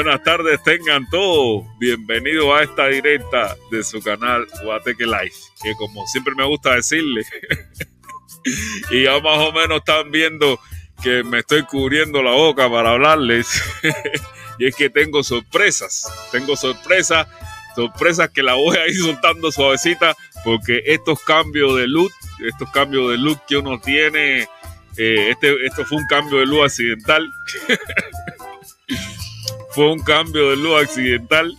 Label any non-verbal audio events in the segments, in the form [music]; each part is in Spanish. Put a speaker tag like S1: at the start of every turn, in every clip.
S1: Buenas tardes, tengan todos. Bienvenidos a esta directa de su canal Guateque Life, que como siempre me gusta decirle, [laughs] y ya más o menos están viendo que me estoy cubriendo la boca para hablarles, [laughs] y es que tengo sorpresas, tengo sorpresas, sorpresas que la voy a ir soltando suavecita, porque estos cambios de look, estos cambios de look que uno tiene, eh, este, esto fue un cambio de luz accidental. [laughs] fue un cambio de luz accidental.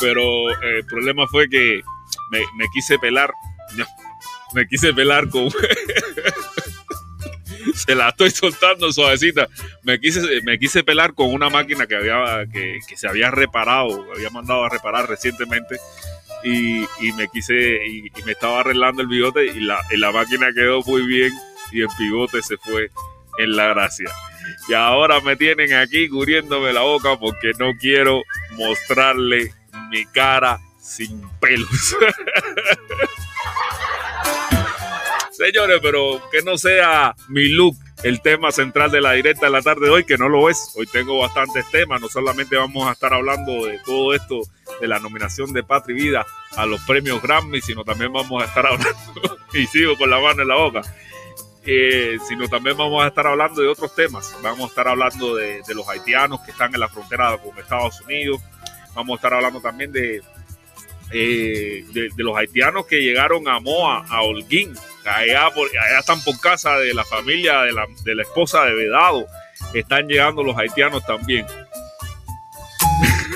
S1: Pero eh, el problema fue que me, quise pelar. me quise pelar con. [laughs] se la estoy soltando suavecita. Me quise, me quise pelar con una máquina que, había, que, se había reparado, había mandado a reparar recientemente. Y, me quise, y, me estaba arreglando el bigote y la, y la máquina quedó muy bien y el bigote se fue en la gracia. Y ahora me tienen aquí cubriéndome la boca porque no quiero mostrarle mi cara sin pelos. [laughs] Señores, pero que no sea mi look el tema central de la directa de la tarde de hoy, que no lo es. Hoy tengo bastantes temas, no solamente vamos a estar hablando de todo esto, de la nominación de Patria Vida a los premios Grammy, sino también vamos a estar hablando, [laughs] y sigo con la mano en la boca, sino también vamos a estar hablando de otros temas. Vamos a estar hablando de, los haitianos que están en la frontera con Estados Unidos. Vamos a estar hablando también de, eh, de, los haitianos que llegaron a Moa, a Holguín. Allá, están por casa de la familia de la, de la esposa de Vedado. Están llegando los haitianos también.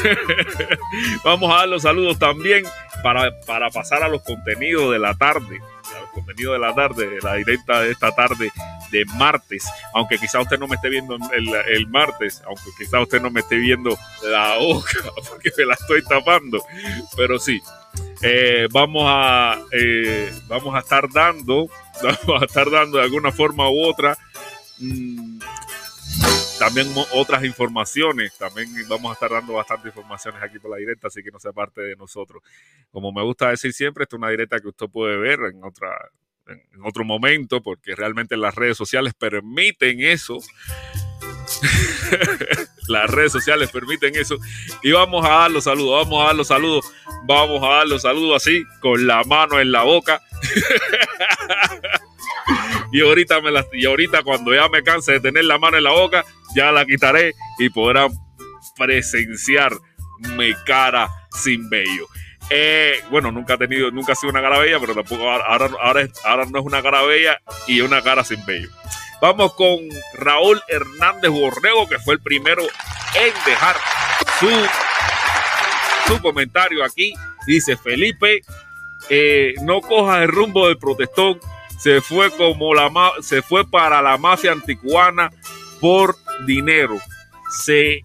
S1: [laughs] Vamos a dar los saludos también para, para pasar a los contenidos de la tarde contenido de la tarde, de la directa de esta tarde de martes, aunque quizá usted no me esté viendo el, martes, aunque quizá usted no me esté viendo la boca, [laughs] porque me la estoy tapando, pero sí, eh, vamos a eh, vamos a estar dando, [laughs] vamos a estar dando de alguna forma u otra. Mm, también otras informaciones, también vamos a estar dando bastantes informaciones aquí por la directa, así que no sea parte de nosotros. Como me gusta decir siempre, esta es una directa que usted puede ver en otra en otro momento, porque realmente las redes sociales permiten eso. [laughs] las redes sociales permiten eso. Y vamos a dar los saludos, vamos a dar los saludos, vamos a dar los saludos así, con la mano en la boca. [laughs] y ahorita me y ahorita cuando ya me canse de tener la mano en la boca, ya la quitaré y podrán presenciar mi cara sin vello. Eh, bueno, nunca ha tenido, nunca ha sido una cara bella, pero tampoco ahora, ahora, ahora no es una cara bella y una cara sin vello. Vamos con Raúl Hernández Borrego, que fue el primero en dejar su, su comentario aquí. Dice Felipe, eh, no cojas el rumbo del protestón, se fue como la se fue para la mafia anticuana por dinero. Se,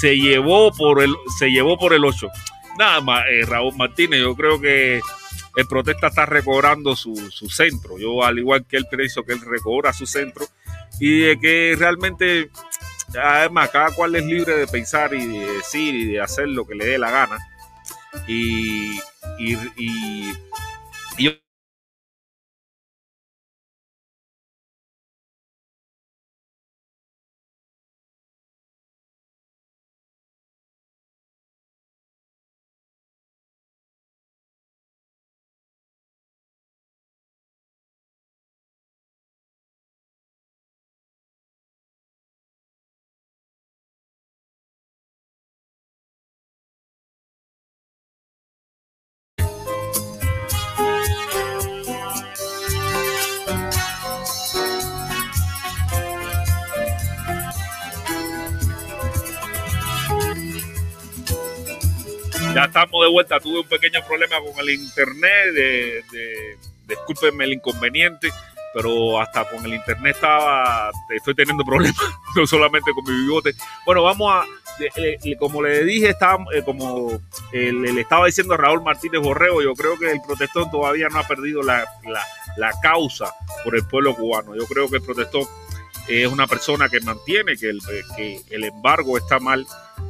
S1: se llevó por el se llevó por el 8. Nada más, eh, Raúl Martínez, yo creo que el protesta está recobrando su, centro. Yo, al igual que él, pienso que él recobra su centro y de que realmente, además, cada cual es libre de pensar y de decir y de hacer lo que le dé la gana. Y estamos de vuelta. Tuve un pequeño problema con el internet. De, de, discúlpenme el inconveniente, pero hasta con el internet estaba, estoy teniendo problemas, [laughs] no solamente con mi bigote. Bueno, vamos a, como le dije, estaba, eh, como le, estaba diciendo Raúl Martínez Borrego, yo creo que el protestón todavía no ha perdido la, la, la causa por el pueblo cubano. Yo creo que el protestón es una persona que mantiene que el, que el embargo está mal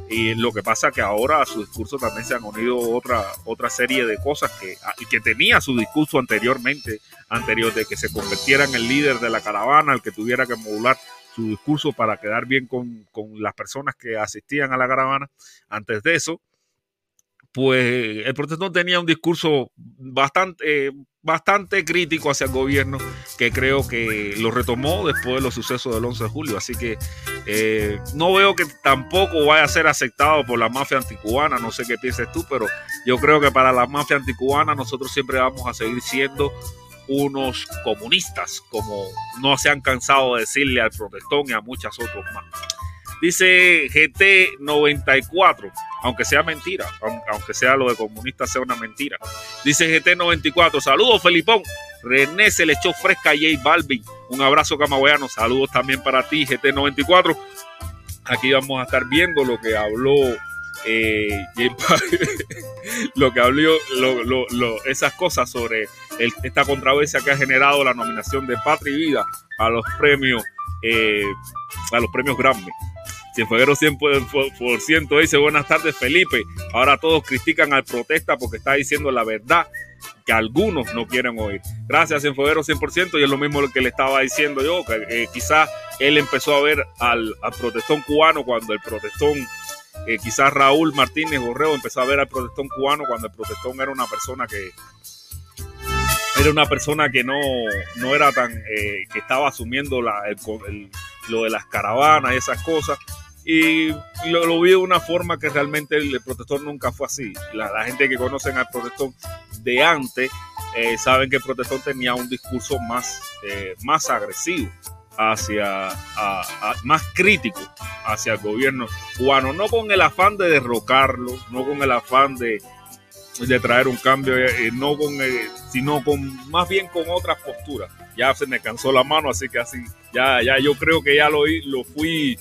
S1: y lo que pasa que ahora a su discurso también se han unido otra, otra serie de cosas que, ah, que tenía su discurso anteriormente, anterior de que se convirtiera en el líder de la caravana, el que tuviera que modular su discurso para quedar bien con, con las personas que asistían a la caravana. Antes de eso, pues el protestón tenía un discurso bastante, bastante crítico hacia el gobierno, que creo que lo retomó después de los sucesos del 11 de julio. Así que eh, no veo que tampoco vaya a ser aceptado por la mafia anticubana, no sé qué pienses tú, pero yo creo que para la mafia anticubana nosotros siempre vamos a seguir siendo unos comunistas, como no se han cansado de decirle al protestón y a muchas otros más. Dice GT94, aunque sea mentira, aunque sea lo de comunista sea una mentira. Dice GT94, saludos Felipón. René se le echó fresca a J Balvin. Un abrazo camagüeyano. Saludos también para ti, GT94. Aquí vamos a estar viendo lo que habló eh, [laughs] lo que habló, esas cosas sobre esta controversia que ha generado la nominación de Patria y Vida a los premios, eh, a los premios Grammy. Cienfueguero 100% dice buenas tardes Felipe. Ahora todos critican al protesta porque está diciendo la verdad que algunos no quieren oír. Gracias Cienfueguero 100% y es lo mismo lo que le estaba diciendo yo, que eh, quizás él empezó a ver al, protestón cubano cuando el protestón, eh, quizás Raúl Martínez Borreo empezó a ver al protestón cubano cuando el protestón era una persona que era una persona que no, no era tan, eh, que estaba asumiendo la, lo de las caravanas y esas cosas y lo, vi de una forma que realmente el, protector nunca fue así. La, gente que conocen al protector de antes eh, saben que el protector tenía un discurso más, eh, más agresivo hacia más crítico hacia el gobierno cubano, no con el afán de derrocarlo, no con el afán de, de traer un cambio, eh, no con, sino con más bien con otras posturas. Ya se me cansó la mano, así que así, ya, ya yo creo que ya lo, lo fui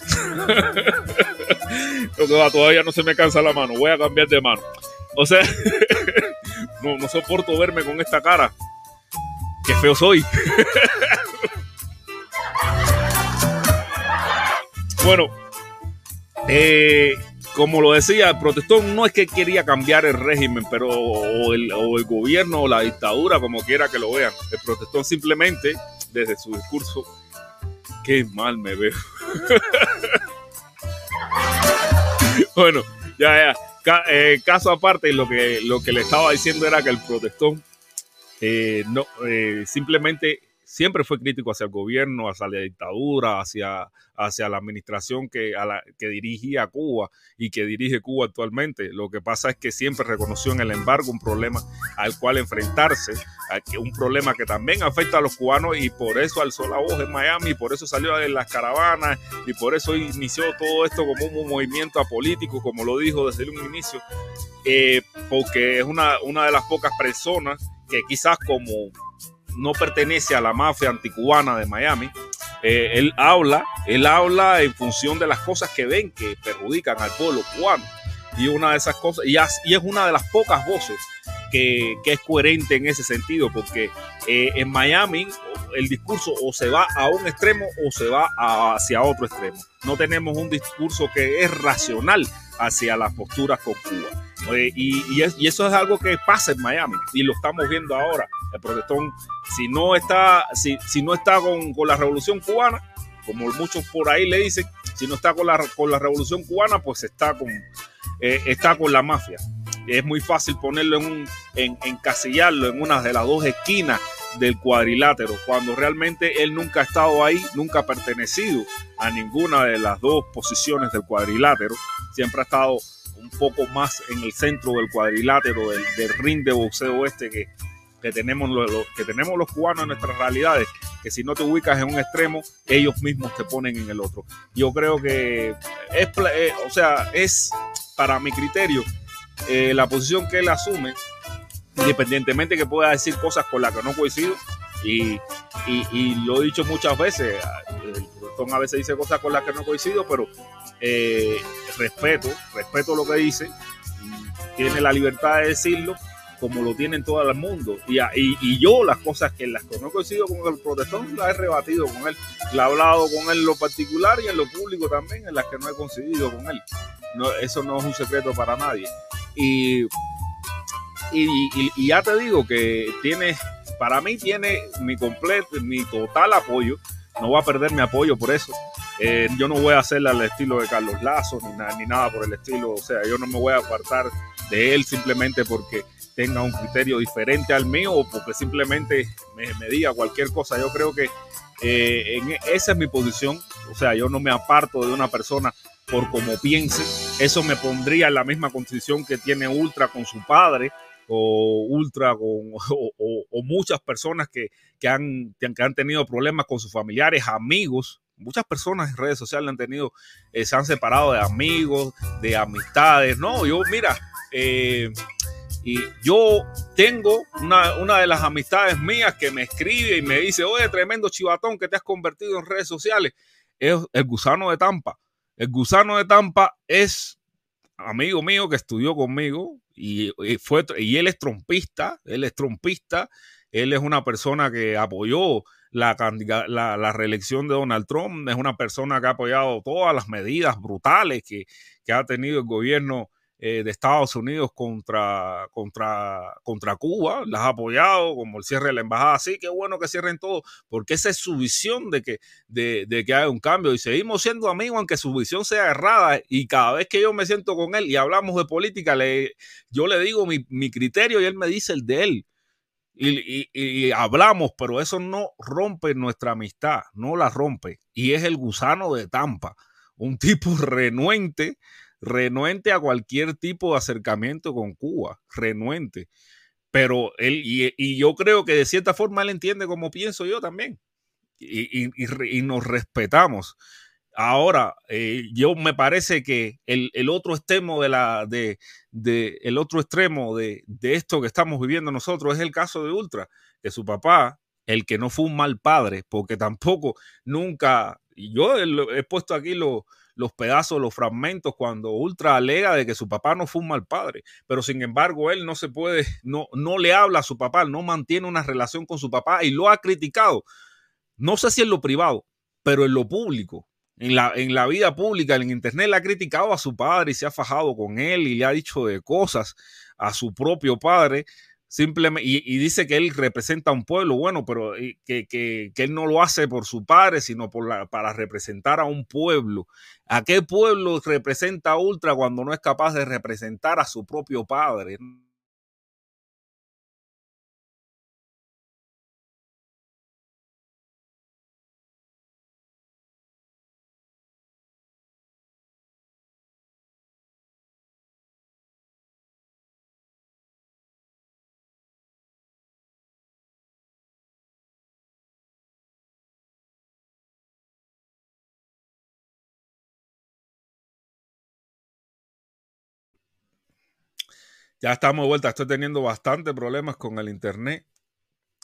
S1: [laughs] todavía no se me cansa la mano, voy a cambiar de mano. O sea, [laughs] no, no soporto verme con esta cara. Qué feo soy. [laughs] bueno, eh, como lo decía, el protestón no es que quería cambiar el régimen, pero o el, o el, gobierno o la dictadura, como quiera que lo vean. El protestón simplemente, desde su discurso, qué mal me veo. [laughs] bueno, ya, ya. Eh, caso aparte, lo que, lo que le estaba diciendo era que el protestón eh, no, eh, simplemente siempre fue crítico hacia el gobierno, hacia la dictadura, hacia, hacia la administración que, a la, que dirigía Cuba y que dirige Cuba actualmente. Lo que pasa es que siempre reconoció en el embargo un problema al cual enfrentarse, un problema que también afecta a los cubanos y por eso alzó la voz en Miami, y por eso salió de las caravanas y por eso inició todo esto como un movimiento apolítico, como lo dijo desde un inicio, eh, porque es una, una de las pocas personas que quizás como no pertenece a la mafia anticubana de Miami. Eh, él habla, él habla en función de las cosas que ven que perjudican al pueblo cubano. Y una de esas cosas, y, es una de las pocas voces que, es coherente en ese sentido, porque eh, en Miami el discurso o se va a un extremo o se va hacia otro extremo. No tenemos un discurso que es racional hacia las posturas con Cuba. Eh, y, eso es algo que pasa en Miami y lo estamos viendo ahora. El protestón, si no está, si, si no está con, la revolución cubana, como muchos por ahí le dicen, si no está con la, con la revolución cubana, pues está con, eh, está con la mafia. Es muy fácil ponerlo en un, en, encasillarlo en una de las dos esquinas del cuadrilátero, cuando realmente él nunca ha estado ahí, nunca ha pertenecido a ninguna de las dos posiciones del cuadrilátero, siempre ha estado un poco más en el centro del cuadrilátero, del, ring de boxeo este que, que, tenemos, que tenemos los cubanos en nuestras realidades, que si no te ubicas en un extremo, ellos mismos te ponen en el otro. Yo creo que es, eh, o sea, es para mi criterio, eh, la posición que él asume, independientemente que pueda decir cosas con las que no coincido, y, lo he dicho muchas veces, el a veces dice cosas con las que no coincido, pero eh, respeto, respeto lo que dice, tiene la libertad de decirlo, como lo tiene en todo el mundo. Y, y, yo las cosas que las que no coincido con el protestón las he rebatido con él. La he hablado con él en lo particular y en lo público también, en las que no he coincidido con él. Eso no es un secreto para nadie. Y, y, ya te digo que tiene, para mí tiene mi completo, mi total apoyo. No voy a perder mi apoyo por eso. Eh, yo no voy a hacerle al estilo de Carlos Lazo ni, ni nada por el estilo. O sea, yo no me voy a apartar de él simplemente porque tenga un criterio diferente al mío o porque simplemente me, diga cualquier cosa. Yo creo que eh, en, esa es mi posición. O sea, yo no me aparto de una persona por como piense. Eso me pondría en la misma condición que tiene Ultra con su padre o Ultra con, [laughs] o, muchas personas que, han, que han tenido problemas con sus familiares, amigos. Muchas personas en redes sociales han tenido, eh, se han separado de amigos, de amistades. No, yo, mira, eh, y yo tengo una, de las amistades mías que me escribe y me dice, oye, tremendo chivatón que te has convertido en redes sociales. Es el gusano de Tampa. El gusano de Tampa es amigo mío que estudió conmigo y, fue, y él es trompista, él es trompista, él es una persona que apoyó la, la, la, reelección de Donald Trump, es una persona que ha apoyado todas las medidas brutales que, que ha tenido el gobierno eh, de Estados Unidos contra, contra, contra Cuba, las ha apoyado, como el cierre de la embajada. Sí, qué bueno que cierren todo, porque esa es su visión de que, de, de que haya un cambio. Y seguimos siendo amigos, aunque su visión sea errada. Y cada vez que yo me siento con él y hablamos de política, le, yo le digo mi, mi criterio y él me dice el de él. Y, y, hablamos, pero eso no rompe nuestra amistad, no la rompe. Y es el gusano de Tampa, un tipo renuente renuente a cualquier tipo de acercamiento con Cuba, renuente. Pero él, y, yo creo que de cierta forma él entiende como pienso yo también. Y, nos respetamos. Ahora, eh, yo me parece que el, otro extremo de la de, el otro extremo de, esto que estamos viviendo nosotros es el caso de Ultra, que su papá, el que no fue un mal padre, porque tampoco nunca, yo he puesto aquí lo, los pedazos, los fragmentos, cuando Ultra alega de que su papá no fue un mal padre, pero sin embargo él no se puede, no, no le habla a su papá, no mantiene una relación con su papá y lo ha criticado. No sé si en lo privado, pero en lo público. En la, en la vida pública, en internet, le ha criticado a su padre y se ha fajado con él y le ha dicho de cosas a su propio padre simplemente, y, dice que él representa a un pueblo, bueno, pero que, que, que, él no lo hace por su padre, sino por la, para representar a un pueblo. ¿A qué pueblo representa Ultra cuando no es capaz de representar a su propio padre? Ya estamos de vuelta. Estoy teniendo bastantes problemas con el internet.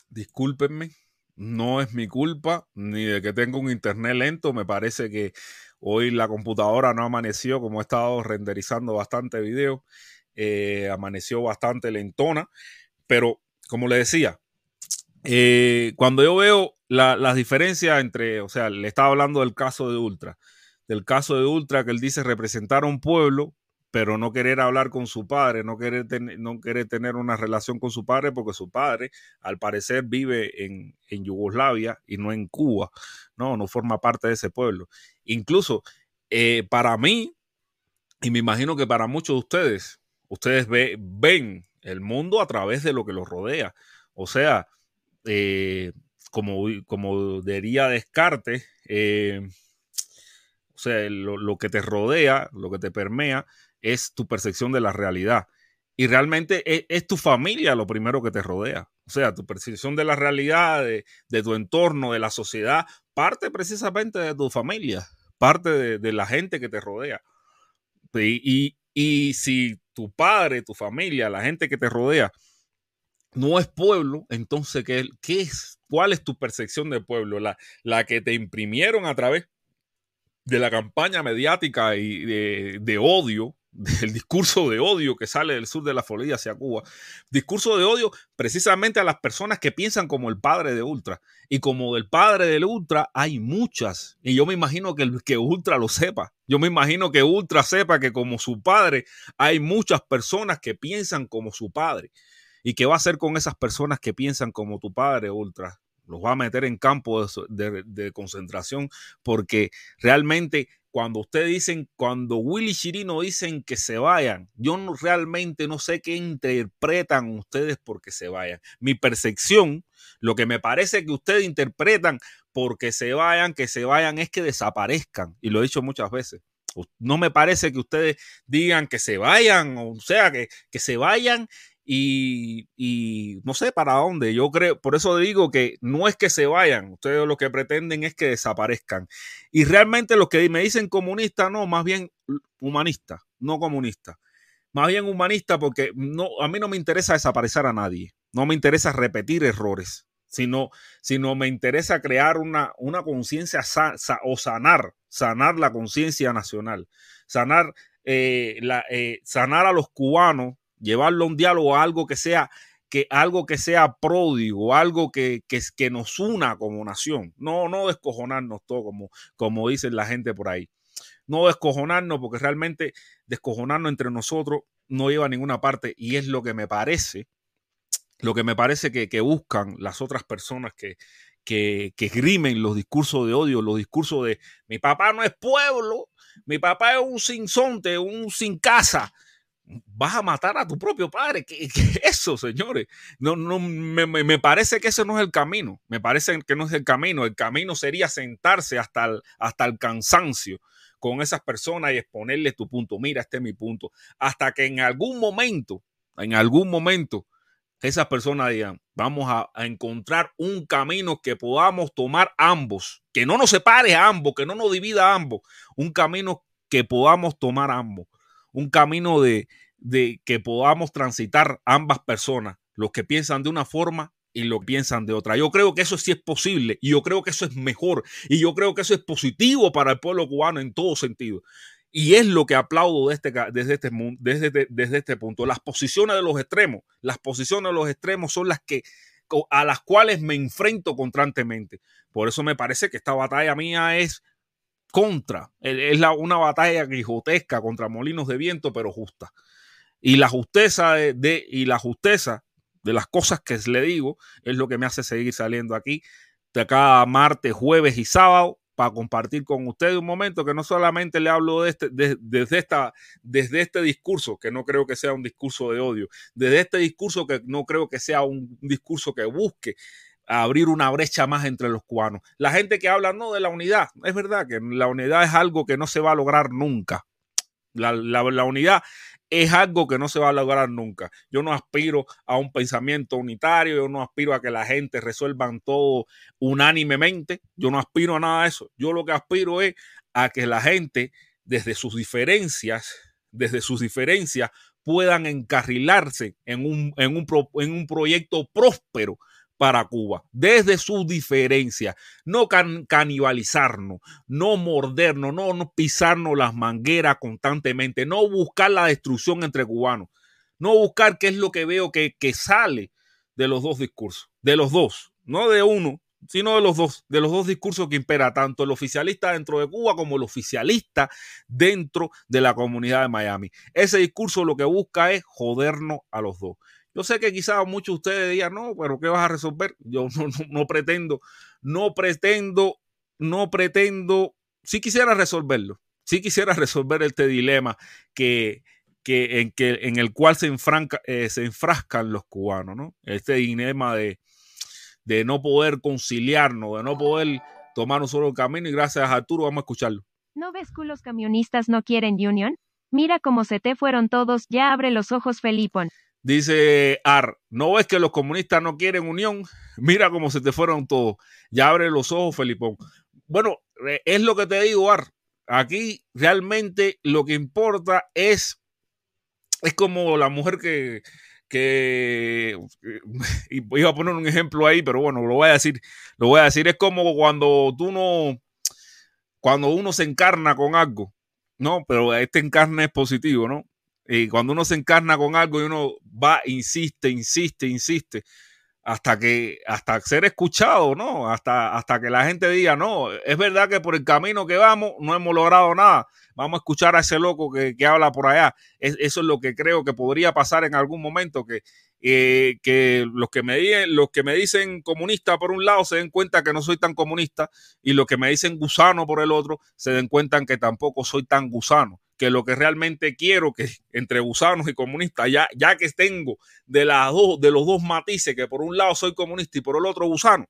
S1: Discúlpenme. No es mi culpa ni de que tenga un internet lento. Me parece que hoy la computadora no amaneció como he estado renderizando bastante video. Eh, amaneció bastante lentona. Pero como le decía, eh, cuando yo veo las diferencias entre, o sea, le estaba hablando del caso de Ultra, del caso de Ultra que él dice representar a un pueblo pero no querer hablar con su padre, no querer, no querer tener una relación con su padre, porque su padre, al parecer, vive en, Yugoslavia y no en Cuba, no, no forma parte de ese pueblo. Incluso eh, para mí, y me imagino que para muchos de ustedes, ustedes ven el mundo a través de lo que los rodea. O sea, eh, como, como diría Descartes, eh, o sea, lo, que te rodea, lo que te permea, es tu percepción de la realidad. Y realmente e, es, tu familia lo primero que te rodea. O sea, tu percepción de la realidad, de, tu entorno, de la sociedad, parte precisamente de tu familia, parte de, la gente que te rodea. Y, Y si tu padre, tu familia, la gente que te rodea, no es pueblo, entonces, ¿qué, qué es? ¿Cuál es tu percepción de pueblo? La, la que te imprimieron a través de la campaña mediática y de, de odio del discurso de odio que sale del sur de la Florida hacia Cuba. Discurso de odio precisamente a las personas que piensan como el padre de Ultra. Y como del padre del Ultra hay muchas. Y yo me imagino que, que Ultra lo sepa. Yo me imagino que Ultra sepa que como su padre hay muchas personas que piensan como su padre. ¿Y qué va a hacer con esas personas que piensan como tu padre, Ultra? Los va a meter en campo de concentración porque realmente cuando ustedes dicen, cuando Willy Chirino dicen que se vayan, yo no, realmente no sé qué interpretan ustedes porque se vayan. Mi percepción, lo que me parece que ustedes interpretan porque se vayan, que se vayan, es que desaparezcan. Y lo he dicho muchas veces. No me parece que ustedes digan que se vayan, o sea, que, que se vayan y, no sé para dónde. Yo creo, por eso digo que no es que se vayan, ustedes lo que pretenden es que desaparezcan. Y realmente los que me dicen comunista, no, más bien humanista, no comunista. Más bien humanista porque no, a mí no me interesa desaparecer a nadie, no me interesa repetir errores, sino, sino me interesa crear una, una conciencia o sanar, sanar la conciencia nacional, sanar, eh, eh, sanar a los cubanos llevarlo a un diálogo, algo que sea que algo que sea pródigo, algo que, que, nos una como nación. No, no descojonarnos todo, como, como dicen la gente por ahí. No descojonarnos, porque realmente descojonarnos entre nosotros no lleva a ninguna parte. Y es lo que me parece, lo que me parece que, que buscan las otras personas que, que, que grimen los discursos de odio, los discursos de mi papá no es pueblo, mi papá es un sinsonte, un sin casa vas a matar a tu propio padre. ¿Qué, qué es [laughs] eso, señores? No, no, me, me, parece que ese no es el camino. Me parece que no es el camino. El camino sería sentarse hasta el, hasta el cansancio con esas personas y exponerles tu punto. Mira, este es mi punto. Hasta que en algún momento, en algún momento, esas personas digan, vamos a, a, encontrar un camino que podamos tomar ambos, que no nos separe a ambos, que no nos divida a ambos, un camino que podamos tomar ambos un camino de, de que podamos transitar ambas personas, los que piensan de una forma y los que piensan de otra. Yo creo que eso sí es posible y yo creo que eso es mejor y yo creo que eso es positivo para el pueblo cubano en todo sentido. Y es lo que aplaudo desde este, desde, este, desde, desde este punto. Las posiciones de los extremos, las posiciones de los extremos son las que a las cuales me enfrento constantemente. Por eso me parece que esta batalla mía es contra. Es la, una batalla quijotesca contra molinos de viento, pero justa. Y la justeza de, y la justeza de las cosas que le digo es lo que me hace seguir saliendo aquí de cada martes, jueves y sábado para compartir con ustedes un momento que no solamente le hablo este, de, desde, esta, desde este discurso, que no creo que sea un discurso de odio, desde este discurso que no creo que sea un discurso que busque abrir una brecha más entre los cubanos. La gente que habla no de la unidad, es verdad que la unidad es algo que no se va a lograr nunca. La, la, unidad es algo que no se va a lograr nunca. Yo no aspiro a un pensamiento unitario, yo no aspiro a que la gente resuelvan todo unánimemente, yo no aspiro a nada de eso. Yo lo que aspiro es a que la gente, desde sus diferencias, desde sus diferencias, puedan encarrilarse en un, en un, en un proyecto próspero para Cuba, desde sus diferencias, no can canibalizarnos, no mordernos, no, no pisarnos las mangueras constantemente, no buscar la destrucción entre cubanos, no buscar qué es lo que veo que, que sale de los dos discursos, de los dos, no de uno, sino de los dos, de los dos discursos que impera tanto el oficialista dentro de Cuba como el oficialista dentro de la comunidad de Miami. Ese discurso lo que busca es jodernos a los dos. Yo sé que quizás muchos de ustedes digan, no, pero ¿qué vas a resolver? Yo [laughs] no, no, no, pretendo, no pretendo, no pretendo, sí quisiera resolverlo, sí quisiera [laughs] resolver este dilema que, que, en, que, en el cual se, enfranca, eh, se enfrascan los cubanos, ¿no? Este dilema de, de no poder conciliarnos, de no poder tomar un solo camino y gracias a Arturo vamos a escucharlo.
S2: ¿No ves que los camionistas no quieren union? Mira cómo se te fueron todos, ya abre los ojos Felipón.
S1: Dice Ar, ¿no ves que los comunistas no quieren unión? [laughs] Mira cómo se te fueron todos. Ya abre los ojos, Felipón. Bueno, es lo que te digo, Ar. Aquí realmente lo que importa es es como la mujer que, que [laughs] iba a poner un ejemplo ahí, pero bueno, lo voy a decir, lo voy a decir, es como cuando tú no, cuando uno se encarna con algo, ¿no? Pero este encarne es positivo, ¿no? Y cuando uno se encarna con algo y uno va, insiste, insiste, insiste, hasta que, hasta ser escuchado, ¿no? Hasta, hasta que la gente diga, no, es verdad que por el camino que vamos no hemos logrado nada. Vamos a escuchar a ese loco que, habla por allá. eso es lo que creo que podría pasar en algún momento, que, eh, que los que, me, los que me dicen comunista por un lado se den cuenta que no soy tan comunista y los que me dicen gusano por el otro se den cuenta que tampoco soy tan gusano que lo que realmente quiero que entre gusanos y comunistas, ya, ya que tengo de, las dos, de los dos matices, que por un lado soy comunista y por el otro gusano,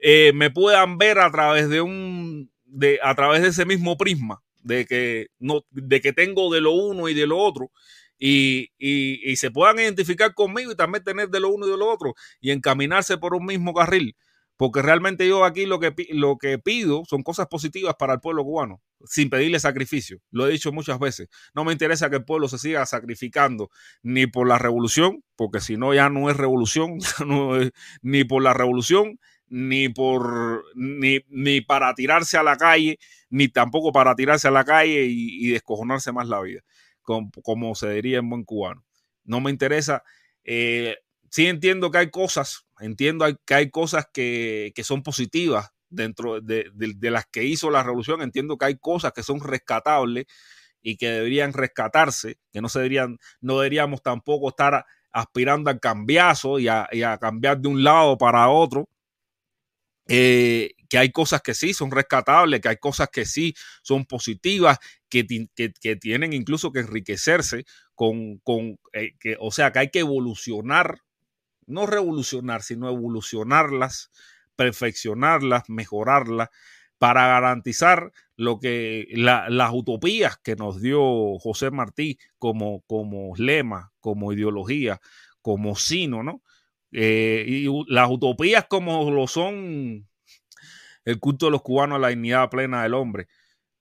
S1: eh, me puedan ver a través de un, de, a través de ese mismo prisma, de que, no, de que tengo de lo uno y de lo otro, y, y, y se puedan identificar conmigo y también tener de lo uno y de lo otro, y encaminarse por un mismo carril porque realmente yo aquí lo que, lo que pido son cosas positivas para el pueblo cubano, sin pedirle sacrificio. Lo he dicho muchas veces. No me interesa que el pueblo se siga sacrificando ni por la revolución, porque si no ya no es revolución, [laughs] ni por la revolución, ni por ni, ni, para tirarse a la calle, ni tampoco para tirarse a la calle y, descojonarse más la vida, como, se diría en buen cubano. No me interesa. Eh, sí entiendo que hay cosas Entiendo que hay cosas que, son positivas dentro de, las que hizo la revolución. Entiendo que hay cosas que son rescatables y que deberían rescatarse, que no se deberían, no deberíamos tampoco estar aspirando al cambiazo y a, cambiar de un lado para otro. Eh, que hay cosas que sí son rescatables, que hay cosas que sí son positivas, que, tienen incluso que enriquecerse con, con eh, que, o sea, que hay que evolucionar no revolucionar, sino evolucionarlas, perfeccionarlas, mejorarlas, para garantizar lo que las utopías que nos dio José Martí como, como lema, como ideología, como sino, ¿no? Eh, y las utopías como lo son el culto de los cubanos a la dignidad plena del hombre.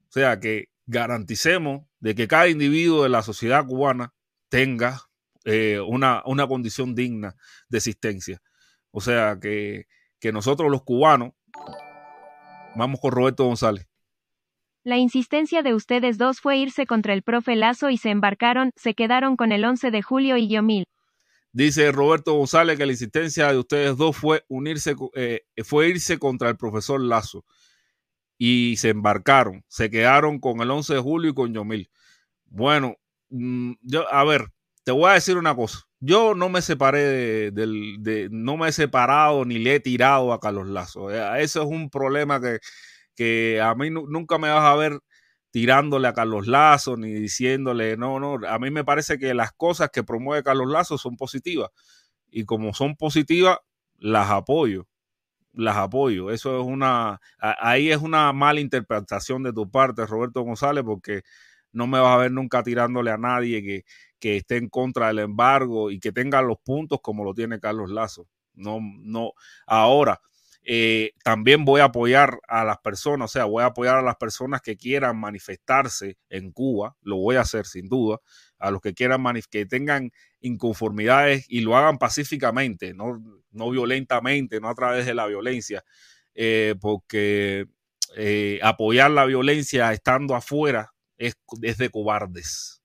S1: O sea, que garanticemos de que cada individuo de la sociedad cubana tenga eh, una, una, condición digna de existencia. O sea, que, que nosotros los cubanos, vamos con Roberto González.
S2: La insistencia de ustedes dos fue irse contra el profe Lazo y se embarcaron, se quedaron con el 11 de julio y Guiomil.
S1: Dice Roberto González que la insistencia de ustedes dos fue unirse, eh, fue irse contra el profesor Lazo y se embarcaron, se quedaron con el 11 de julio y con Yomil. Bueno, mm, yo, a ver, te voy a decir una cosa. Yo no me separé de, no me he separado ni le he tirado a Carlos Lazo. Eh, eso es un problema que, que a mí nunca me vas a ver tirándole a Carlos Lazo ni diciéndole, no, no, a mí me parece que las cosas que promueve Carlos Lazo son positivas y como son positivas, las apoyo, las apoyo. Eso es una, ahí es una mala interpretación de tu parte, Roberto González, porque no me vas a ver nunca tirándole a nadie que, que esté en contra del embargo y que tenga los puntos como lo tiene Carlos Lazo. No, no. Ahora, eh, también voy a apoyar a las personas, o sea, voy a apoyar a las personas que quieran manifestarse en Cuba, lo voy a hacer sin duda, a los que quieran que tengan inconformidades y lo hagan pacíficamente, no, no violentamente, no a través de la violencia, eh, porque eh, apoyar la violencia estando afuera es, es de cobardes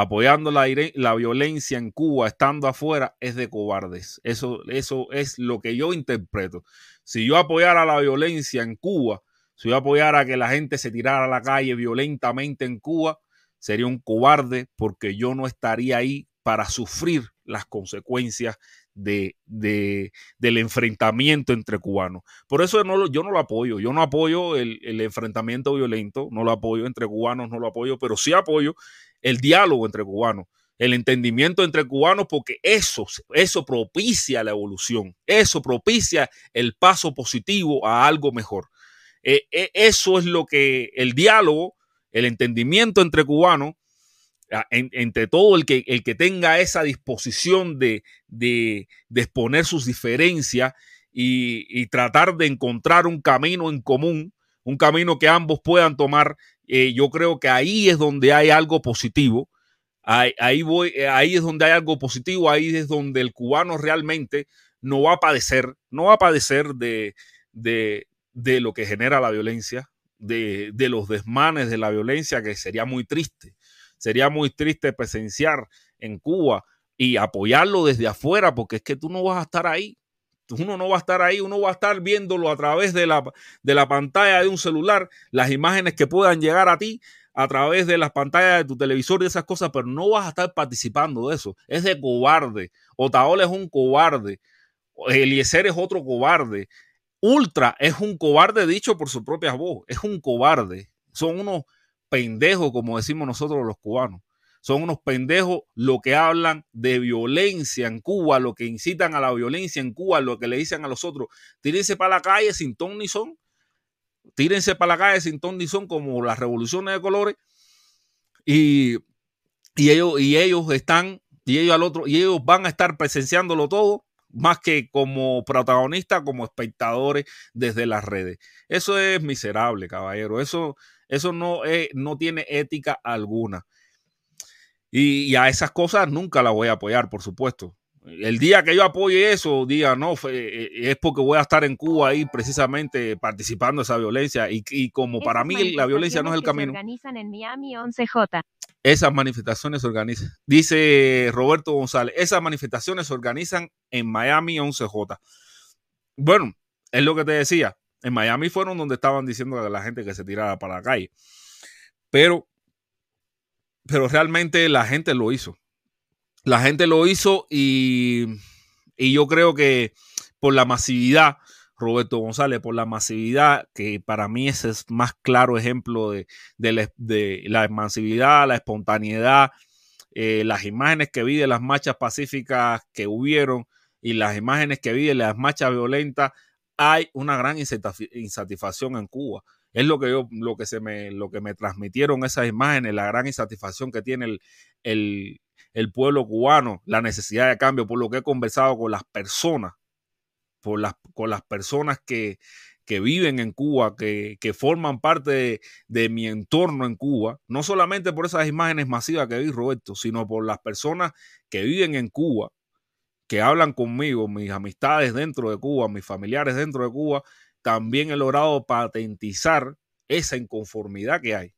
S1: apoyando la, la, violencia en Cuba estando afuera es de cobardes. Eso, eso es lo que yo interpreto. Si yo apoyara la violencia en Cuba, si yo apoyara que la gente se tirara a la calle violentamente en Cuba, sería un cobarde porque yo no estaría ahí para sufrir las consecuencias de, del enfrentamiento entre cubanos. Por eso no, yo no lo apoyo, yo no apoyo el, el, enfrentamiento violento, no lo apoyo entre cubanos, no lo apoyo, pero sí apoyo el diálogo entre cubanos, el entendimiento entre cubanos, porque eso, eso propicia la evolución, eso propicia el paso positivo a algo mejor. Eh, eh, eso es lo que el diálogo, el entendimiento entre cubanos, entre todo el que, el que tenga esa disposición de, de, exponer sus diferencias y, tratar de encontrar un camino en común, un camino que ambos puedan tomar eh, yo creo que ahí es donde hay algo positivo. Ahí, voy, eh, ahí es donde hay algo positivo, ahí es donde el cubano realmente no va a padecer, no va a padecer de, de, de lo que genera la violencia, de, de, los desmanes de la violencia, que sería muy triste. Sería muy triste presenciar en Cuba y apoyarlo desde afuera, porque es que tú no vas a estar ahí. Uno no va a estar ahí, uno va a estar viéndolo a través de la, de la pantalla de un celular, las imágenes que puedan llegar a ti, a través de las pantallas de tu televisor y esas cosas, pero no vas a estar participando de eso. Es de cobarde. Otaola es un cobarde. Eliezer es otro cobarde. Ultra es un cobarde dicho por su propia voz. Es un cobarde. Son unos pendejos, como decimos nosotros los cubanos. Son unos pendejos lo que hablan de violencia en Cuba, lo que incitan a la violencia en Cuba, lo que le dicen a los otros. Tírense para la calle sin ton ni son tírense para la calle sin ton ni son como las revoluciones de colores y, ellos, y ellos están, y ellos al otro, y ellos van a estar presenciándolo todo más que como protagonistas, como espectadores desde las redes. Eso es miserable, caballero. Eso, eso no, no tiene ética alguna. Y, y, a esas cosas nunca las voy a apoyar, por supuesto el día que yo apoye eso, diga, no, eh, es porque voy a estar en Cuba ahí precisamente participando de esa violencia. Y, como para mí la violencia no es el camino.
S2: Se organizan en Miami 11J.
S1: Esas manifestaciones se organizan. Dice Roberto González, esas manifestaciones se organizan en Miami 11J. Bueno, es lo que te decía. En Miami fueron donde estaban diciendo a la gente que se tirara para la calle. Pero, pero realmente la gente lo hizo la gente lo hizo y, yo creo que por la masividad, Roberto González, por la masividad, que para mí ese es más claro ejemplo de, la, masividad, la espontaneidad, eh, las imágenes que vi de las marchas pacíficas que hubieron y las imágenes que vi de las marchas violentas, hay una gran insatisfacción en Cuba. Es lo que yo, lo que se me, lo que me transmitieron esas imágenes, la gran insatisfacción que tiene el, el pueblo cubano, la necesidad de cambio, por lo que he conversado con las personas, por las, con las personas que, que viven en Cuba, que, que forman parte de, de, mi entorno en Cuba, no solamente por esas imágenes masivas que vi, Roberto, sino por las personas que viven en Cuba, que hablan conmigo, mis amistades dentro de Cuba, mis familiares dentro de Cuba, también he logrado patentizar esa inconformidad que hay,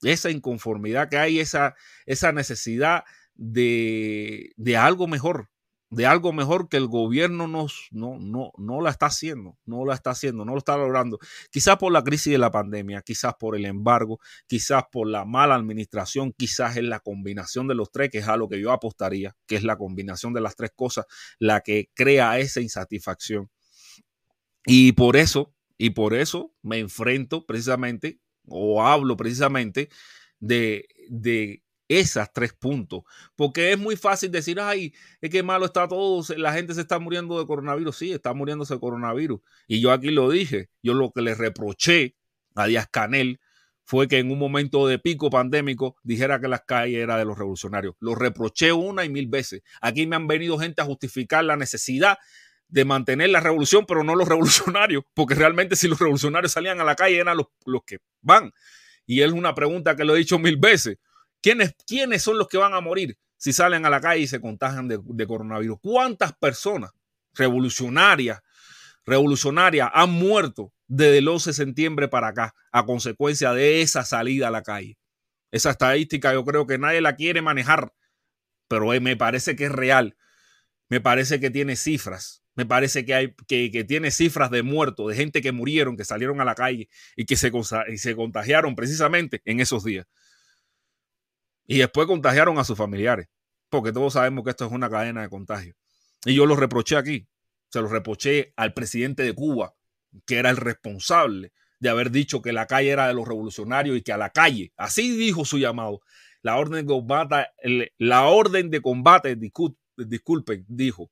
S1: esa inconformidad que hay, esa, esa necesidad de, de algo mejor, de algo mejor que el gobierno nos, no, no, no la está haciendo, no la está haciendo, no lo está logrando. Quizás por la crisis de la pandemia, quizás por el embargo, quizás por la mala administración, quizás es la combinación de los tres, que es a lo que yo apostaría, que es la combinación de las tres cosas la que crea esa insatisfacción. Y por eso, y por eso me enfrento precisamente, o hablo precisamente de, de esas tres puntos. Porque es muy fácil decir, ay, es que malo está todo, la gente se está muriendo de coronavirus. Sí, está muriéndose de coronavirus. Y yo aquí lo dije, yo lo que le reproché a Díaz Canel fue que en un momento de pico pandémico dijera que las calles eran de los revolucionarios. Lo reproché una y mil veces. Aquí me han venido gente a justificar la necesidad de mantener la revolución, pero no los [laughs] revolucionarios, porque realmente si los revolucionarios salían a la calle eran los, los que van. Y es una pregunta que lo he dicho mil veces. ¿Quiénes, ¿Quiénes son los que van a morir si salen a la calle y se contagian de, coronavirus? ¿Cuántas personas revolucionarias, revolucionarias han muerto desde el 11 de septiembre para acá a consecuencia de esa salida a la calle? Esa estadística yo creo que nadie la quiere manejar, pero eh, me parece que es real. Me parece que tiene cifras. Me parece que, hay, que, tiene cifras de muertos, de gente que murieron, que salieron a la calle y que se, y se contagiaron precisamente en esos días. Y después contagiaron a sus familiares, porque todos sabemos que esto es una cadena de contagio. Y yo lo reproché aquí, se lo reproché al presidente de Cuba, que era el responsable de haber dicho que la calle era de los revolucionarios y que a la calle, así dijo su llamado, la orden de combate, la orden de combate, disculpen, dijo,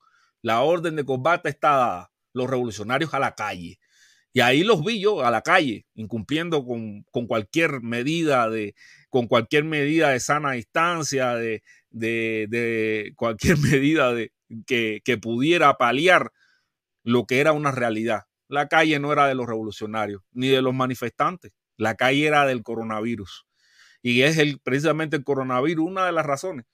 S1: la orden de combate está dada, los revolucionarios a la calle. Y ahí los vi yo a la calle, incumpliendo con, con cualquier medida de, con cualquier medida de sana distancia, de, de, cualquier [laughs] medida de, que, que pudiera paliar lo que era una realidad. La calle no era de los revolucionarios ni de los manifestantes, la calle era del coronavirus. Y es el, precisamente el coronavirus una de las razones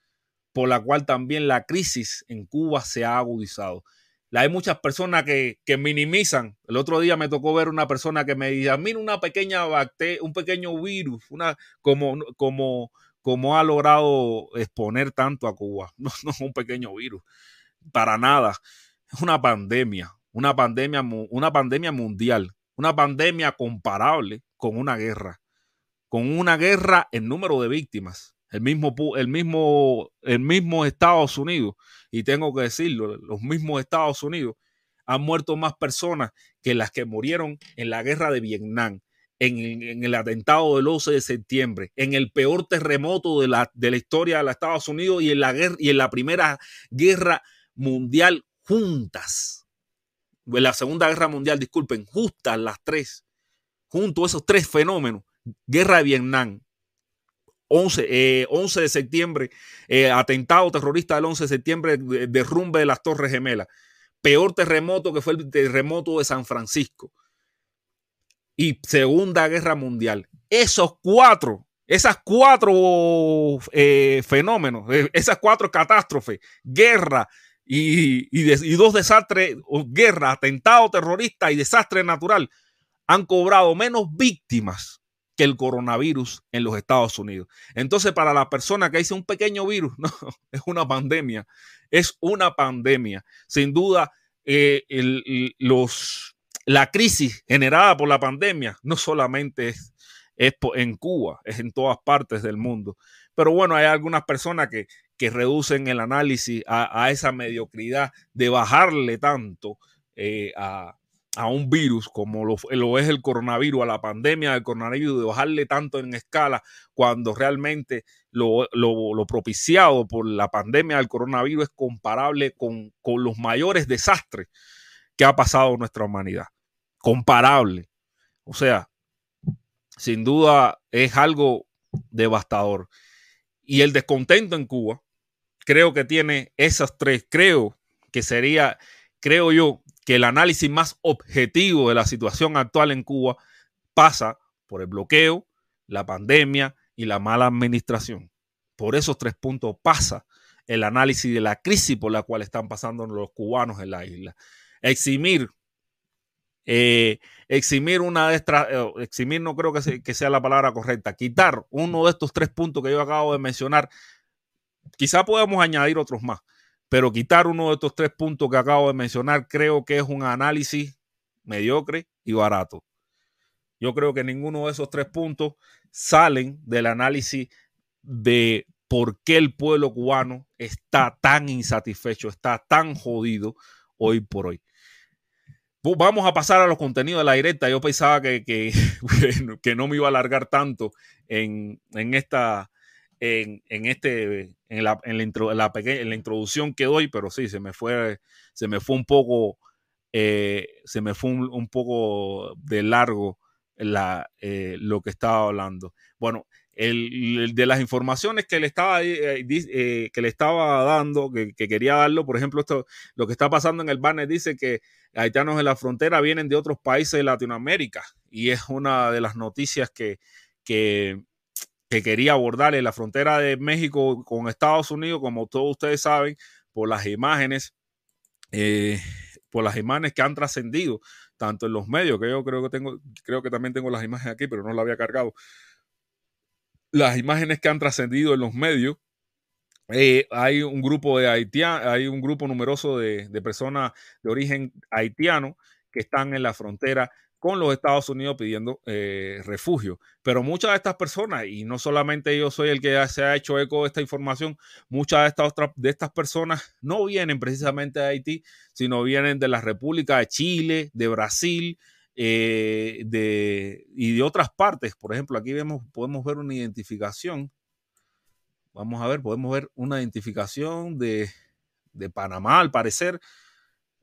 S1: por la cual también la crisis en Cuba se ha agudizado. Hay muchas personas que, minimizan. El otro día me tocó ver una persona que me decía, mira una pequeña bacteria, un pequeño virus, una, como, como, como ha logrado exponer tanto a Cuba. [laughs] No, no es un pequeño virus, para nada. Es una pandemia, una pandemia, una pandemia mundial, una pandemia comparable con una guerra, con una guerra en número de víctimas. El mismo, el mismo, el mismo Estados Unidos, y tengo que decirlo, los mismos Estados Unidos han muerto más personas que las que murieron en la guerra de Vietnam, en, el atentado del 11 de septiembre, en el peor terremoto de la, de la historia de los Estados Unidos y en la guerra y en la primera guerra mundial juntas. En la Segunda Guerra Mundial, disculpen, justas las tres, junto a esos tres fenómenos, guerra de Vietnam, 11, 11 eh, de septiembre, eh, atentado terrorista del 11 de septiembre, derrumbe de las Torres Gemelas, peor terremoto que fue el terremoto de San Francisco y Segunda Guerra Mundial. Esos cuatro, esas cuatro eh, fenómenos, esas cuatro catástrofes, guerra, y, dos desastres, guerra, atentado terrorista y desastre natural, han cobrado menos víctimas que el coronavirus en los Estados Unidos. Entonces, para la persona que dice un pequeño virus, [laughs] no, es una pandemia, es una pandemia. Sin duda, eh, los, la crisis generada por la pandemia no solamente es, es en Cuba, es en todas partes del mundo. Pero bueno, hay algunas personas que, que reducen el análisis a, esa mediocridad de bajarle tanto eh, a, un virus como lo, es el coronavirus, a la pandemia del coronavirus, de bajarle tanto en escala cuando realmente lo, propiciado por la pandemia del coronavirus es comparable con los mayores desastres que ha pasado nuestra humanidad. Comparable. O sea, sin duda es algo devastador. Y el descontento en Cuba, creo que tiene esas tres. Creo que sería, creo yo, que el análisis más objetivo de la situación actual en Cuba pasa por el bloqueo, la pandemia y la mala administración. Por esos tres puntos pasa el análisis de la crisis por la cual están pasando los cubanos en la isla. Eximir, eh, eximir una de estas, eh, eximir no creo que, que sea la palabra correcta, quitar uno de estos tres puntos que yo acabo de mencionar Quizá podemos añadir otros más, pero quitar uno de estos tres puntos que acabo de mencionar creo que es un análisis mediocre y barato. Yo creo que ninguno de esos tres puntos salen del análisis de por qué el pueblo cubano está tan insatisfecho, está tan jodido hoy por hoy. Vamos a pasar a los contenidos de la directa. Yo pensaba que, que, [laughs] que no me iba a alargar tanto en, en esta, en, en este, en la, en, la, en la introducción que doy, pero sí, se me fue, se me fue un poco, eh, se me fue un, poco de largo la, eh, lo que estaba hablando. Bueno, el, de las informaciones que le estaba, eh, que le estaba dando, que, que, quería darlo, por ejemplo, esto, lo que está pasando en el banner dice que haitianos en la frontera vienen de otros países de Latinoamérica y es una de las noticias que, que que quería abordar en la frontera de México con Estados Unidos, como todos ustedes saben, por las imágenes, eh, por las imágenes que han trascendido, tanto en los medios, que yo creo que tengo, creo que también tengo las imágenes aquí, pero no las había cargado. Las imágenes que han trascendido en los medios, eh, hay un grupo de haitianos, hay un grupo numeroso de, de personas de origen haitiano que están en la frontera con los Estados Unidos pidiendo eh, refugio. Pero muchas de estas personas, y no solamente yo soy el que se ha hecho eco de esta información, muchas de estas, de estas personas no vienen precisamente de Haití, sino vienen de la República de Chile, de Brasil, eh, de, y de otras partes. Por ejemplo, aquí vemos, podemos ver una identificación. Vamos a ver, podemos ver una identificación de, de Panamá, al parecer.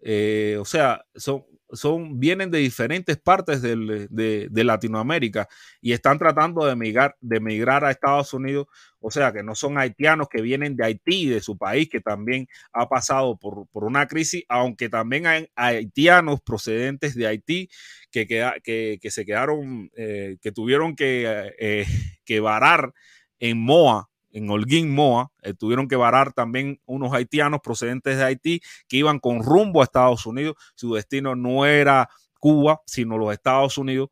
S1: Eh, o sea, son, son, vienen de diferentes partes de, Latinoamérica y están tratando de migrar, de migrar a Estados Unidos. O sea, que no son haitianos que vienen de Haití, de su país, que también ha pasado por, una crisis, aunque también hay haitianos procedentes de Haití que, que, se quedaron, eh, que tuvieron que, eh, [laughs] que varar en Moa, en Holguín, Moa, eh, tuvieron que varar también unos haitianos procedentes de Haití que iban con rumbo a Estados Unidos. Su destino no era Cuba, sino los Estados Unidos.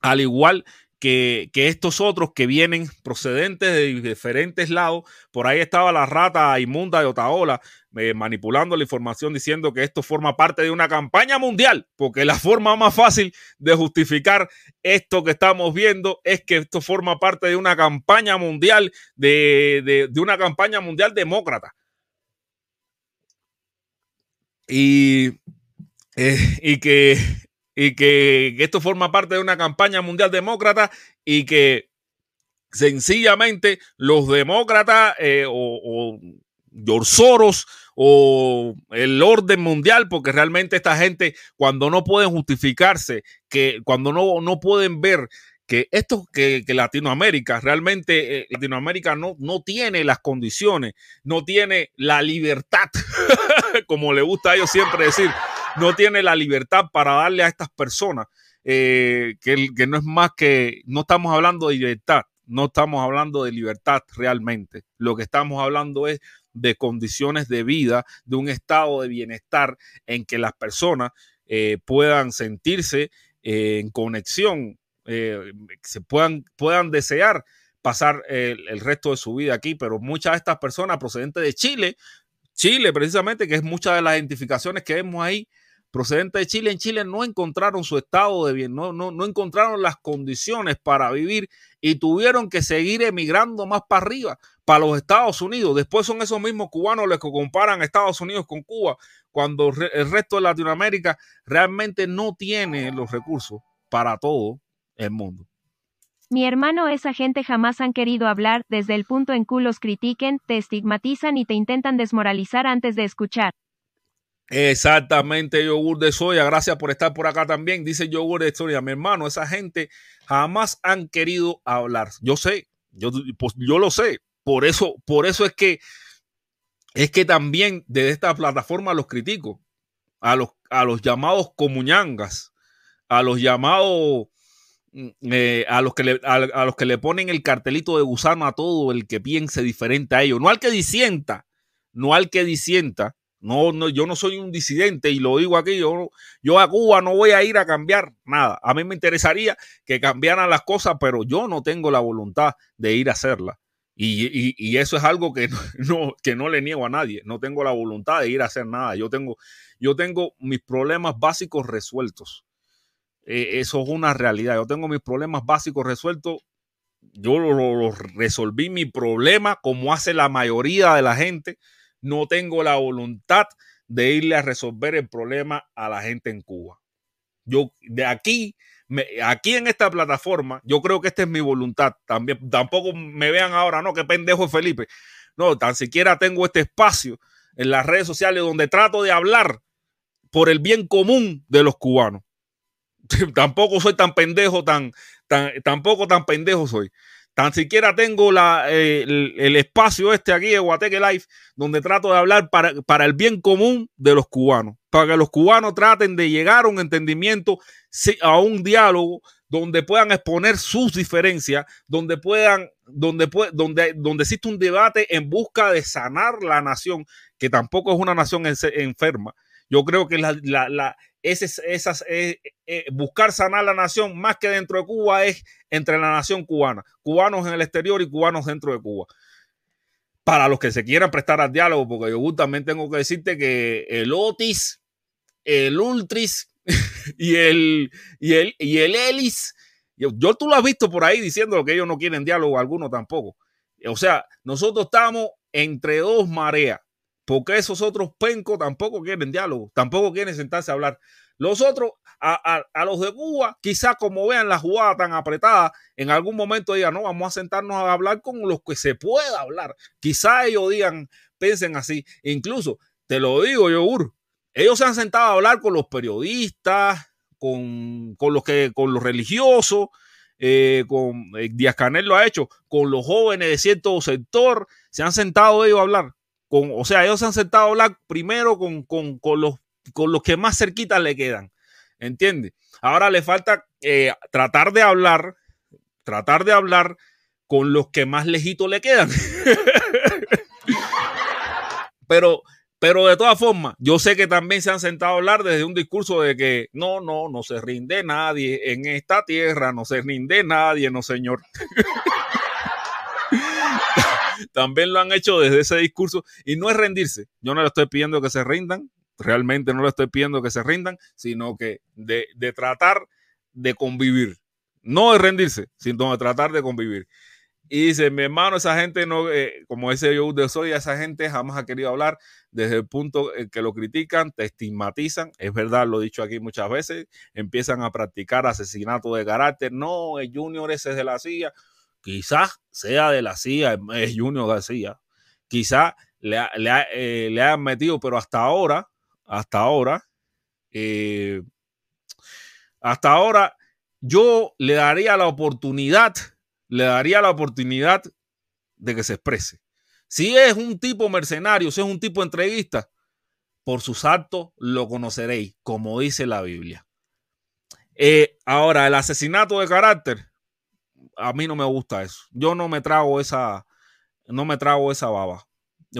S1: Al igual que, estos otros que vienen procedentes de diferentes lados. Por ahí estaba la rata inmunda de Otaola eh, manipulando la información diciendo que esto forma parte de una campaña mundial, porque la [laughs] forma más fácil de justificar esto que estamos viendo es que esto forma parte de una campaña mundial, de, una campaña mundial demócrata. Y, eh, y que y que, esto forma parte de una campaña mundial demócrata y que sencillamente los demócratas eh, o, o George o el orden mundial, porque realmente esta gente cuando no pueden justificarse, que cuando no, no pueden ver que esto, que, Latinoamérica, realmente eh, Latinoamérica no, no tiene las condiciones, no tiene la libertad, [laughs] como le gusta a ellos siempre decir, no tiene la libertad para darle a estas personas, eh, que, que no es más que, no estamos hablando de libertad, no estamos hablando de libertad realmente. Lo que estamos hablando es de condiciones de vida, de un estado de bienestar en que las personas eh, puedan sentirse eh, en conexión, se puedan, puedan desear pasar el, el, resto de su vida aquí, pero muchas de estas personas procedentes de Chile, Chile precisamente, que es muchas de las identificaciones que vemos ahí, procedente de Chile, en Chile no encontraron su estado de bien, no, no, no encontraron las condiciones para vivir y tuvieron que seguir emigrando más para arriba, para los Estados Unidos. Después son esos mismos cubanos los que comparan Estados Unidos con Cuba, cuando el resto de Latinoamérica realmente no tiene los recursos para todo el mundo.
S2: Mi hermano, esa gente jamás han querido hablar, desde el punto en que los critiquen, te estigmatizan y te intentan desmoralizar antes de escuchar.
S1: Exactamente, yogur de soya. Gracias por estar por acá también. Dice yogur de soya. Mi hermano, esa gente jamás han querido hablar. Yo sé, yo, pues, yo lo sé. Por eso, por eso es que es que también desde esta plataforma los critico. A los, a los llamados comuñangas, a los llamados, mm, eh, a, los que le, a los que le ponen el cartelito de gusano a todo el que piense diferente a ellos. No al que disienta, no al que disienta no, no, yo no soy un disidente y lo digo aquí, yo, yo a Cuba no voy a ir a cambiar nada. A mí me interesaría que cambiaran las cosas, pero yo no tengo la voluntad de ir a hacerla. Y, eso es algo que [laughs] no, que no le niego a nadie. No tengo la voluntad de ir a hacer nada. Yo tengo, yo tengo mis problemas básicos resueltos. Eh, eso es una realidad. Yo tengo mis problemas básicos resueltos. Yo resolví mi problema como hace la mayoría de la gente no tengo la voluntad de irle a resolver el problema a la gente en Cuba. Yo de aquí, aquí en esta plataforma, yo creo que esta es mi voluntad. También, tampoco me vean ahora, no, qué pendejo Felipe. No, tan siquiera tengo este espacio en las redes sociales donde trato de hablar por el bien común de los cubanos. [laughs] tampoco soy tan pendejo, tan, tampoco tan pendejo soy. Tan siquiera tengo la, el, espacio este aquí de Guateque Life, donde trato de hablar para, para, el bien común de los cubanos, para que los cubanos traten de llegar a un entendimiento, a un diálogo donde puedan exponer sus diferencias, donde puedan, donde, donde, donde existe un debate en busca de sanar la nación, que tampoco es una nación enferma. Yo creo que la, la, esas, eh, eh, buscar sanar la nación más que dentro de Cuba es entre la nación cubana, cubanos en el exterior y cubanos dentro de Cuba. Para los que se quieran prestar al diálogo, porque yo también tengo que decirte que el Otis, el Ultris [laughs] y el, y el, y el Elis, yo, yo, tú lo has visto por ahí diciendo que ellos no quieren diálogo, alguno tampoco. O sea, nosotros estamos entre dos mareas porque esos otros pencos tampoco quieren diálogo, tampoco quieren sentarse a hablar. Los otros, a, los de Cuba, quizás como vean la jugada tan apretada, en algún momento digan, no, vamos a sentarnos a hablar con los que se pueda hablar. Quizás ellos digan, piensen así. Incluso, te lo digo, Yogur, ellos se han sentado a hablar con los periodistas, con, los, que, con los religiosos, eh, con eh, Díaz Canel lo ha hecho, con los jóvenes de cierto sector, se han sentado ellos a hablar o sea, ellos se han sentado a hablar primero con, los, con los que más cerquitas le quedan. ¿Entiendes? Ahora le falta eh, tratar de hablar, tratar de hablar con los que más lejitos le quedan. [laughs] pero, pero de todas formas, yo sé que también se han sentado a hablar desde un discurso de que no, no, no se rinde nadie en esta tierra, no se rinde nadie, no señor. [laughs] también lo han hecho desde ese discurso y no es rendirse. Yo no le estoy pidiendo que se rindan, realmente no le estoy pidiendo que se rindan, sino que de, tratar de convivir. No de rendirse, sino de tratar de convivir. Y dice, mi hermano, esa gente no, eh, como ese yo de soy, esa gente jamás ha querido hablar desde el punto en que lo critican, te estigmatizan, es verdad, lo he dicho aquí muchas veces, empiezan a practicar asesinato de carácter, no, el Junior ese es de la CIA, quizás sea de la CIA, es Junior García, quizás le, le, eh, le hayan metido, pero hasta ahora, hasta ahora, eh, hasta ahora yo le daría la oportunidad le daría la oportunidad de que se exprese. Si es un tipo mercenario, si es un tipo entreguista, por sus actos lo conoceréis, como dice la Biblia. Eh, ahora, el asesinato de carácter, a mí no me gusta eso. Yo no me trago esa, no me trago esa baba.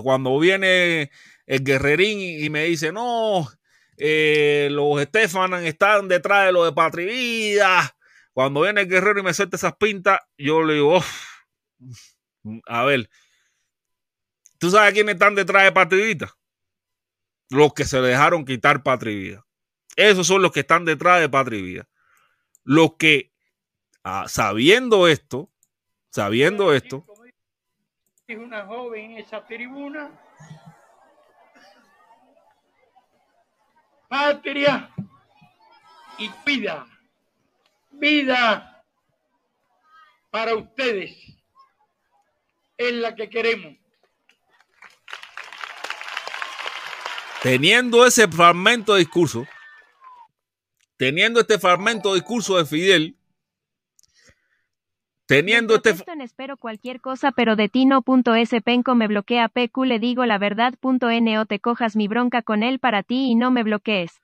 S1: Cuando viene el guerrerín y, me dice, no, eh, los Estefan están detrás de lo de Patrivida, cuando viene el guerrero y me suelta esas pintas, yo le digo, a ver, ¿tú sabes quiénes están detrás de Patrivita? Los que se dejaron quitar Patrivida. Esos son los que están detrás de Patrivida. Los que, ah, sabiendo esto, sabiendo esto.
S3: Es una joven en esa tribuna. Patria y vida vida para ustedes es la que queremos.
S1: Teniendo ese fragmento de discurso, teniendo este fragmento de discurso de Fidel, teniendo este
S2: espero cualquier cosa pero de ti no punto ese penco me bloquea pq le digo la verdad punto no te cojas mi bronca con él para ti y no me bloquees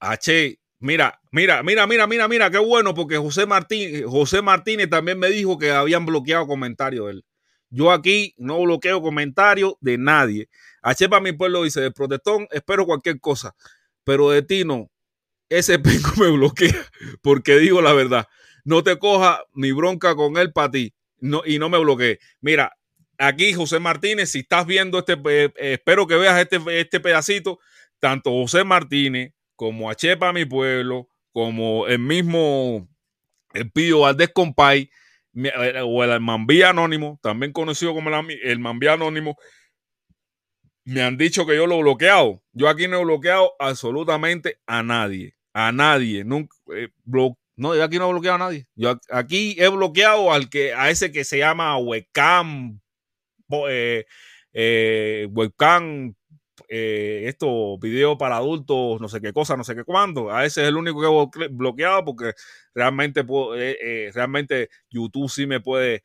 S1: H Mira, mira, mira, mira, mira, mira, qué bueno, porque José Martín, José Martínez también me dijo que habían bloqueado comentarios de él. Yo aquí no bloqueo comentarios de nadie. H para mi pueblo dice, de protestón espero cualquier cosa, pero de ti no. Ese [laughs] penco me bloquea porque digo la verdad. No te coja mi bronca con él para ti y no me bloquee. Mira, aquí José Martínez, si estás viendo este, eh, espero que veas este, este pedacito, tanto José Martínez como Achepa Mi Pueblo, como el mismo el Pío Valdés Compay, eh, o el Mambí Anónimo, también conocido como el Mambí Anónimo, me han dicho que yo lo he bloqueado. Yo aquí no he bloqueado absolutamente a nadie. A nadie. Nunca, eh, no, yo aquí no he bloqueado a nadie. Yo aquí he bloqueado al que, a ese que se llama webcam, eh, eh, webcam eh, esto, video para adultos, no sé qué cosa, no sé qué cuándo. A ese es el único que he bloqueado porque realmente, eh, eh, realmente YouTube sí me puede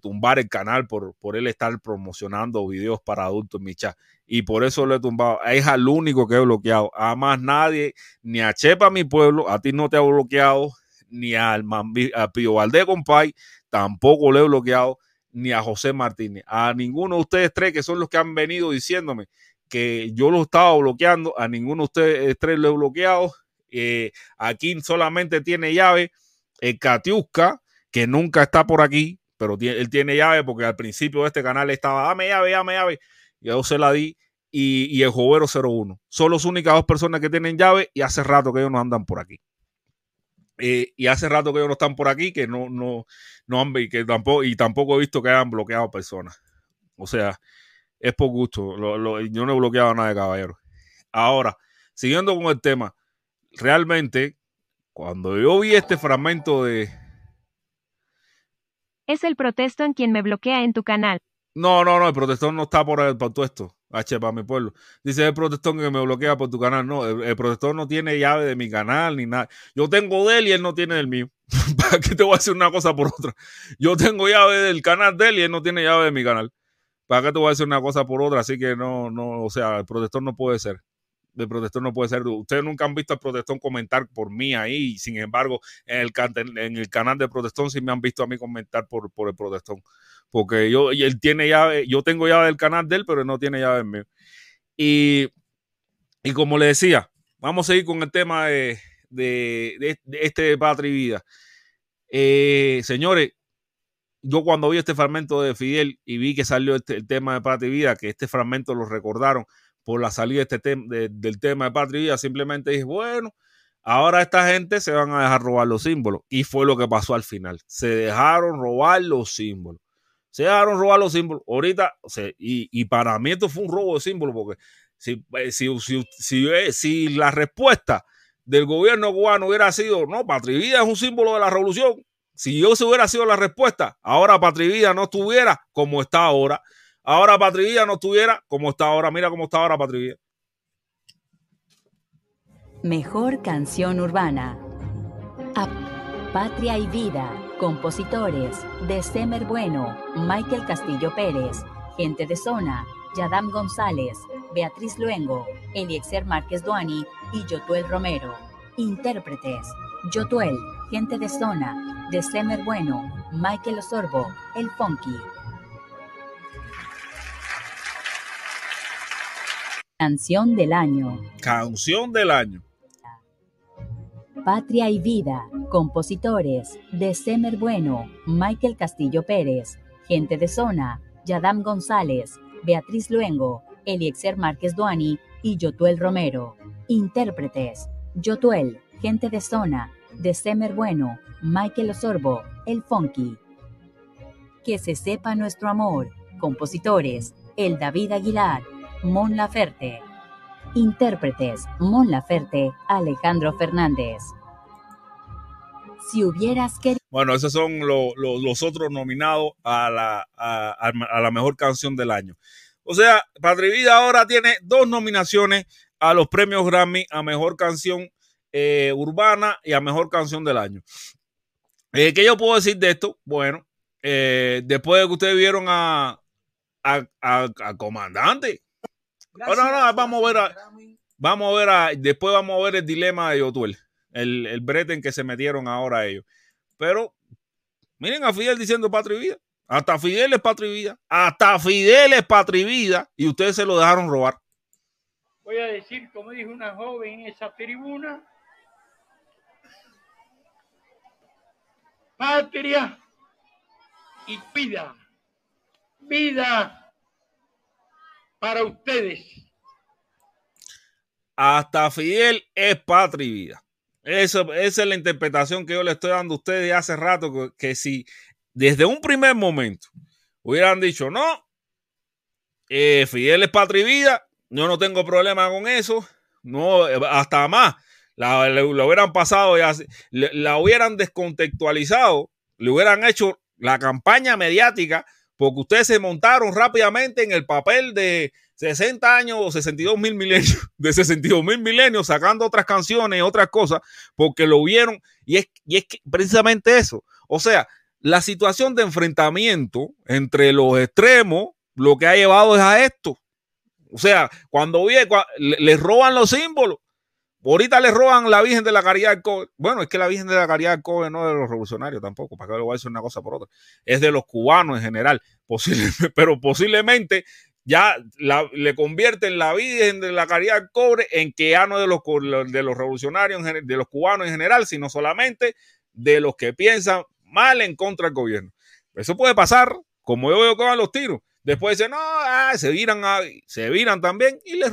S1: tumbar el canal por, por él estar promocionando videos para adultos en mi chat. Y por eso lo he tumbado. Es al único que he bloqueado. A más nadie, ni a Chepa, mi pueblo, a ti no te ha bloqueado, ni al a Pío Valdés, compay, tampoco le he bloqueado ni a José Martínez, a ninguno de ustedes tres que son los que han venido diciéndome que yo lo estaba bloqueando, a ninguno de ustedes tres lo he bloqueado. Eh, aquí solamente tiene llave el Katiuska, que nunca está por aquí, pero él tiene llave porque al principio de este canal estaba, dame llave, dame llave. Y yo se la di. Y, el Jovero 01. Son las únicas dos personas que tienen llave y hace rato que ellos no andan por aquí. Eh, y hace rato que ellos no están por aquí, que no, no, no han que tampoco, y tampoco he visto que hayan bloqueado personas. O sea, es por gusto. yo no he bloqueado a nadie, caballero. Ahora, siguiendo con el tema, realmente, cuando yo vi este fragmento de.
S2: Es el protestón quien me bloquea en tu canal.
S1: No, no, no, el protestón no está por, el, por todo esto. H para mi pueblo. Dice el protestón que me bloquea por tu canal. No, el, protestón no tiene llave de mi canal ni nada. Yo tengo de él y él no tiene del mío. [laughs] ¿Para qué te voy a decir una cosa por otra? Yo tengo llave del canal de él y él no tiene llave de mi canal. ¿Para qué te voy a decir una cosa por otra? Así que no, no, o sea, el protector no puede ser. el protestón no puede ser. Ustedes nunca han visto al protestón comentar por mí ahí. Sin embargo, en el, en el canal de protestón sí me han visto a mí comentar por, por el protestón. Porque yo, él tiene llave, yo tengo llave del canal de él, pero él no tiene llave mío. Y, y como le decía, vamos a seguir con el tema de, de, de, este Patria y Vida. Eh, señores, yo cuando vi este fragmento de Fidel y vi que salió este, el tema de Patria y Vida, que este fragmento lo recordaron por la salida este del tema de Patria y Vida, simplemente dije, bueno, ahora esta gente se van a dejar robar los símbolos. Y fue lo que pasó al final. Se dejaron robar los símbolos. Se dejaron robar los símbolos. Ahorita, y, y, para mí esto fue un robo de símbolos, porque si, eh, si, si, eh, si, la respuesta del gobierno cubano hubiera sido, no, Patria y Vida es un símbolo de la revolución, si yo se hubiera sido la respuesta, ahora Patrivida no estuviera como está ahora. Ahora Patrivida no estuviera como está ahora. Mira cómo está ahora Patrivida.
S4: Mejor canción urbana. A Patria y Vida. Compositores. De Semer Bueno. Michael Castillo Pérez. Gente de Zona. Yadam González. Beatriz Luengo. Eliezer Márquez Duani. Y Yotuel Romero. Intérpretes. Yotuel. Gente de Zona. De Semer Bueno, Michael Osorbo, El Funky. Canción del año.
S1: Canción del año.
S4: Patria y Vida. Compositores. De Semer Bueno, Michael Castillo Pérez. Gente de Zona. Yadam González. Beatriz Luengo. Eliezer Márquez Duani y Yotuel Romero. Intérpretes. Yotuel. Gente de Zona. De Semer Bueno, Michael Osorbo, El Funky. Que se sepa nuestro amor. Compositores, El David Aguilar, Mon Laferte. Intérpretes, Mon Laferte, Alejandro Fernández. Si hubieras querido...
S1: Bueno, esos son los otros nominados a la, mejor canción del año. O sea, Padre Vida ahora tiene dos nominaciones a los premios Grammy a mejor canción eh, urbana y a mejor canción del año. Eh, ¿Qué yo puedo decir de esto? Bueno, eh, después de que ustedes vieron a, Comandante. No, no, vamos a ver a, vamos a ver a, después vamos a ver el dilema de Yotuel, el, el brete en que se metieron ahora ellos. Pero miren a Fidel diciendo patria y vida. Hasta Fidel es patria y vida. Hasta Fidel es patria y vida. Y ustedes se lo dejaron robar.
S3: Voy a decir, como dijo una joven en esa tribuna, patria y vida. Vida para ustedes.
S1: Hasta Fidel es patria vida. Eso, esa es la interpretación que yo le estoy dando a ustedes hace rato, que, si desde un primer momento hubieran dicho, no, eh, Fidel es patria vida, yo no tengo problema con eso, no, hasta más, la, hubieran pasado, ya, la hubieran descontextualizado, le hubieran hecho la campaña mediática, porque ustedes se montaron rápidamente en el papel de 60 años o 62 mil milenios, [laughs] de 62 mil milenios, sacando otras canciones, otras cosas, porque lo vieron, y es, y es precisamente eso. O sea, la situación de enfrentamiento entre los extremos, lo que ha llevado es a esto. O sea, cuando les roban los símbolos, Ahorita le roban la Virgen de la Caridad del Cobre. Bueno, es que la Virgen de la Caridad del Cobre no es de los revolucionarios tampoco, para que lo voy a decir una cosa por otra. Es de los cubanos en general, [laughs] pero posiblemente ya le convierten la Virgen de la Caridad del Cobre en que ya no es de los, de los revolucionarios, de los cubanos en general, sino solamente de los que piensan mal en contra del gobierno. Eso puede pasar, como yo veo que van los tiros. Después dicen, no, ah, se viran, se viran también, y les,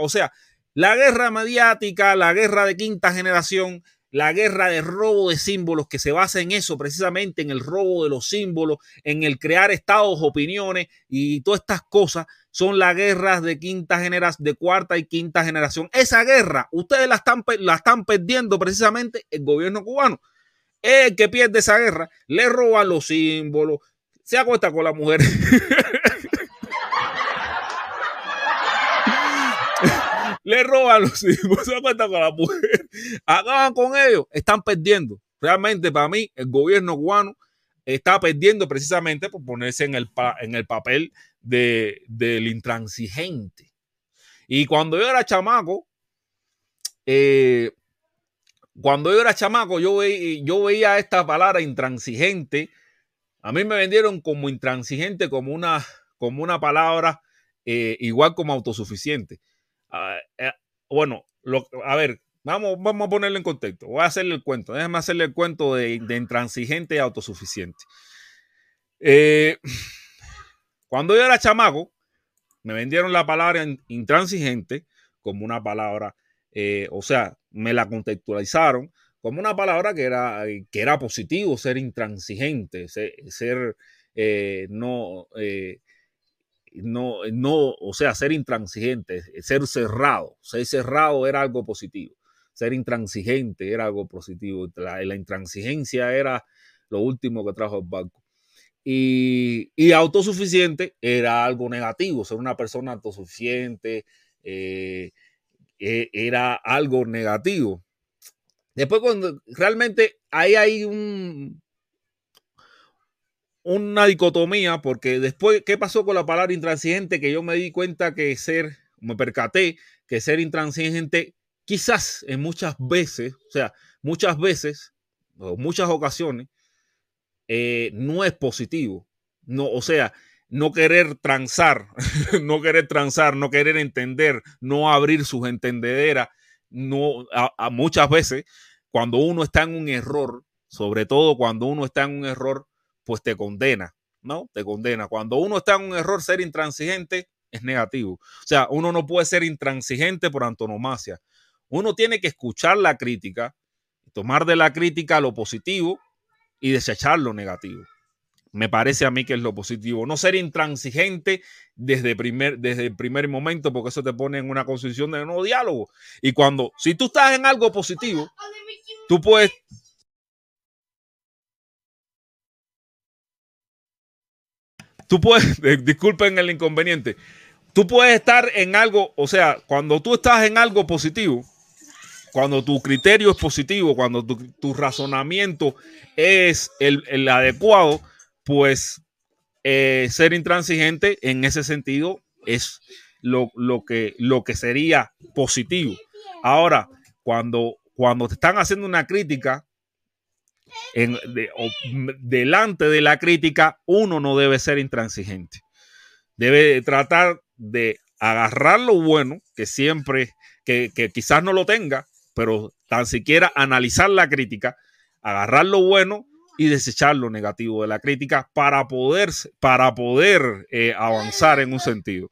S1: o sea, la guerra mediática, la guerra de quinta generación, la guerra de robo de símbolos que se basa en eso, precisamente en el robo de los símbolos, en el crear estados, opiniones y todas estas cosas, son las guerras de quinta generación, de cuarta y quinta generación. Esa guerra, ustedes la están, la están perdiendo precisamente el gobierno cubano. El que pierde esa guerra, le roba los símbolos, se acuesta con la mujer. [laughs] le roban los hijos, [laughs] se con la mujer, acaban con ellos, están perdiendo. Realmente para mí el gobierno cubano está perdiendo precisamente por ponerse en el, en el papel de, del intransigente. Y cuando yo era chamaco, eh, cuando yo era chamaco, yo, yo veía esta palabra intransigente. A mí me vendieron como intransigente, como una, como una palabra eh, igual como autosuficiente. Ah, eh, bueno, a ver, vamos, vamos a ponerlo en contexto. Voy a hacerle el cuento. Déjame hacerle el cuento de, intransigente y autosuficiente. Eh, cuando yo era chamaco, me vendieron la palabra intransigente como una palabra, o sea, me la contextualizaron como una palabra que era, que era positivo, ser intransigente, ser, no, no, no, o sea, ser intransigente, ser cerrado. Ser cerrado era algo positivo. Ser intransigente era algo positivo. La, intransigencia era lo último que trajo el banco. Y, autosuficiente era algo negativo. Ser una persona autosuficiente eh, e, era algo negativo. Después, cuando realmente ahí hay un, una dicotomía, porque después, ¿qué pasó con la palabra intransigente? Que yo me di cuenta que ser, me percaté que ser intransigente, quizás en muchas veces, o sea, muchas veces, o muchas ocasiones, eh, no es positivo. No, o sea, no querer transar, [laughs] no querer transar, no querer entender, no abrir sus entendederas, no, a muchas veces, cuando uno está en un error, sobre todo cuando uno está en un error, pues te condena, ¿no? Te condena. Cuando uno está en un error, ser intransigente es negativo. O sea, uno no puede ser intransigente por antonomasia. Uno tiene que escuchar la crítica, tomar de la crítica lo positivo y desechar lo negativo. Me parece a mí que es lo positivo. No ser intransigente desde, primer, desde el primer momento, porque eso te pone en una condición de no diálogo. Y cuando, si tú estás en algo positivo, tú puedes puedes, [laughs] disculpen el inconveniente, tú puedes estar en algo, o sea, cuando tú estás en algo positivo, cuando tu criterio es positivo, cuando tu, razonamiento es el, adecuado, pues eh, ser intransigente en ese sentido es lo, que, lo que sería positivo. Ahora, cuando, cuando te están haciendo una crítica, delante de la crítica, uno no debe ser intransigente. Debe tratar de agarrar lo bueno, que siempre, que, quizás no lo tenga, pero tan siquiera analizar la crítica, agarrar lo bueno y desechar lo negativo de la crítica para poder, para poder eh, avanzar en un sentido.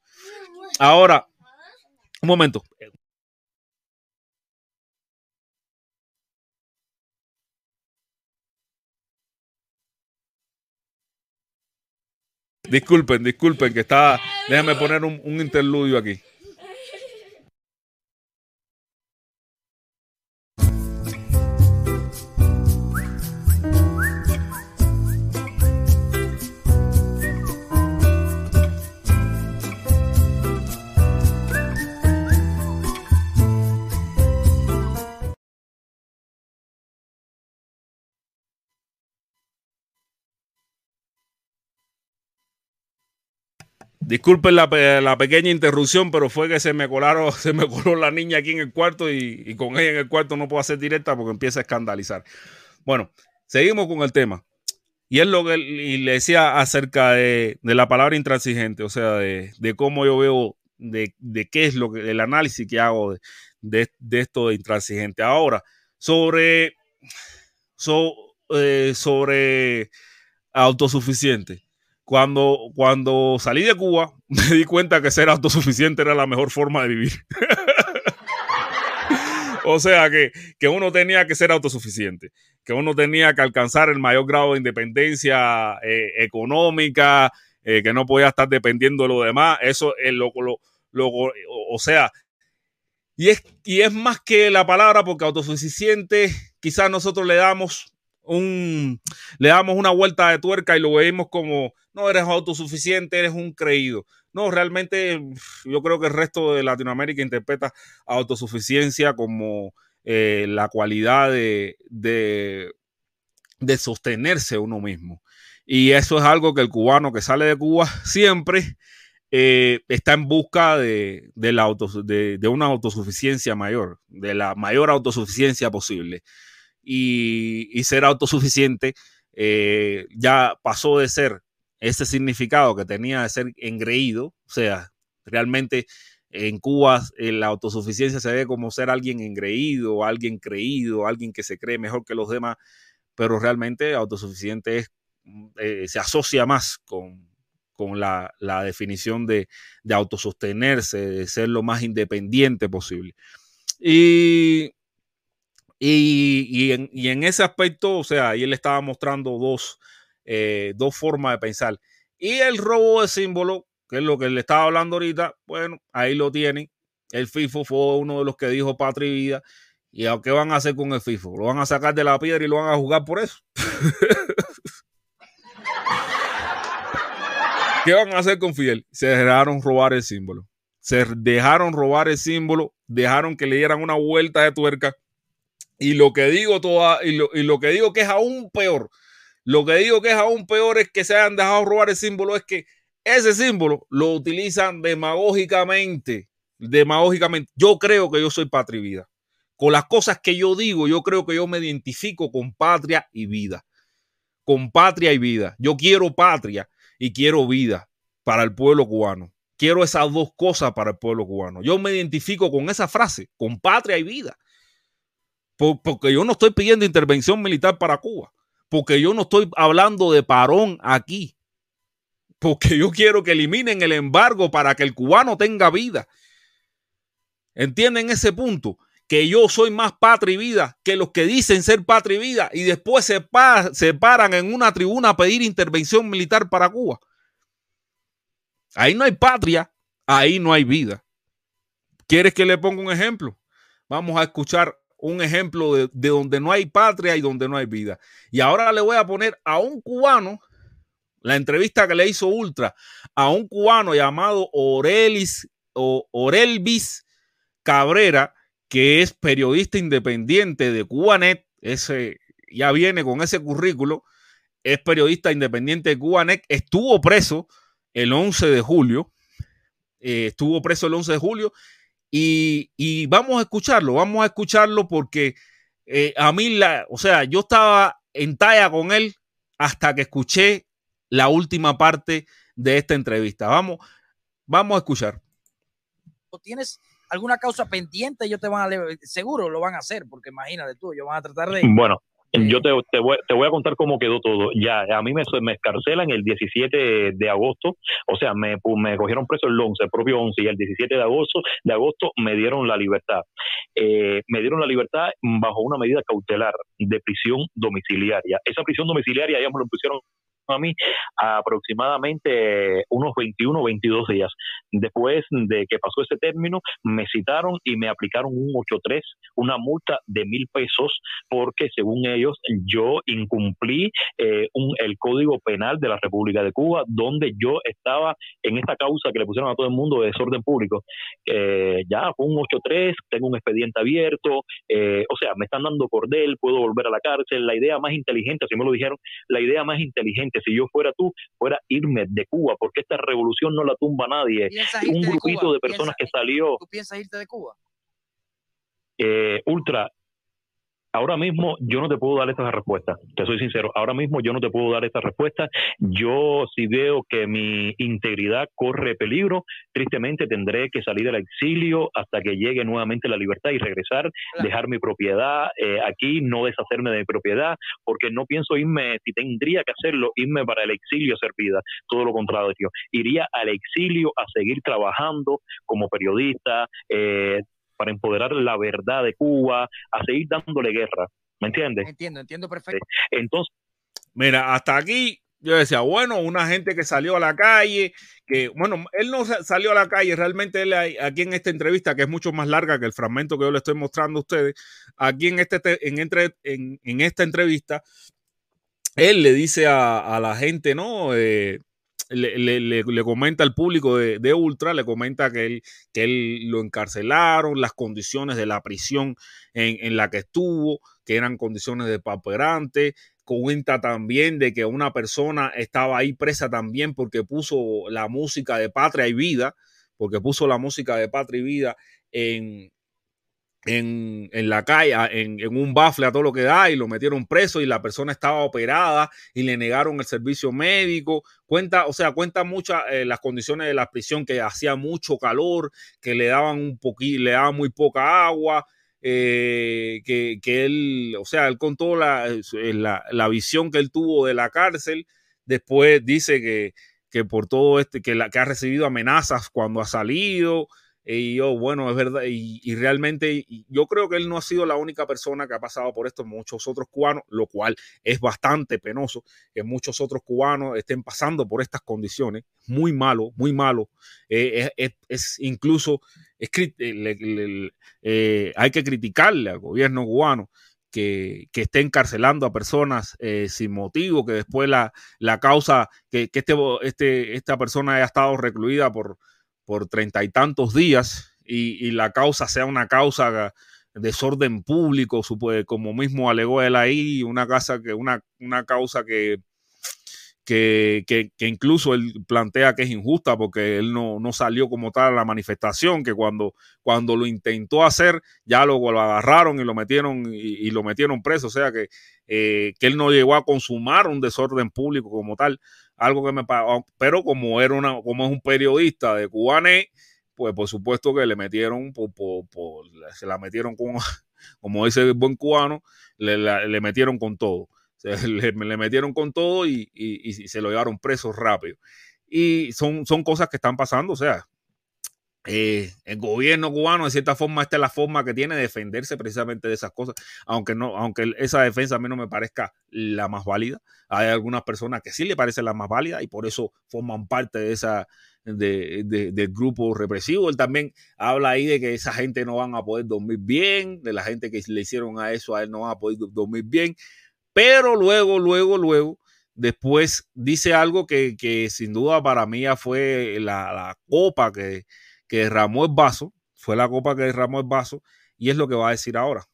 S1: Ahora, un momento, Disculpen, disculpen, que está. Déjame poner un, un interludio aquí. Disculpen la, pequeña interrupción, pero fue que se me colaron, [laughs] se me coló la niña aquí en el cuarto y, con ella en el cuarto no puedo hacer directa porque empieza a escandalizar. Bueno, seguimos con el tema. Y es lo que le decía acerca de, la palabra intransigente, o sea, de, cómo yo veo, de, qué es lo que, el análisis que hago de, esto de intransigente. Ahora, sobre, eh, sobre autosuficiente. Cuando, cuando salí de Cuba, [laughs] me di cuenta que ser autosuficiente era la mejor forma de vivir. [laughs] o sea, que, uno tenía que ser autosuficiente, que uno tenía que alcanzar el mayor grado de independencia eh, económica, eh, que no podía estar dependiendo de lo demás. Eso es lo, lo, lo o sea, y es, y es más que la palabra, porque autosuficiente, quizás nosotros le damos un, le damos una vuelta de tuerca y lo vemos como, no eres autosuficiente, eres un creído. No, realmente yo creo que el resto de Latinoamérica interpreta autosuficiencia como eh, la cualidad de, de, de sostenerse uno mismo. Y eso es algo que el cubano que sale de Cuba siempre eh, está en busca de, de la de, de, una autosuficiencia mayor, de la mayor autosuficiencia posible. Y, ser autosuficiente eh, ya pasó de ser ese significado que tenía de ser engreído, o sea, realmente en Cuba la autosuficiencia se ve como ser alguien engreído, alguien creído, alguien que se cree mejor que los demás, pero realmente autosuficiente es, eh, se asocia más con, con la, la, definición de, de, autosostenerse, de ser lo más independiente posible. Y, y, y, en, y en, ese aspecto, o sea, ahí él estaba mostrando dos, eh, dos formas de pensar. Y el robo de símbolo, que es lo que le estaba hablando ahorita, bueno, ahí lo tienen. El FIFO fue uno de los que dijo patria y vida. ¿Y a qué van a hacer con el FIFO? Lo van a sacar de la piedra y lo van a jugar por eso. [laughs] ¿Qué van a hacer con Fidel? Se dejaron robar el símbolo. Se dejaron robar el símbolo, dejaron que le dieran una vuelta de tuerca. Y lo que digo toda, y lo, y lo que digo que es aún peor, lo que digo que es aún peor es que se hayan dejado robar el símbolo, es que ese símbolo lo utilizan demagógicamente. Demagógicamente. Yo creo que yo soy patria y vida. Con las cosas que yo digo, yo creo que yo me identifico con patria y vida. Con patria y vida. Yo quiero patria y quiero vida para el pueblo cubano. Quiero esas dos cosas para el pueblo cubano. Yo me identifico con esa frase, con patria y vida. Porque yo no estoy pidiendo intervención militar para Cuba. Porque yo no estoy hablando de parón aquí. Porque yo quiero que eliminen el embargo para que el cubano tenga vida. ¿Entienden ese punto? Que yo soy más patria y vida que los que dicen ser patria y vida y después se, pa se paran en una tribuna a pedir intervención militar para Cuba. Ahí no hay patria, ahí no hay vida. ¿Quieres que le ponga un ejemplo? Vamos a escuchar un ejemplo de, de, donde no hay patria y donde no hay vida. Y ahora le voy a poner a un cubano, la entrevista que le hizo Ultra, a un cubano llamado Orelis o Orelvis Cabrera, que es periodista independiente de Cubanet, ese ya viene con ese currículo, es periodista independiente de Cubanet, estuvo preso el 11 de julio, eh, estuvo preso el 11 de julio y, y, vamos a escucharlo, vamos a escucharlo porque eh, a mí, la, o sea, yo estaba en talla con él hasta que escuché la última parte de esta entrevista. Vamos, vamos a escuchar.
S5: ¿Tienes alguna causa pendiente, ellos te van a leer, seguro lo van a hacer, porque imagínate tú, ellos van a tratar de...
S6: Bueno, yo te, te, voy, te, voy, a contar cómo quedó todo. Ya, a mí me, me escarcelan el 17 de agosto, o sea, me, me cogieron preso el 11, el propio 11, y el 17 de agosto, de agosto me dieron la libertad. Eh, me dieron la libertad bajo una medida cautelar de prisión domiciliaria. Esa prisión domiciliaria ya me lo pusieron a mí aproximadamente unos 21 o 22 días. Después de que pasó ese término, me citaron y me aplicaron un 8-3, una multa de mil pesos, porque según ellos yo incumplí eh, un, el Código Penal de la República de Cuba, donde yo estaba en esta causa que le pusieron a todo el mundo de desorden público. Eh, ya fue un 8-3, tengo un expediente abierto, eh, o sea, me están dando cordel, puedo volver a la cárcel. La idea más inteligente, así me lo dijeron, la idea más inteligente si yo fuera tú, fuera irme de Cuba, porque esta revolución no la tumba nadie. Un grupito de, de personas que salió.
S5: ¿Tú piensas irte de Cuba?
S6: Eh, ultra, Ahora mismo yo no te puedo dar esta respuesta, te soy sincero, ahora mismo yo no te puedo dar esta respuesta. Yo si veo que mi integridad corre peligro, tristemente tendré que salir del exilio hasta que llegue nuevamente la libertad y regresar, claro. dejar mi propiedad eh, aquí, no deshacerme de mi propiedad, porque no pienso irme, si tendría que hacerlo, irme para el exilio a ser vida, todo lo contrario, iría al exilio a seguir trabajando como periodista, eh, para empoderar la verdad de Cuba, a seguir dándole guerra. ¿Me entiendes?
S5: Entiendo, entiendo perfecto.
S6: Entonces.
S1: Mira, hasta aquí yo decía, bueno, una gente que salió a la calle, que, bueno, él no salió a la calle, realmente él aquí en esta entrevista, que es mucho más larga que el fragmento que yo le estoy mostrando a ustedes, aquí en, este, en, entre, en, en esta entrevista, él le dice a, a la gente, ¿no? Eh, le, le, comenta al público de, de, Ultra, le comenta que él, que él lo encarcelaron, las condiciones de la prisión en, en la que estuvo, que eran condiciones de paperante, cuenta también de que una persona estaba ahí presa también porque puso la música de Patria y Vida, porque puso la música de Patria y Vida en, en, la calle, en, un bafle a todo lo que da y lo metieron preso y la persona estaba operada y le negaron el servicio médico. Cuenta, o sea, cuenta muchas eh, las condiciones de la prisión que hacía mucho calor, que le daban un poquito, le daban muy poca agua. Eh, que, él, o sea, él contó la, la, la, visión que él tuvo de la cárcel. Después dice que, que por todo este, que, la, que ha recibido amenazas cuando ha salido, y yo, bueno, es verdad, y, realmente yo creo que él no ha sido la única persona que ha pasado por esto, muchos otros cubanos, lo cual es bastante penoso que muchos otros cubanos estén pasando por estas condiciones, muy malo, muy malo, eh, es, incluso, eh, hay que criticarle al gobierno cubano. Que, que, esté encarcelando a personas eh, sin motivo, que después la, la causa, que, que este, este, esta persona haya estado recluida por, por treinta y tantos días y, la causa sea una causa de desorden público, como mismo alegó él ahí, una, casa que, una, una causa que, que, que, incluso él plantea que es injusta porque él no, no, salió como tal a la manifestación, que cuando, cuando lo intentó hacer ya lo, lo agarraron y lo metieron y, lo metieron preso, o sea que, eh, que él no llegó a consumar un desorden público como tal algo que me pero como era una, como es un periodista de Cubané, pues por supuesto que le metieron, por, se la metieron con, [laughs] como dice el buen cubano, le, metieron con todo. Le, metieron con todo [laughs] y, y, se lo llevaron preso rápido. Y son, son cosas que están pasando, o sea, eh, el gobierno cubano, de cierta forma, esta es la forma que tiene de defenderse precisamente de esas cosas, aunque no, aunque esa defensa a mí no me parezca la más válida. Hay algunas personas que sí le parece la más válida y por eso forman parte de esa de, del grupo represivo. Él también habla ahí de que esa gente no van a poder dormir bien, de la gente que le hicieron a eso, a él no van a poder dormir bien. Pero luego, luego, luego, después dice algo que, que sin duda para mí ya fue la, la copa que, que derramó el vaso, fue la copa que derramó el vaso, y es lo que va a decir ahora.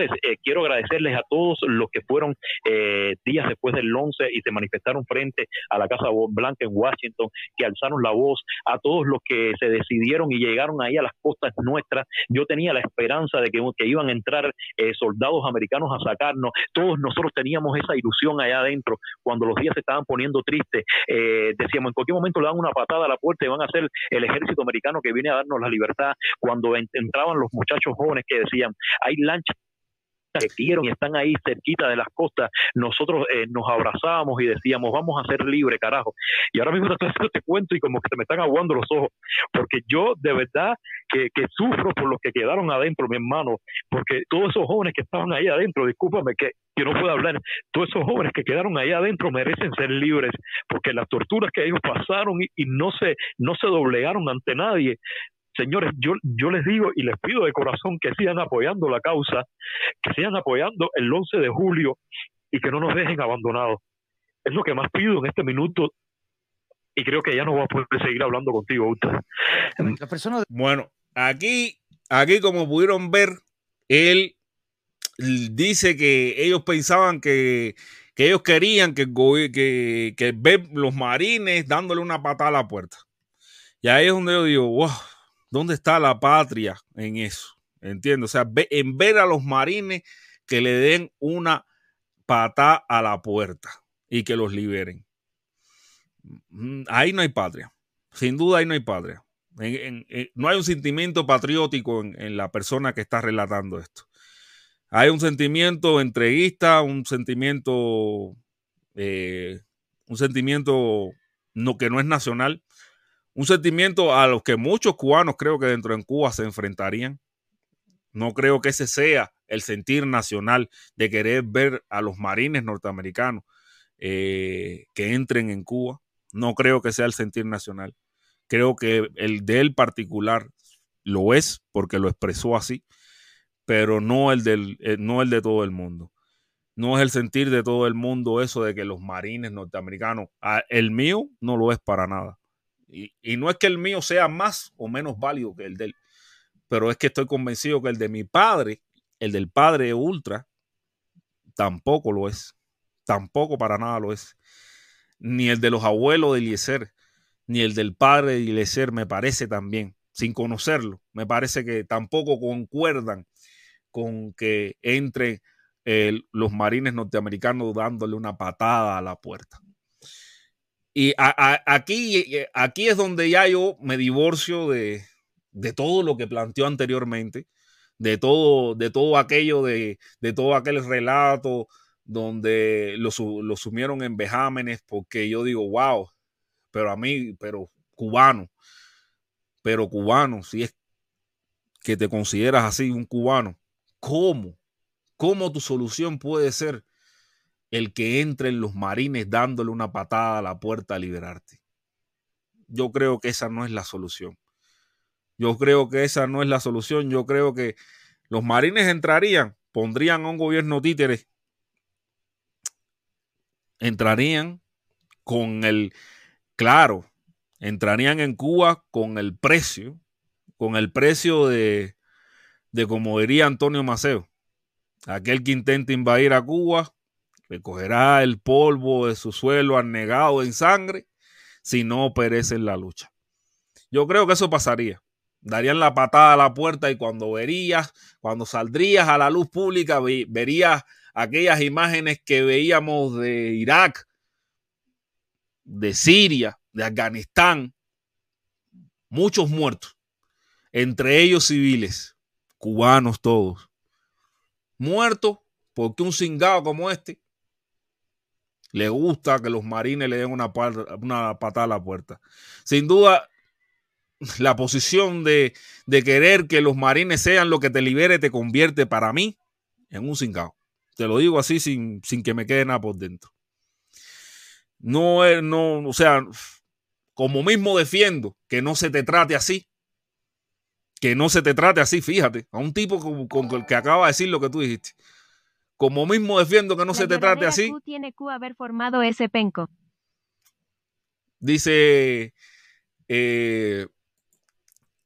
S6: Eh, quiero agradecerles a todos los que fueron eh, días después del 11 y se manifestaron frente a la Casa Blanca en Washington, que alzaron la voz, a todos los que se decidieron y llegaron ahí a las costas nuestras. Yo tenía la esperanza de que, que iban a entrar eh, soldados americanos a sacarnos. Todos nosotros teníamos esa ilusión allá adentro. Cuando los días se estaban poniendo tristes, decíamos, en cualquier momento le dan una patada a la puerta y van a ser el ejército americano que viene a darnos la libertad. Cuando entraban los muchachos jóvenes que decían, hay lanchas que quieren y están ahí cerquita de las costas, nosotros eh, nos abrazábamos y decíamos, vamos a ser libres, carajo. Y ahora mismo [laughs] te haciendo este cuento y como que se me están aguando los ojos, porque yo de verdad que, sufro por los que quedaron adentro, mi hermano, porque todos esos jóvenes que estaban ahí adentro, discúlpame que, que no puedo hablar, todos esos jóvenes que quedaron ahí adentro merecen ser libres, porque las torturas que ellos pasaron y, y no, se, no se doblegaron ante nadie, Señores, yo, yo les digo y les pido de corazón que sigan apoyando la causa, que sigan apoyando el 11 de julio y que no nos dejen abandonados. Es lo que más pido en este minuto y creo que ya no voy a poder seguir hablando contigo,
S1: La Bueno, aquí, aquí como pudieron ver, él dice que ellos pensaban que, que ellos querían que, que, que ver los marines dándole una patada a la puerta. Y ahí es donde yo digo, wow, ¿Dónde está la patria en eso? Entiendo. O sea, en ver a los marines que le den una pata a la puerta y que los liberen. Mm, ahí no hay patria. Sin duda ahí no hay patria. no hay un sentimiento patriótico en, la persona que está relatando esto. Hay un sentimiento entreguista, un sentimiento, eh, un sentimiento no, que no es nacional, un sentimiento a los que muchos cubanos creo que dentro de Cuba se enfrentarían. No creo que ese sea el sentir nacional de querer ver a los marines norteamericanos eh, que entren en Cuba. No creo que sea el sentir nacional. Creo que el de él particular lo es porque lo expresó así, pero no el, del, eh, no el de todo el mundo. No es el sentir de todo el mundo eso de que los marines norteamericanos, el mío no lo es para nada. Y, no es que el mío sea más o menos válido que el de él, pero es que estoy convencido que el de mi padre, el del padre Ultra, tampoco lo es. Tampoco para nada lo es. Ni el de los abuelos de Eliezer, ni el del padre de Eliezer me parece también, sin conocerlo. Me parece que tampoco concuerdan con que entren los marines norteamericanos dándole una patada a la puerta. Y aquí, aquí es donde ya yo me divorcio de, de todo lo que planteó anteriormente, de todo, de todo aquello, de, de todo aquel relato donde lo, lo, sumieron en vejámenes, porque yo digo, wow, pero a mí, pero cubano, pero cubano, si es que te consideras así, un cubano, ¿cómo? ¿Cómo tu solución puede ser el que entren los marines dándole una patada a la puerta a liberarte? Yo creo que esa no es la solución. Yo creo que esa no es la solución. Yo creo que los marines entrarían, pondrían a un gobierno títere, entrarían con el, claro, entrarían en Cuba con el precio, con el precio de, de como diría Antonio Maceo, aquel que intenta invadir a Cuba, recogerá el polvo de su suelo anegado en sangre si no perece en la lucha. Yo creo que eso pasaría darían la patada a la puerta y cuando verías, cuando saldrías a la luz pública, verías aquellas imágenes que veíamos de Irak, de Siria, de Afganistán, muchos muertos, entre ellos civiles, cubanos todos, muertos porque un cingado como este le gusta que los marines le den una, una patada a la puerta. Sin duda, la posición de, querer que los marines sean lo que te libere te convierte para mí en un cingado. Te lo digo así sin, que me quede nada por dentro. No no, o sea, como mismo defiendo que no se te trate así. Que no se te trate así, fíjate, a un tipo con, el que acaba de decir lo que tú dijiste. Como mismo defiendo que no se te trate así.
S2: tiene que haber formado ese penco.
S1: Dice eh,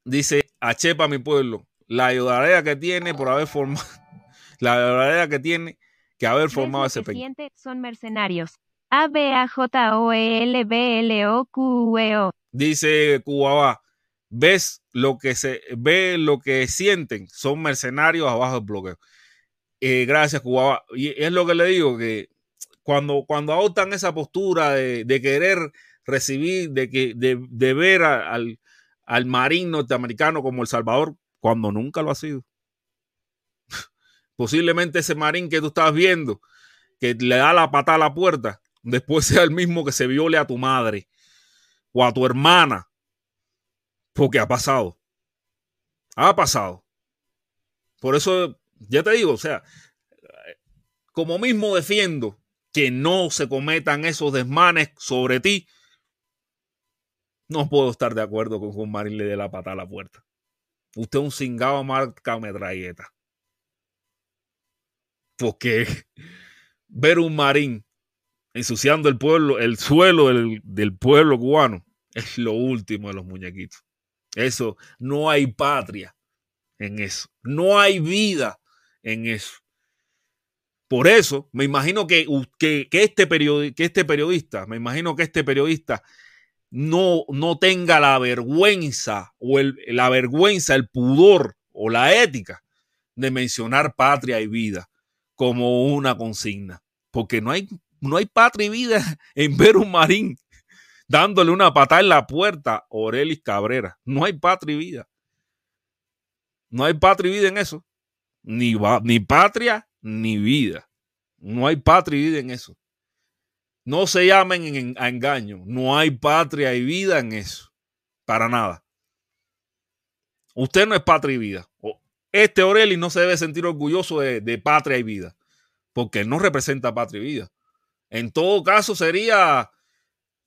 S1: dice Chepa, mi pueblo, la ayudarea que tiene por haber formado, [laughs] la ayudarea que tiene que haber formado ese peño.
S2: Son mercenarios. A B A J O E L B L O Q E O.
S1: Dice Cubaba, ves lo que se ve lo que sienten, son mercenarios abajo del bloqueo. Eh, gracias, Cubaba. Y es lo que le digo, que cuando, cuando adoptan esa postura de, querer recibir, de, que, de, ver al, al marín norteamericano como El Salvador cuando nunca lo ha sido. [laughs] Posiblemente ese marín que tú estás viendo, que le da la pata a la puerta, después sea el mismo que se viole a tu madre o a tu hermana. Porque ha pasado. Ha pasado. Por eso, ya te digo, o sea, como mismo defiendo que no se cometan esos desmanes sobre ti, no puedo estar de acuerdo con un marín le dé la pata a la puerta. Usted es un cingado marca metralleta. Porque [laughs] ver un marín ensuciando el pueblo, el suelo del, del pueblo cubano, es lo último de los muñequitos. Eso, no hay patria en eso. No hay vida en eso. Por eso, me imagino que, que, este, que este periodista, me imagino que este periodista no, no tenga la vergüenza o el, la vergüenza, el pudor o la ética de mencionar patria y vida como una consigna. Porque no hay, no hay patria y vida [laughs] en ver un marín dándole una patada en la puerta a Orelis Cabrera. No hay patria y vida. No hay patria y vida en eso. Ni, ni patria ni vida. No hay patria y vida en eso. No se llamen a engaño. No hay patria y vida en eso. Para nada. Usted no es patria y vida. Este Aureli no se debe sentir orgulloso de, patria y vida. Porque no representa patria y vida. En todo caso sería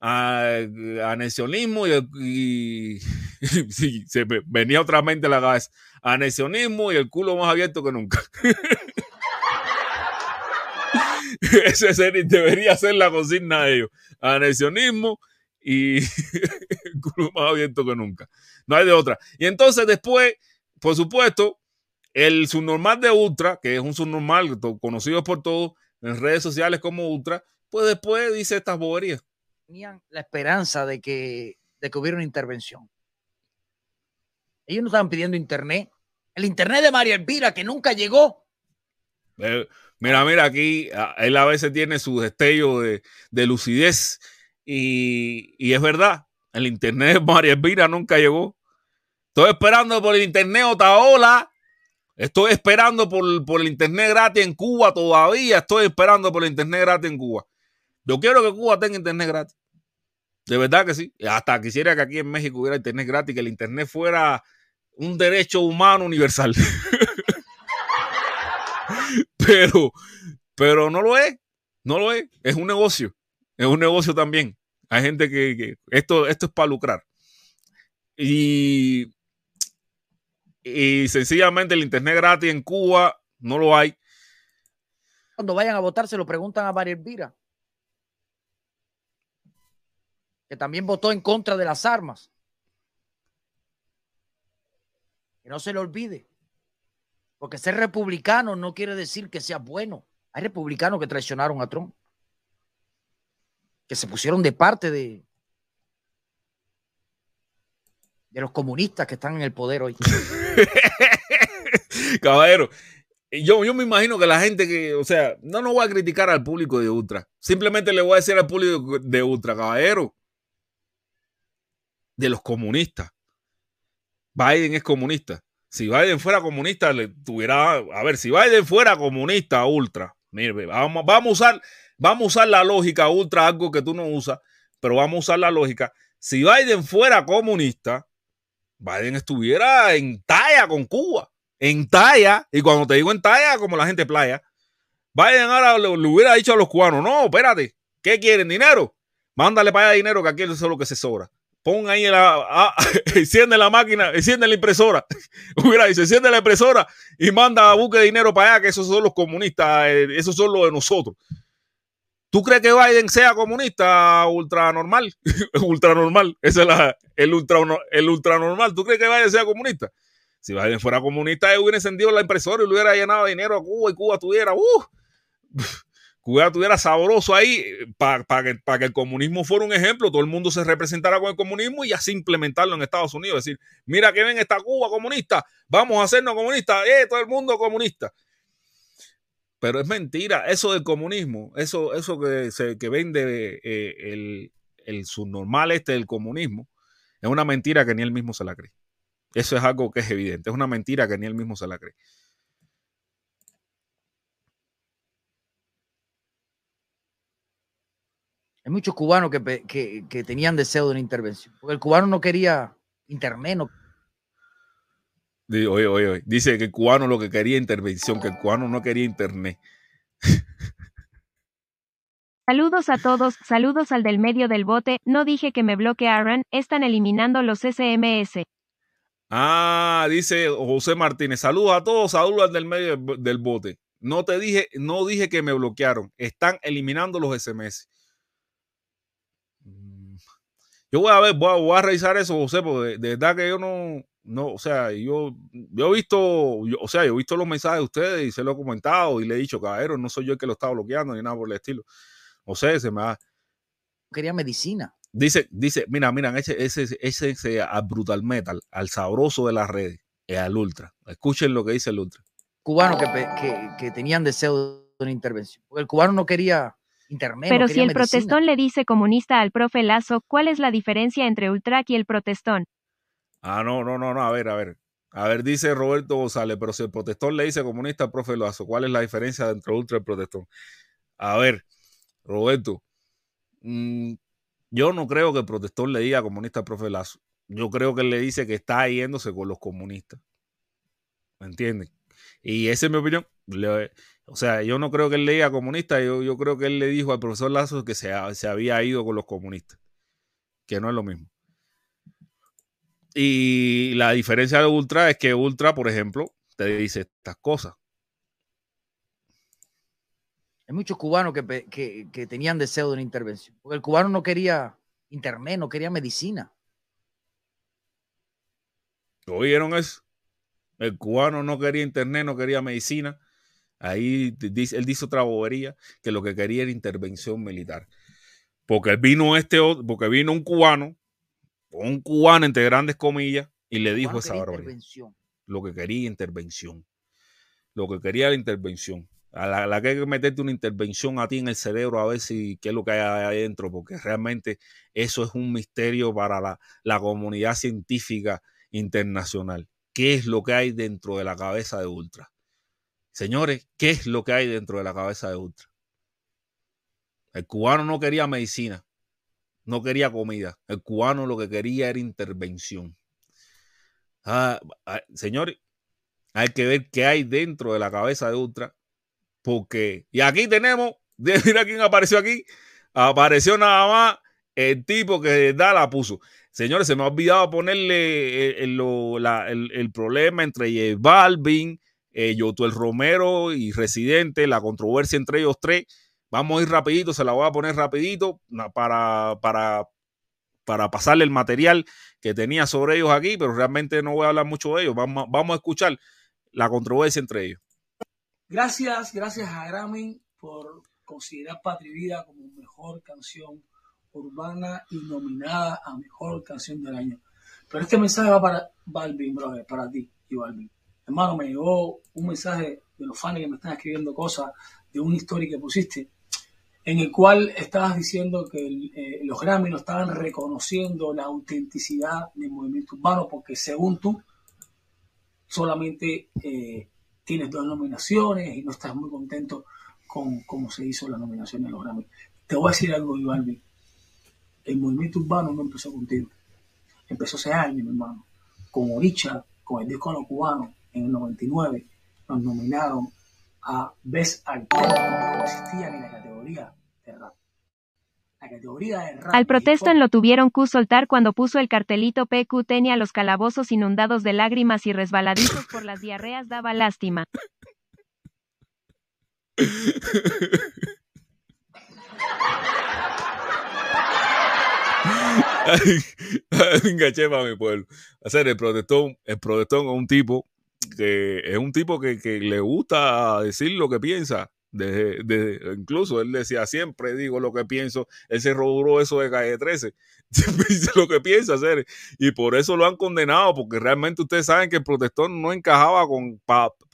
S1: anexionismo y, [laughs] se venía otra mente a la cabeza. Anexionismo y el culo más abierto que nunca. [laughs] Ese debería ser la consigna de ellos. Anexionismo y [laughs] culo más abierto que nunca. No hay de otra. Y entonces después por supuesto, el subnormal de Ultra, que es un subnormal conocido por todos en redes sociales como Ultra, pues después dice estas boberías.
S5: Tenían la esperanza de que, de que hubiera una intervención. Ellos no estaban pidiendo internet. El internet de María Elvira, que nunca llegó.
S1: Eh, mira, mira, aquí él a veces tiene su destello de, lucidez y, y, es verdad, el internet de María Elvira nunca llegó. Estoy esperando por el internet Otaola. Estoy esperando por, por el internet gratis en Cuba todavía. Estoy esperando por el internet gratis en Cuba. Yo quiero que Cuba tenga internet gratis. De verdad que sí. Hasta quisiera que aquí en México hubiera internet gratis, que el internet fuera un derecho humano universal. [laughs] pero, pero no lo es. No lo es. Es un negocio. Es un negocio también. Hay gente que, esto, esto es para lucrar. Y, y sencillamente el internet gratis en Cuba no lo hay.
S5: Cuando vayan a votar se lo preguntan a María Elvira, que también votó en contra de las armas. Que no se le olvide. Porque ser republicano no quiere decir que sea bueno. Hay republicanos que traicionaron a Trump que se pusieron de parte de, de los comunistas que están en el poder hoy. [laughs]
S1: Caballero, yo, yo me imagino que la gente que, o sea, no nos voy a criticar al público de Ultra. Simplemente le voy a decir al público de Ultra, caballero, de los comunistas. Biden es comunista. Si Biden fuera comunista, le tuviera, a ver, si Biden fuera comunista, Ultra, mire, vamos, vamos a usar Vamos a usar la lógica ultra, algo que tú no usas, pero vamos a usar la lógica. Si Biden fuera comunista, Biden estuviera en talla con Cuba. En talla. Y cuando te digo en talla, como la gente playa. Biden ahora le, hubiera dicho a los cubanos, no, espérate, ¿qué quieren? ¿Dinero? Mándale para allá dinero que aquí es lo que se sobra. Pon ahí la, ah, [laughs] enciende la máquina, enciende la impresora. [laughs] Hubiera dicho, enciende la impresora y manda a busque dinero para allá, que esos son los comunistas, eh, esos son los de nosotros. ¿Tú crees que Biden sea comunista ultra normal? [laughs] ultra normal. Ese es el, ultra, el ultra normal. ¿Tú crees que Biden sea comunista? Si Biden fuera comunista, él hubiera encendido la impresora y le hubiera llenado dinero a Cuba y Cuba tuviera, uh, Cuba tuviera sabroso ahí para que, que el comunismo fuera un ejemplo, todo el mundo se representara con el comunismo y así implementarlo en Estados Unidos. Es decir, mira que ven esta Cuba comunista, vamos a hacernos comunistas, eh, todo el mundo comunista. Pero es mentira, eso del comunismo, eso, eso que, se, que vende eh, el, el subnormal este del comunismo, es una mentira que ni él mismo se la cree. Eso es algo que es evidente, es una mentira que ni él mismo se la cree.
S5: Hay muchos cubanos que, que, que tenían deseo de una intervención, porque el cubano no quería internet, no
S1: Oye, oye, oye. Dice que el cubano lo que quería intervención, que el cubano no quería internet.
S2: Saludos a todos, saludos al del medio del bote, no dije que me bloquearan, están eliminando los SMS.
S1: Ah, dice José Martínez, saludos a todos, saludos al del medio del bote. No te dije, no dije que me bloquearon, están eliminando los SMS. Yo voy a ver, voy a, revisar eso, José, porque de verdad que yo no, no, o sea, yo, yo he visto, o sea, yo he visto los mensajes de ustedes y se lo he comentado y le he dicho, caballero, no soy yo el que lo estaba bloqueando ni nada por el estilo. O sea, se me ha...
S5: Quería medicina.
S1: Dice, dice, mira, mira, ese, ese, ese, ese al brutal metal, al sabroso de las redes, al ultra. Escuchen lo que dice el ultra.
S5: Cubanos que, que, que tenían deseo de una intervención. Porque el cubano no quería
S2: Pero si el protestón le dice comunista al profe Lazo, ¿cuál es la diferencia entre ultra y el protestón?
S1: Ah, no, no, no, no, a ver, a ver. A ver, dice Roberto González, pero si el protestón le dice comunista al profe Lazo, ¿cuál es la diferencia entre ultra y el protestón? A ver, Roberto, mm, yo no creo que el protestón le diga comunista al profe Lazo. Yo creo que él le dice que está yéndose con los comunistas. ¿Me entienden? Y esa es mi opinión. O sea, yo no creo que él le diga comunista, yo, yo creo que él le dijo al profesor Lazo que se, se había ido con los comunistas, que no es lo mismo. Y la diferencia de Ultra es que Ultra, por ejemplo, te dice estas cosas.
S5: Hay muchos cubanos que, tenían deseo de una intervención. Porque el cubano no quería internet, no quería medicina.
S1: ¿Oyeron eso? El cubano no quería internet, no quería medicina. Ahí dice, él dice otra bobería, que lo que quería era intervención militar. Porque vino este, porque vino un cubano, un cubano entre grandes comillas, y le dijo esa barbaridad. Lo que quería intervención. Lo que quería era intervención. A la, que hay que meterte una intervención a ti en el cerebro a ver si qué es lo que hay adentro, porque realmente eso es un misterio para la, la comunidad científica internacional. ¿Qué es lo que hay dentro de la cabeza de Ultra? Señores, ¿qué es lo que hay dentro de la cabeza de Ultra? El cubano no quería medicina, no quería comida. El cubano lo que quería era intervención. Ah, ah, señores, hay que ver qué hay dentro de la cabeza de Ultra porque, y aquí tenemos, [laughs] mira quién apareció aquí. Apareció nada más el tipo que da la puso. Señores, se me ha olvidado ponerle el, problema entre J Balvin, eh, Yotuel Romero y Residente, la controversia entre ellos tres. Vamos a ir rapidito, se la voy a poner rapidito para, para, para pasarle el material que tenía sobre ellos aquí, pero realmente no voy a hablar mucho de ellos. Vamos, vamos a escuchar la controversia entre ellos.
S7: Gracias, gracias a Grammy por considerar Patria Vida como mejor canción urbana y nominada a mejor canción del año. Pero este mensaje va para Balvin, brother, para ti y Balvin. Hermano, me llegó un mensaje de los fans que me están escribiendo cosas de una historia que pusiste, en el cual estabas diciendo que eh, los Grammy no estaban reconociendo la autenticidad del movimiento urbano porque según tú solamente eh, tienes dos nominaciones y no estás muy contento con cómo se hizo la nominación de los Grammy. Te voy a decir algo, Iván. El movimiento urbano no empezó contigo. Empezó hace años, mi hermano. Con Oricha, con el disco de los cubanos, en el 99, nos nominaron a Best Artist que no existían en la categoría de rap.
S2: Al protesto lo tuvieron que soltar cuando puso el cartelito PQ tenía los calabozos inundados de lágrimas y resbaladizos por las diarreas daba lástima.
S1: Venga, mi pueblo. Hacer el protestón, el protestón es un tipo que es un tipo que, que le gusta decir lo que piensa. De, incluso él decía siempre digo lo que pienso, él se robó eso de calle 13, [laughs] dice lo que piensa hacer. Y por eso lo han condenado, porque realmente ustedes saben que el protector no encajaba con,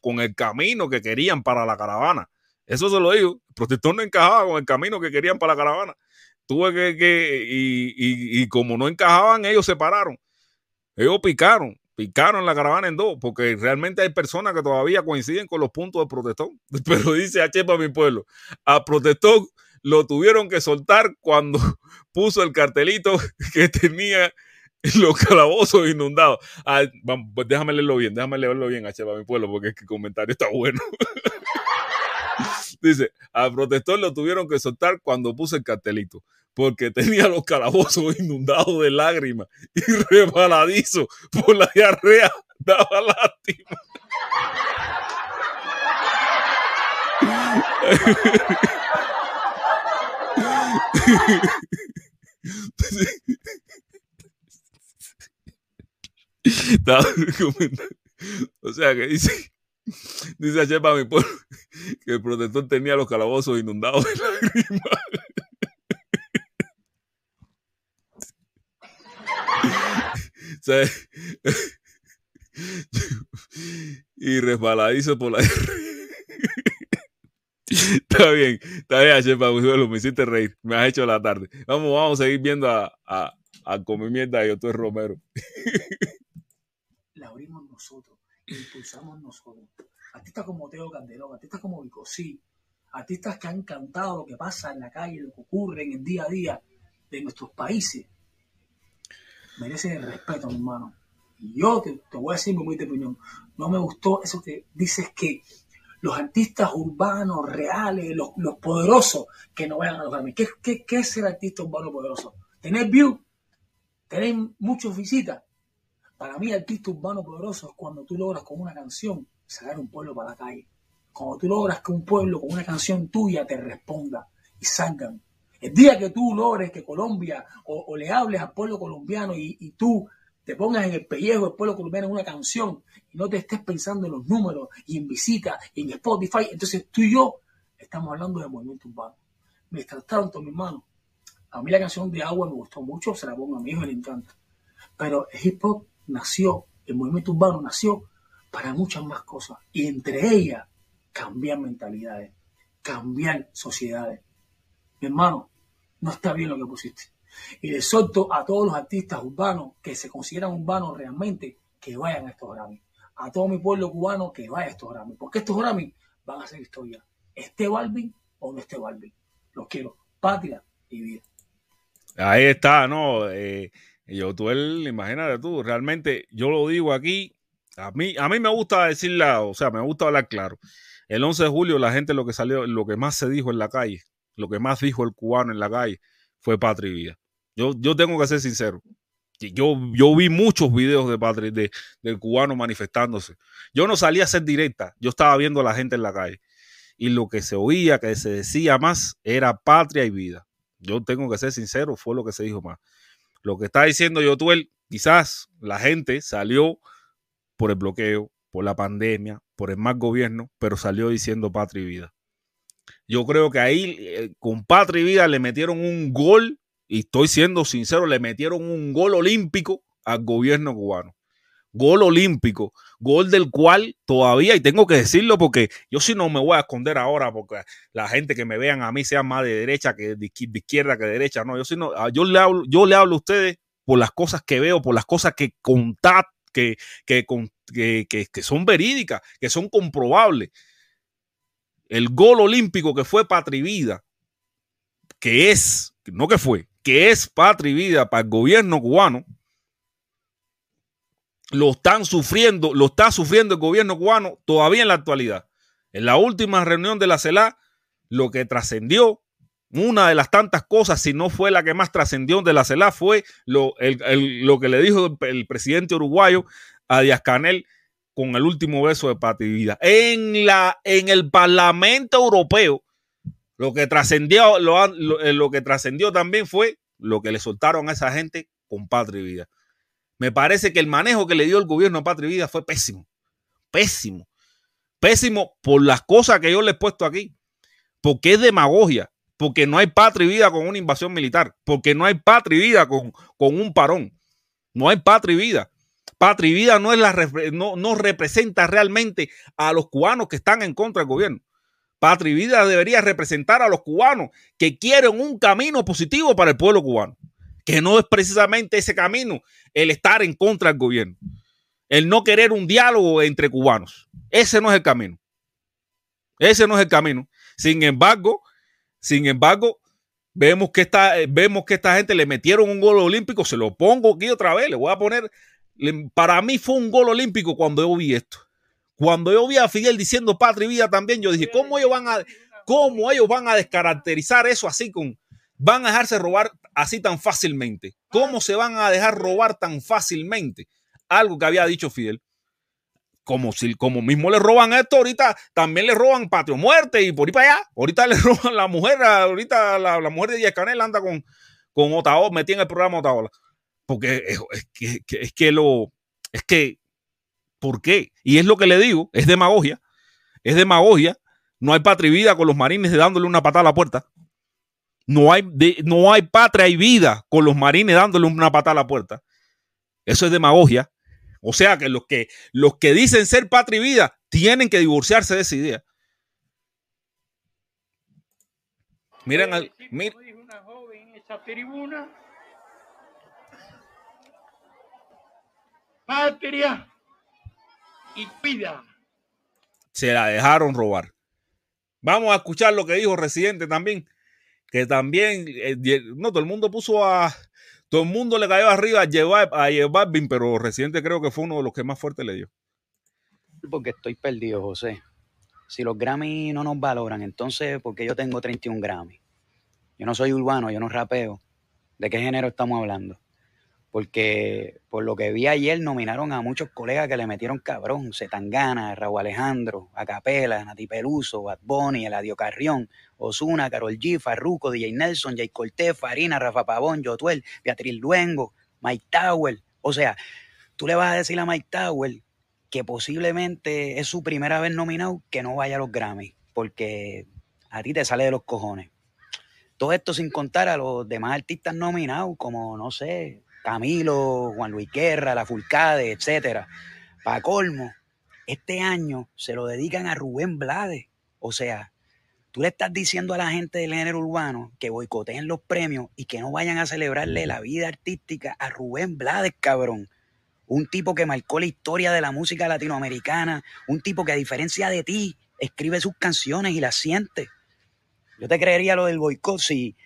S1: con el camino que querían para la caravana. Eso se lo digo, el protector no encajaba con el camino que querían para la caravana. Tuve que, que y, y, y como no encajaban, ellos se pararon, ellos picaron picaron la caravana en dos, porque realmente hay personas que todavía coinciden con los puntos de protestón. [laughs] Pero dice H para mi pueblo, a protestón lo tuvieron que soltar cuando [laughs] puso el cartelito [laughs] que tenía los calabozos inundados. Pues déjame leerlo bien, déjame leerlo bien, H para mi pueblo, porque es que el comentario está bueno. Dice, a protestón lo tuvieron que soltar cuando puso el cartelito porque tenía los calabozos [laughs] inundados de lágrimas y rebaladizo por la diarrea. [laughs] Daba lástima. o sea que dice dice a Chepa mi pueblo que el protector tenía los calabozos inundados de lágrimas [laughs] y resbaladizo por la [laughs] Está bien, está bien, Chepa, me hiciste reír, me has hecho la tarde. Vamos, vamos a seguir viendo a, a, a comer mierda y Romero. [laughs]
S7: La abrimos nosotros, impulsamos nosotros. Artistas como Teo Candelón, artistas como Vicosí, artistas que han cantado lo que pasa en la calle, lo que ocurre en el día a día de nuestros países merece respeto, mi hermano. Y yo te, voy a decir mi muy opinión. No me gustó eso que dices que los artistas urbanos, reales, los, poderosos, que no vayan a los Grammy. ¿Qué, qué, qué es ser artista urbano poderoso? Tener view, tener muchos visitas. Para mí, artista urbano poderoso es cuando tú logras con una canción sacar un pueblo para la calle. Cuando tú logras que un pueblo con una canción tuya te responda y salgan el día que tú logres que Colombia o, le hables al pueblo colombiano y, tú te pongas en el pellejo del pueblo colombiano en una canción y no te estés pensando en los números y en visitas y en Spotify, entonces tú y yo estamos hablando de movimiento urbano. Mientras tanto, mi hermano, a mí la canción de Agua me gustó mucho, se la pongo a mi hijo le encanta. Pero el hip hop nació, el movimiento urbano nació para muchas más cosas. Y entre ellas, cambiar mentalidades, cambiar sociedades. Mi hermano, no está bien lo que pusiste. Y le solto a todos los artistas urbanos que se consideran urbanos realmente que vayan a estos Grammy. A todo mi pueblo cubano que vaya a estos Grammy. Porque estos Grammy van a ser historia. Esté Balvin o no esté Balvin. Los quiero. Patria y vida.
S1: Ahí está, ¿no? Eh, yo, tú, él, imagínate tú, realmente yo lo digo aquí, a mí, a mí me gusta decirla, o sea, me gusta hablar claro. El 11 de julio la gente lo que salió, lo que más se dijo en la calle, lo que más dijo el cubano en la calle fue patria y vida. Yo, yo tengo que ser sincero. Yo, yo vi muchos videos de patria, de, del cubano manifestándose. Yo no salía a ser directa, yo estaba viendo a la gente en la calle. Y lo que se oía, que se decía más, era patria y vida. Yo tengo que ser sincero, fue lo que se dijo más. Lo que está diciendo Yotuel, quizás la gente salió por el bloqueo, por la pandemia, por el mal gobierno, pero salió diciendo patria y vida. Yo creo que ahí eh, con patria y vida le metieron un gol, y estoy siendo sincero, le metieron un gol olímpico al gobierno cubano gol olímpico, gol del cual todavía, y tengo que decirlo porque yo sí no me voy a esconder ahora porque la gente que me vean a mí sea más de derecha que de, izquierda que de derecha, no, yo sí no, ah, yo le hablo, yo le hablo a ustedes por las cosas que veo, por las cosas que contat, que, que, que, que son verídicas, que son comprobables. El gol olímpico que fue Patrivida, que es, no que fue, que es Patrivida para el gobierno cubano, lo están sufriendo, lo está sufriendo el gobierno cubano todavía en la actualidad. En la última reunión de la CELA, lo que trascendió, una de las tantas cosas, si no fue la que más trascendió de la CELA, fue lo, lo que le dijo el, presidente uruguayo a Díaz Canel con el último beso de Pativida. En, la, en el Parlamento Europeo, lo que trascendió, lo, lo, que trascendió también fue lo que le soltaron a esa gente con patria y vida. Me parece que el manejo que le dio el gobierno a Patria y Vida fue pésimo. Pésimo. Pésimo por las cosas que yo le he puesto aquí. Porque es demagogia. Porque no hay patria y vida con una invasión militar. Porque no hay patria y vida con, con un parón. No hay patria y vida. Patria vida no, es la, no, no representa realmente a los cubanos que están en contra del gobierno. Patria vida debería representar a los cubanos que quieren un camino positivo para el pueblo cubano que no es precisamente ese camino el estar en contra del gobierno, el no querer un diálogo entre cubanos. Ese no es el camino. Ese no es el camino. Sin embargo, sin embargo, vemos que esta, vemos que esta gente le metieron un gol olímpico. Se lo pongo aquí otra vez. Le voy a poner. Para mí fue un gol olímpico cuando yo vi esto. Cuando yo vi a Fidel diciendo patria y vida también, yo dije, ¿cómo ellos van a, cómo ellos van a descaracterizar eso así con, van a dejarse robar así tan fácilmente? ¿Cómo se van a dejar robar tan fácilmente? Algo que había dicho Fidel. Como si como mismo le roban esto, ahorita también le roban patrio muerte y por ahí para allá. Ahorita le [laughs] roban la mujer, ahorita la, mujer de Díaz Canel anda con, con Otaola, metida en el programa Otaola. Porque es, que, es que lo, es que, ¿por qué? Y es lo que le digo, es demagogia, es demagogia. No hay patria y vida con los marines dándole una patada a la puerta. No hay, no hay patria y vida con los marines dándole una patada a la puerta. Eso es demagogia. O sea que los que, los que dicen ser patria y vida tienen que divorciarse de esa idea. Miren, al,
S3: esa tribuna, patria y vida.
S1: Se la dejaron robar. Vamos a escuchar lo que dijo Residente también que también, eh, no, todo el mundo puso a, todo el mundo le cayó arriba a llevar a llevar pero reciente creo que fue uno de los que más fuerte le dio.
S8: Porque estoy perdido, José. Si los Grammy no nos valoran, entonces, porque yo tengo 31 Grammy? Yo no soy urbano, yo no rapeo. ¿De qué género estamos hablando? Porque por lo que vi ayer nominaron a muchos colegas que le metieron cabrón, Zetangana, Raúl Alejandro, Acapela, Nati Peluso, Bad Bunny, Eladio Carrión, Osuna, Carol G, Farruco, DJ Nelson, Jay Cortés, Farina, Rafa Pavón, Jotuel, Beatriz Luengo, Mike Tower, O sea, tú le vas a decir a Mike Tower que posiblemente es su primera vez nominado que no vaya a los Grammy, porque a ti te sale de los cojones. Todo esto sin contar a los demás artistas nominados, como, no sé, Camilo, Juan Luis Guerra, La Fulcade, etcétera. Para colmo, este año se lo dedican a Rubén Blades. O sea, tú le estás diciendo a la gente del género urbano que boicoteen los premios y que no vayan a celebrarle la vida artística a Rubén Blades, cabrón. Un tipo que marcó la historia de la música latinoamericana, un tipo que a diferencia de ti escribe sus canciones y las siente. Yo te creería lo del boicot si,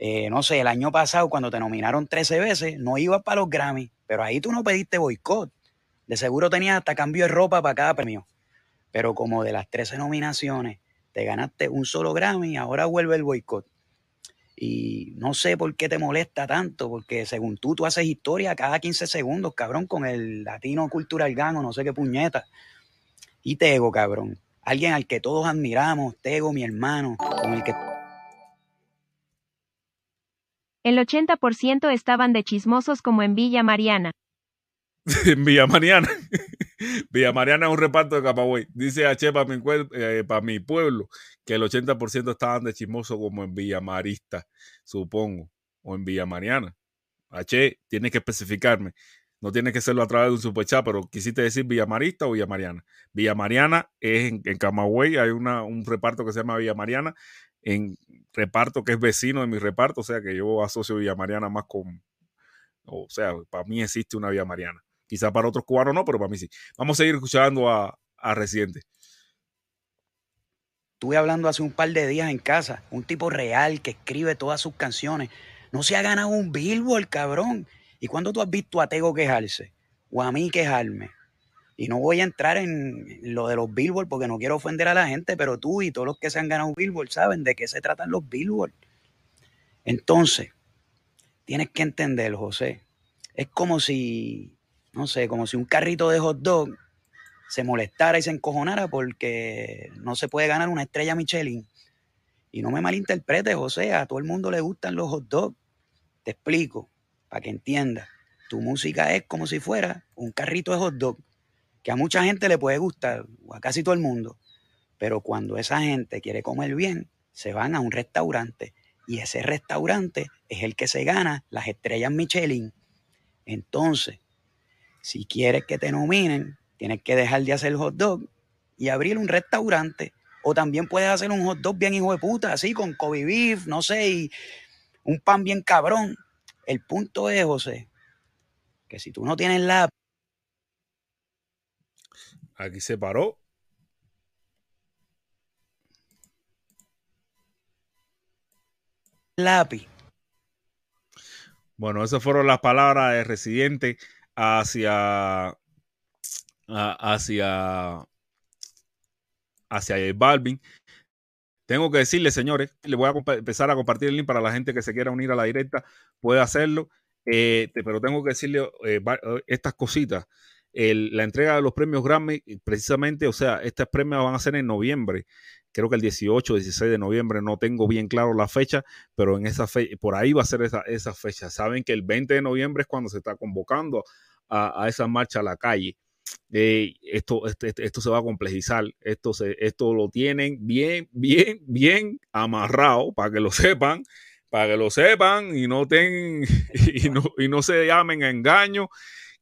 S8: eh, no sé, el año pasado cuando te nominaron 13 veces, no ibas para los Grammy, pero ahí tú no pediste boicot. De seguro tenías hasta cambio de ropa para cada premio. Pero como de las 13 nominaciones te ganaste un solo Grammy, ahora vuelve el boicot. Y no sé por qué te molesta tanto, porque según tú, tú haces historia cada 15 segundos, cabrón, con el latino cultural gano, no sé qué puñeta. Y Tego, cabrón alguien al que todos admiramos, Tego, mi hermano, con el que...
S2: El 80% estaban de chismosos como en Villa Mariana. [laughs]
S1: en Villa Mariana. [laughs] Villa Mariana es un reparto de Capagüey. Dice H para mi, eh, mi pueblo que el 80% estaban de chismosos como en Villa Marista, supongo, o en Villa Mariana. H, tienes que especificarme. No tiene que serlo a través de un superchat, pero quisiste decir Villamarista o Villamariana. Villamariana es en, Camagüey, hay una, un reparto que se llama Villamariana, en reparto que es vecino de mi reparto, o sea que yo asocio Villamariana más con, o sea, para mí existe una Villamariana. Quizá para otros cubanos no, pero para mí sí. Vamos a seguir escuchando a, a Residente.
S8: Estuve hablando hace un par de días en casa, un tipo real que escribe todas sus canciones. No se ha ganado un Billboard, cabrón. ¿Y cuando tú has visto a Tego quejarse? O a mí quejarme. Y no voy a entrar en lo de los Billboard porque no quiero ofender a la gente, pero tú y todos los que se han ganado Billboard saben de qué se tratan los Billboard. Entonces, tienes que entender, José. Es como si, no sé, como si un carrito de hot dog se molestara y se encojonara porque no se puede ganar una estrella Michelin. Y no me malinterpretes, José, a todo el mundo le gustan los hot dogs. Te explico para que entiendas. Tu música es como si fuera un carrito de hot dog, que a mucha gente le puede gustar, o a casi todo el mundo. Pero cuando esa gente quiere comer bien, se van a un restaurante y ese restaurante es el que se gana las estrellas Michelin. Entonces, si quieres que te nominen, tienes que dejar de hacer hot dog y abrir un restaurante. O también puedes hacer un hot dog bien hijo de puta, así con Kobe beef, no sé, y un pan bien cabrón. El punto es, José, que si tú no tienes lápiz.
S1: Aquí se paró.
S8: Lápiz.
S1: Bueno, esas fueron las palabras de residente hacia hacia hacia Balvin. Tengo que decirle, señores, le voy a empezar a compartir el link para la gente que se quiera unir a la directa, puede hacerlo, eh, pero tengo que decirle eh, eh, estas cositas. La entrega de los premios Grammy, precisamente, o sea, estos premios van a ser en noviembre, creo que el 18 o 16 de noviembre, no tengo bien claro la fecha, pero en esa fecha, por ahí va a ser esa, esa, fecha. Saben que el 20 de noviembre es cuando se está convocando a, a esa marcha a la calle. Eh, esto, este, este, esto se va a complejizar, esto, se, esto lo tienen bien, bien, bien amarrado para que lo sepan, para que lo sepan y no, ten, [laughs] y no, y no se llamen a engaño,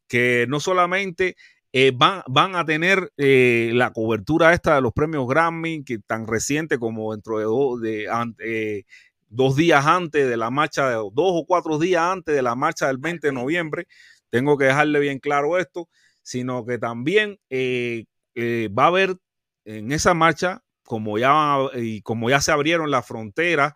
S1: que no solamente eh, van, van, a tener eh, la cobertura esta de los premios Grammy, que tan reciente como dentro de, de dos días antes de la marcha, dos o cuatro días antes de la marcha del 20 de noviembre. Tengo que dejarle bien claro esto sino que también eh, eh, va a haber en esa marcha, como ya, y como ya se abrieron las fronteras,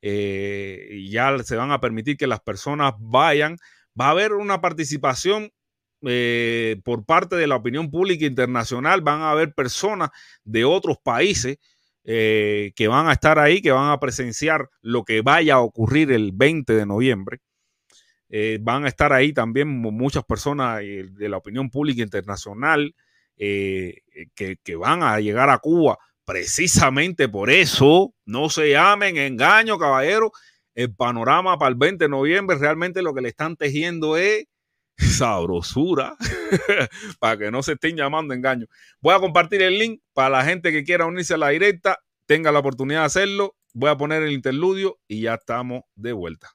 S1: eh, y ya se van a permitir que las personas vayan, va a haber una participación por parte de la opinión pública internacional, van a haber personas de otros países que van a estar ahí, que van a presenciar lo que vaya a ocurrir el 20 de noviembre. Eh, van a estar ahí también muchas personas eh, de la opinión pública internacional eh, que, van a llegar a Cuba precisamente por eso. No se llamen engaño, caballero. El panorama para el 20 de noviembre realmente lo que le están tejiendo es sabrosura, [laughs] para que no se estén llamando engaño. Voy a compartir el link para la gente que quiera unirse a la directa, tenga la oportunidad de hacerlo. Voy a poner el interludio y ya estamos de vuelta.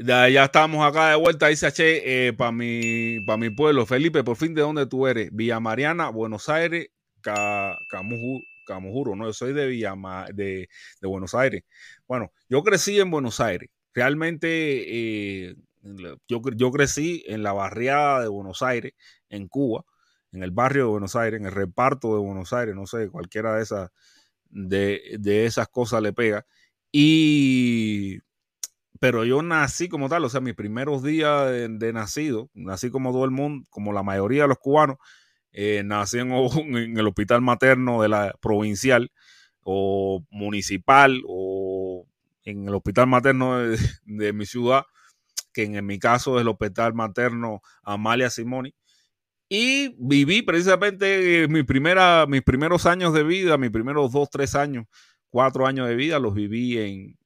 S1: Ya, estamos acá de vuelta, dice H, para mi, pa mi pueblo. Felipe, por fin, ¿de dónde tú eres? Villa Mariana, Buenos Aires, Ca, Camuju, Camujuro, ¿no? Yo soy de, Villa, de, de, Buenos Aires. Bueno, yo crecí en Buenos Aires. Realmente, eh, yo, yo crecí en la barriada de Buenos Aires, en Cuba, en el barrio de Buenos Aires, en el reparto de Buenos Aires, no sé, cualquiera de esas, de, de esas cosas le pega. Y pero yo nací como tal, o sea, mis primeros días de, nacido, nací como todo el mundo, como la mayoría de los cubanos, eh, nací en, [laughs] el hospital materno de la provincial o municipal o en el hospital materno de, mi ciudad, que en, mi caso es el hospital materno Amalia Simoni. Y viví precisamente primera, mis primeros años de vida, mis primeros dos, tres años, cuatro años de vida, los viví en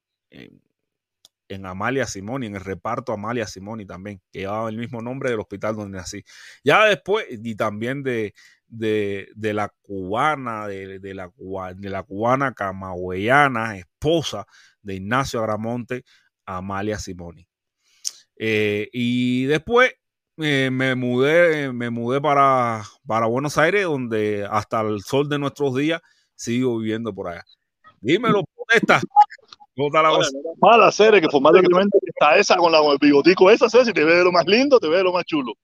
S1: en Amalia Simoni, en el reparto Amalia Simoni también, que llevaba el mismo nombre del hospital donde nací. Ya después, y también de, de, la cubana, de, de, la, de la cubana camagüeyana, esposa de Ignacio Agramonte, Amalia Simoni. Eh, y después eh, me mudé, me mudé para, para Buenos Aires, donde hasta el sol de nuestros días sigo viviendo por allá. Dímelo, protesta.
S9: ¿Cómo está la voz? Mala serie que formalmente está esa con, la, con el bigotico esa, ¿sabes? Si te ve lo más lindo, te ve lo más chulo.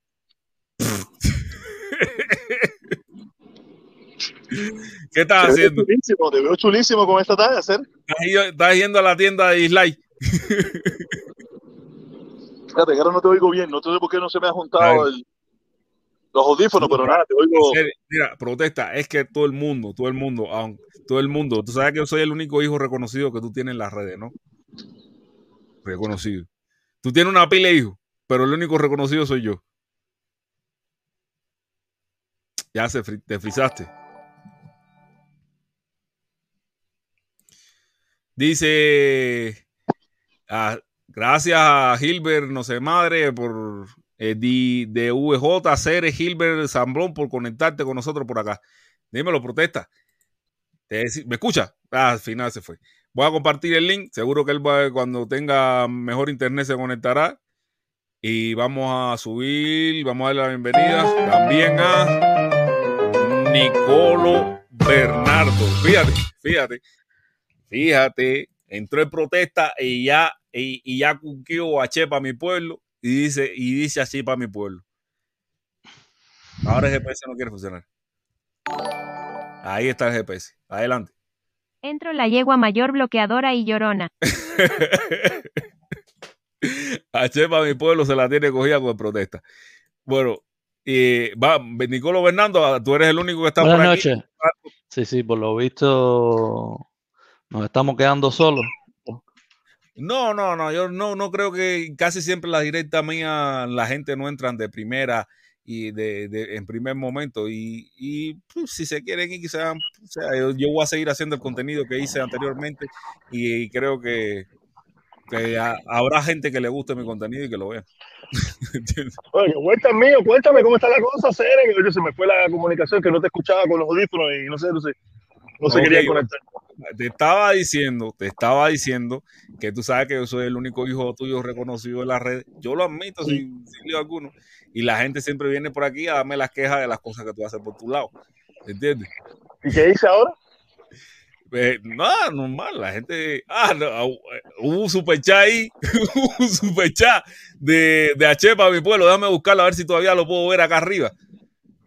S9: [laughs]
S1: ¿Qué estás haciendo?
S9: Chulísimo, te veo chulísimo con esta talla, ¿ser?
S1: Estás yendo a la tienda de Islay.
S9: Fíjate, que ahora no te oigo bien, no sé por qué no se me ha juntado el, los audífonos, pero nada, te oigo.
S1: Mira, protesta, es que todo el mundo, todo el mundo, todo el mundo, tú sabes que yo soy el único hijo reconocido que tú tienes en las redes, ¿no? Reconocido. Tú tienes una pila de hijos, pero el único reconocido soy yo. Ya se te frizaste. Dice, ah, gracias a Gilbert, no sé madre, por eh, de, VJ, Ceres, Gilbert, Zambrón, por conectarte con nosotros por acá. Dímelo, protesta. ¿Me escucha? Ah, al final se fue. Voy a compartir el link. Seguro que él va, cuando tenga mejor internet se conectará. Y vamos a subir, vamos a darle la bienvenida también a Nicolo Bernardo. Fíjate, fíjate, fíjate. Entró en protesta y ya, y, ya cunquió a Chepa, mi pueblo y dice, y dice así para mi pueblo. Ahora el GPS no quiere funcionar. Ahí está el GPS. Adelante.
S2: Entro la yegua mayor bloqueadora y llorona. [laughs]
S1: a Chepa, mi pueblo, se la tiene cogida con protesta. Bueno, y va, Nicolo Bernardo, tú eres el único que está
S10: Buenas
S1: por
S10: noches. Sí, sí, por lo visto nos estamos quedando solos.
S1: No, no, no, yo no, no creo que casi siempre la directa mía la gente no entran de primera y de, de en primer momento y, y pues, si se quieren y quizás, o sea, yo, yo, voy a seguir haciendo el contenido que hice anteriormente y, y creo que, que a, habrá gente que le guste mi contenido y que lo vea. [laughs]
S9: Oye, cuéntame mío, cuéntame cómo está la cosa, Seren. Se me fue la comunicación que no te escuchaba con los audífonos y no sé, no sé, no se okay. quería conectar
S1: te estaba diciendo, te estaba diciendo que tú sabes que yo soy el único hijo tuyo reconocido en la red. Yo lo admito sí. sin, sin lío alguno. Y la gente siempre viene por aquí a darme las quejas de las cosas que tú haces por tu lado. ¿Entiendes?
S9: ¿Y qué dice ahora?
S1: Eh, nada, normal. La gente. Ah, no, hubo un superchat ahí. [laughs] un superchat de, de Achepa, mi pueblo. Déjame buscarlo a ver si todavía lo puedo ver acá arriba.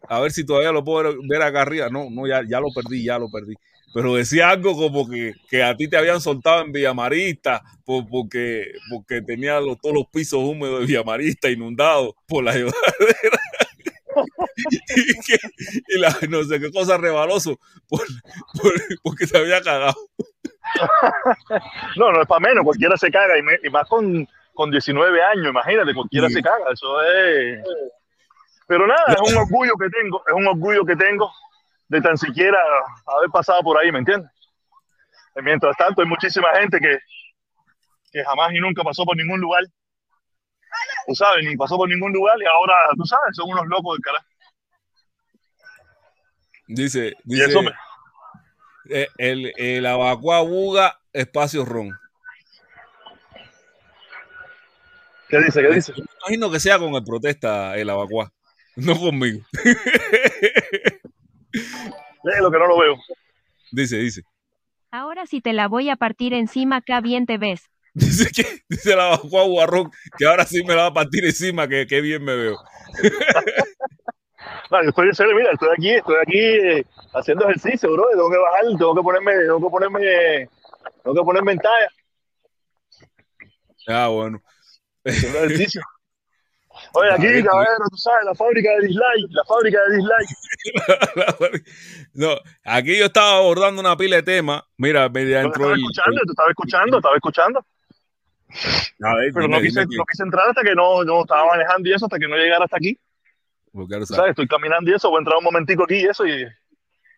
S1: A ver si todavía lo puedo ver acá arriba. No, no, ya, ya lo perdí, ya lo perdí. Pero decía algo como que, que a ti te habían soltado en Villamarista por, porque, porque tenía los- todos los pisos húmedos de Villamarista inundados por la ayudadera. [laughs] y, que, y la no sé qué cosa rebaloso por, por- porque te había cagado.
S9: No, no es para menos, cualquiera se caga, y, me- y más con, con 19 años, imagínate, cualquiera
S1: Sí.
S9: se caga, eso es... Pero nada, es un orgullo que tengo, es un orgullo que tengo de tan siquiera haber pasado por ahí, ¿me entiendes? Mientras tanto, hay muchísima gente que, que jamás y nunca pasó por ningún lugar, tú sabes, ni pasó por ningún lugar, y ahora, tú sabes, son unos locos del carajo.
S1: Dice,
S9: Y
S1: dice
S9: eso me-
S1: eh, el, el abacuá buga espacio ron.
S9: ¿Qué dice? ¿Qué dice?
S1: Me imagino que sea con el protesta el abacuá, no conmigo. [laughs]
S9: Lee lo que no lo veo.
S1: dice, dice.
S2: Ahora sí te la voy a partir encima, acá bien te ves. [laughs]
S1: Dice que dice el abacuá bugarrón que ahora sí me la va a partir encima, que, que bien me veo. [laughs]
S9: No, yo estoy en serio, mira, estoy aquí, estoy aquí eh, haciendo ejercicio, bro. Tengo que bajar, tengo que ponerme, tengo que ponerme, tengo que ponerme en talla,
S1: Ah, bueno.
S9: haciendo ejercicio. Oye, aquí, caballero, tú sabes, la fábrica de dislike, la fábrica de dislike. [laughs]
S1: no, aquí yo estaba abordando una pila de temas. Mira, me
S9: Yo
S1: entró
S9: estaba
S1: el,
S9: escuchando, te estaba escuchando, estaba escuchando.
S1: A ver,
S9: Pero
S1: dime,
S9: no quise,
S1: dime
S9: no quise entrar hasta que no, no estaba manejando y eso, hasta que no llegara hasta aquí. Tú
S1: sabes,
S9: estoy caminando y eso, voy a entrar un momentico aquí y eso, y,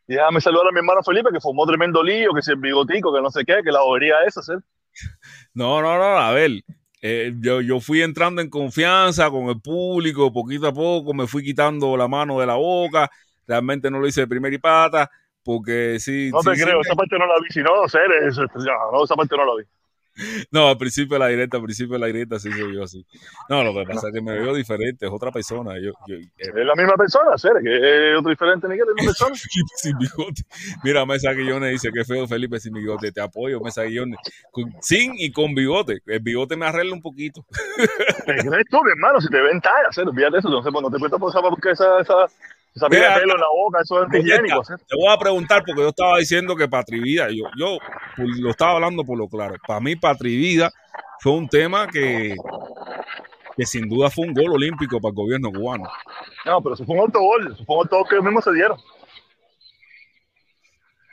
S9: y déjame saludar a mi hermano Felipe, que formó tremendo lío, que si el bigotico, que no sé qué, que la bobería esa, ¿sí? [laughs]
S1: No, no, no, a ver. Eh, yo, yo fui entrando en confianza con el público, poquito a poco, me fui quitando la mano de la boca. Realmente no lo hice de primera y pata, porque sí.
S9: No te
S1: sí,
S9: creo, esa parte no la vi, si no, no, esa parte no la vi.
S1: No, al principio de la directa, al principio de la directa sí se vio así. No, lo que pasa es que me veo diferente, es otra persona. Yo, yo, eh,
S9: Es la misma persona, que es otro diferente, ni que es la misma [laughs] persona.
S1: Felipe sin bigote. Mira, Mesa Guillone dice que feo Felipe sin bigote. Te apoyo, Mesa Guillone. Con- sin y con bigote. El bigote me arregla un poquito.
S9: ¿Te crees tú, mi hermano? Si te ven talla, ser, olvídate eso, no sé, no te cuesta por porque esa, esa, esa de pelo en la boca, eso es antihigiénico.
S1: Te voy a preguntar porque yo estaba diciendo que Patri Vida, yo, yo lo estaba hablando por lo claro. Para mí, Patri Vida fue un tema que, que sin duda fue un gol olímpico para el gobierno cubano.
S9: No, pero eso fue un autogol, eso fue un autogol que ellos mismos se dieron.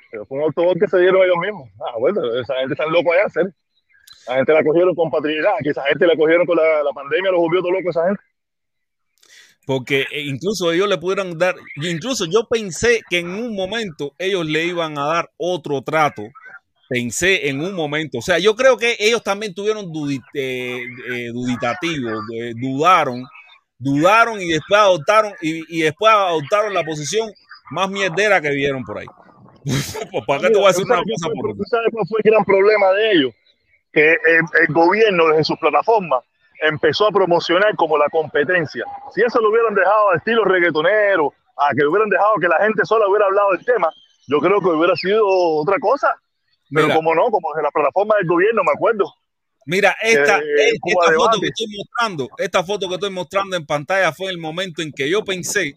S9: Pero fue un autogol que se dieron ellos mismos. Ah, bueno, esa gente está loco allá, ser. La gente la cogieron con patrilidad, que esa gente la cogieron con la, la pandemia, los volvió todo loco esa gente.
S1: Porque eh, incluso ellos le pudieran dar, incluso yo pensé que en un momento ellos le iban a dar otro trato. Pensé en un momento, o sea, yo creo que ellos también tuvieron dudi- eh, eh, duditativos, eh, dudaron, dudaron y después adoptaron y, y después adoptaron la posición más mierdera que vieron por ahí. [laughs] ¿Para qué te voy a decir
S9: ¿Tú
S1: una cosa por
S9: ¿Tú sabes cuál fue el gran problema de ellos? Que el, el gobierno desde sus plataformas empezó a promocionar como la competencia. Si eso lo hubieran dejado a estilo reggaetonero, a que hubieran dejado que la gente sola hubiera hablado del tema, yo creo que hubiera sido otra cosa. Pero
S1: Mira.
S9: como no, como desde la plataforma del gobierno, me acuerdo.
S1: Mira, esta,
S9: Eh,
S1: esta foto que estoy mostrando, esta foto que estoy mostrando en pantalla fue el momento en que yo pensé,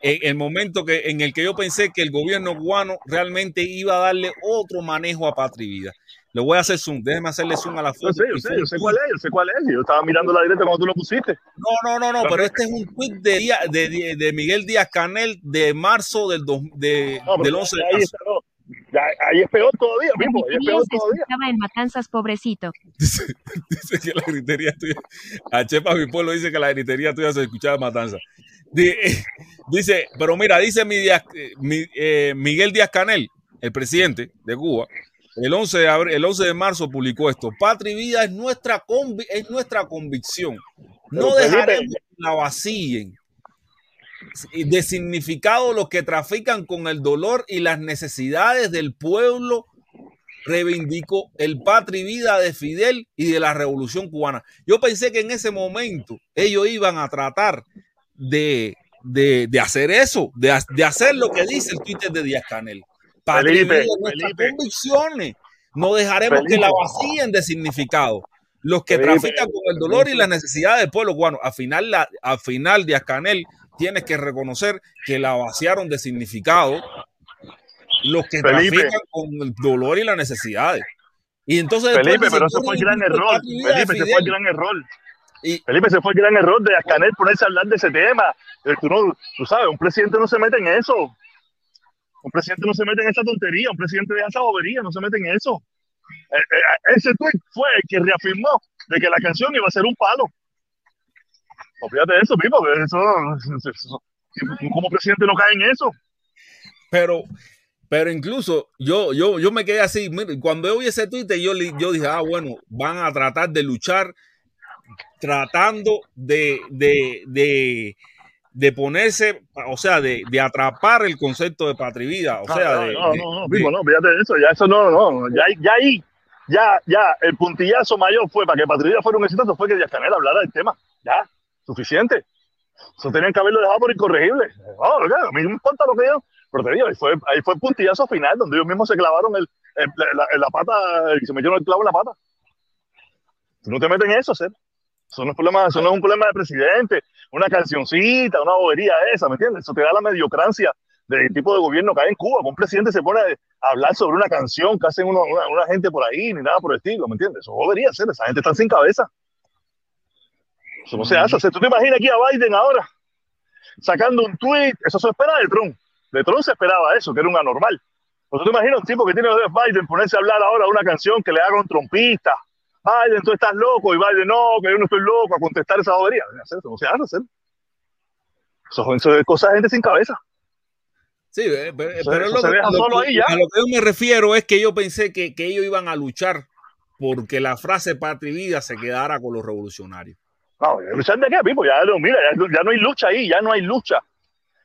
S1: eh, el momento que, en el que yo pensé que el gobierno cubano realmente iba a darle otro manejo a Patria y Vida. Le voy a hacer zoom, déjeme hacerle zoom a la foto.
S9: Yo sé, yo sé, yo sé cuál es, yo sé cuál es. Yo estaba mirando la directa cuando tú lo pusiste.
S1: No, no, no, no, pero este es un tweet de, Día- de, de- de Miguel Díaz Canel de marzo del, dos- de,
S9: No,
S1: del 11 de
S9: ahí,
S1: marzo.
S9: está, no. Ya, ahí es peor todavía, Pipo, ahí es peor todavía.
S2: escuchaba en Matanzas, pobrecito.
S1: Dice, [laughs] dice que la gritería tuya. A Chepa mi pueblo dice que la gritería tuya se escuchaba en matanza. Di- Dice, pero mira, dice mi Díaz- eh, mi- eh, Miguel Díaz Canel, el presidente de Cuba, el 11 de, abril- el 11 de marzo publicó esto. Patria y vida es nuestra, convi- es nuestra convicción. No dejaremos que la vacíen de significado los que trafican con el dolor y las necesidades del pueblo reivindicó el patria y vida de Fidel y de la revolución cubana. Yo pensé que en ese momento ellos iban a tratar de, de, de hacer eso, de, de hacer lo que dice el Twitter de Díaz Canel.
S9: Felipe,
S1: nuestras
S9: Felipe.
S1: convicciones. No dejaremos que la vacíen de significado. Los que trafican con el dolor y las necesidades del pueblo cubano. Al final, la, al final Díaz Canel tienes que reconocer que la vaciaron de significado los que trafican con el dolor y las necesidades. Y entonces
S9: Felipe, pero ese
S1: "Yo
S9: fue el gran error. Felipe, ese fue el
S1: Fidel".
S9: gran error.
S1: Y-
S9: Felipe, ese fue el gran error de Ascanel ponerse a hablar de ese tema. Tú, no, tú sabes, un presidente no se mete en eso. Un presidente no se mete en esa tontería. Un presidente deja esa bobería, no se mete en eso. Eh, eh, ese tweet fue el que reafirmó de que la canción iba a ser un palo. Olvídate de eso, Pipo, que eso, eso- eso- como presidente no cae en eso.
S1: Pero, pero incluso yo, yo, yo me quedé así. Cuando yo vi ese Twitter, yo, yo dije, ah, bueno, van a tratar de luchar tratando de, de, de, de ponerse, o sea, de, de atrapar el concepto de patria y vida. O
S9: No,
S1: sea,
S9: no,
S1: de,
S9: no, no, no,
S1: de-
S9: Pipo, no, fíjate eso, ya eso no, no, ya, ya ahí, ya, ya, el puntillazo mayor fue para que Patria fuera un exitazo, fue que Díaz Canel hablara del tema, ya, suficiente. Eso tenían que haberlo dejado por incorregible. No, que- a mí no me importa lo que digan, pero te digo, ahí fue, ahí fue el puntillazo final, donde ellos mismos se clavaron el, el- la, la pata, y se metieron el clavo en la pata. Tú no te metes en eso. Eso no, es problema, eso no es un problema de presidente, una cancioncita, una bobería esa, ¿me entiendes? Eso te da la mediocrancia del tipo de gobierno que hay en Cuba. que Un presidente se pone a hablar sobre una canción que hacen uno- una, una gente por ahí, ni nada por el estilo, ¿me entiendes? Eso es bobería, Seth. Esa gente está sin cabeza. Eso no se hace. Seth. ¿Tú te imaginas aquí a Biden ahora sacando un tweet? Eso se espera de Trump. De Trump se esperaba eso, que era un anormal. Pues tú te imaginas un tipo que tiene Biden ponerse a hablar ahora de una canción que le haga un trompista. Biden, tú estás loco. Y Biden, no, que yo no estoy loco a contestar esa bobería. Eso no se hace, Seth. Eso, eso es cosa de gente sin cabeza.
S1: Sí, eh, pero,
S9: Eso-
S1: pero
S9: eso
S1: lo que- lo
S9: ahí
S1: a lo que yo me refiero es que yo pensé que, que ellos iban a luchar porque la frase patria y vida se quedara con los revolucionarios.
S9: No, ¿luchar de qué, Pipo? Ya, mira, ya, ya no hay lucha ahí, ya no hay lucha.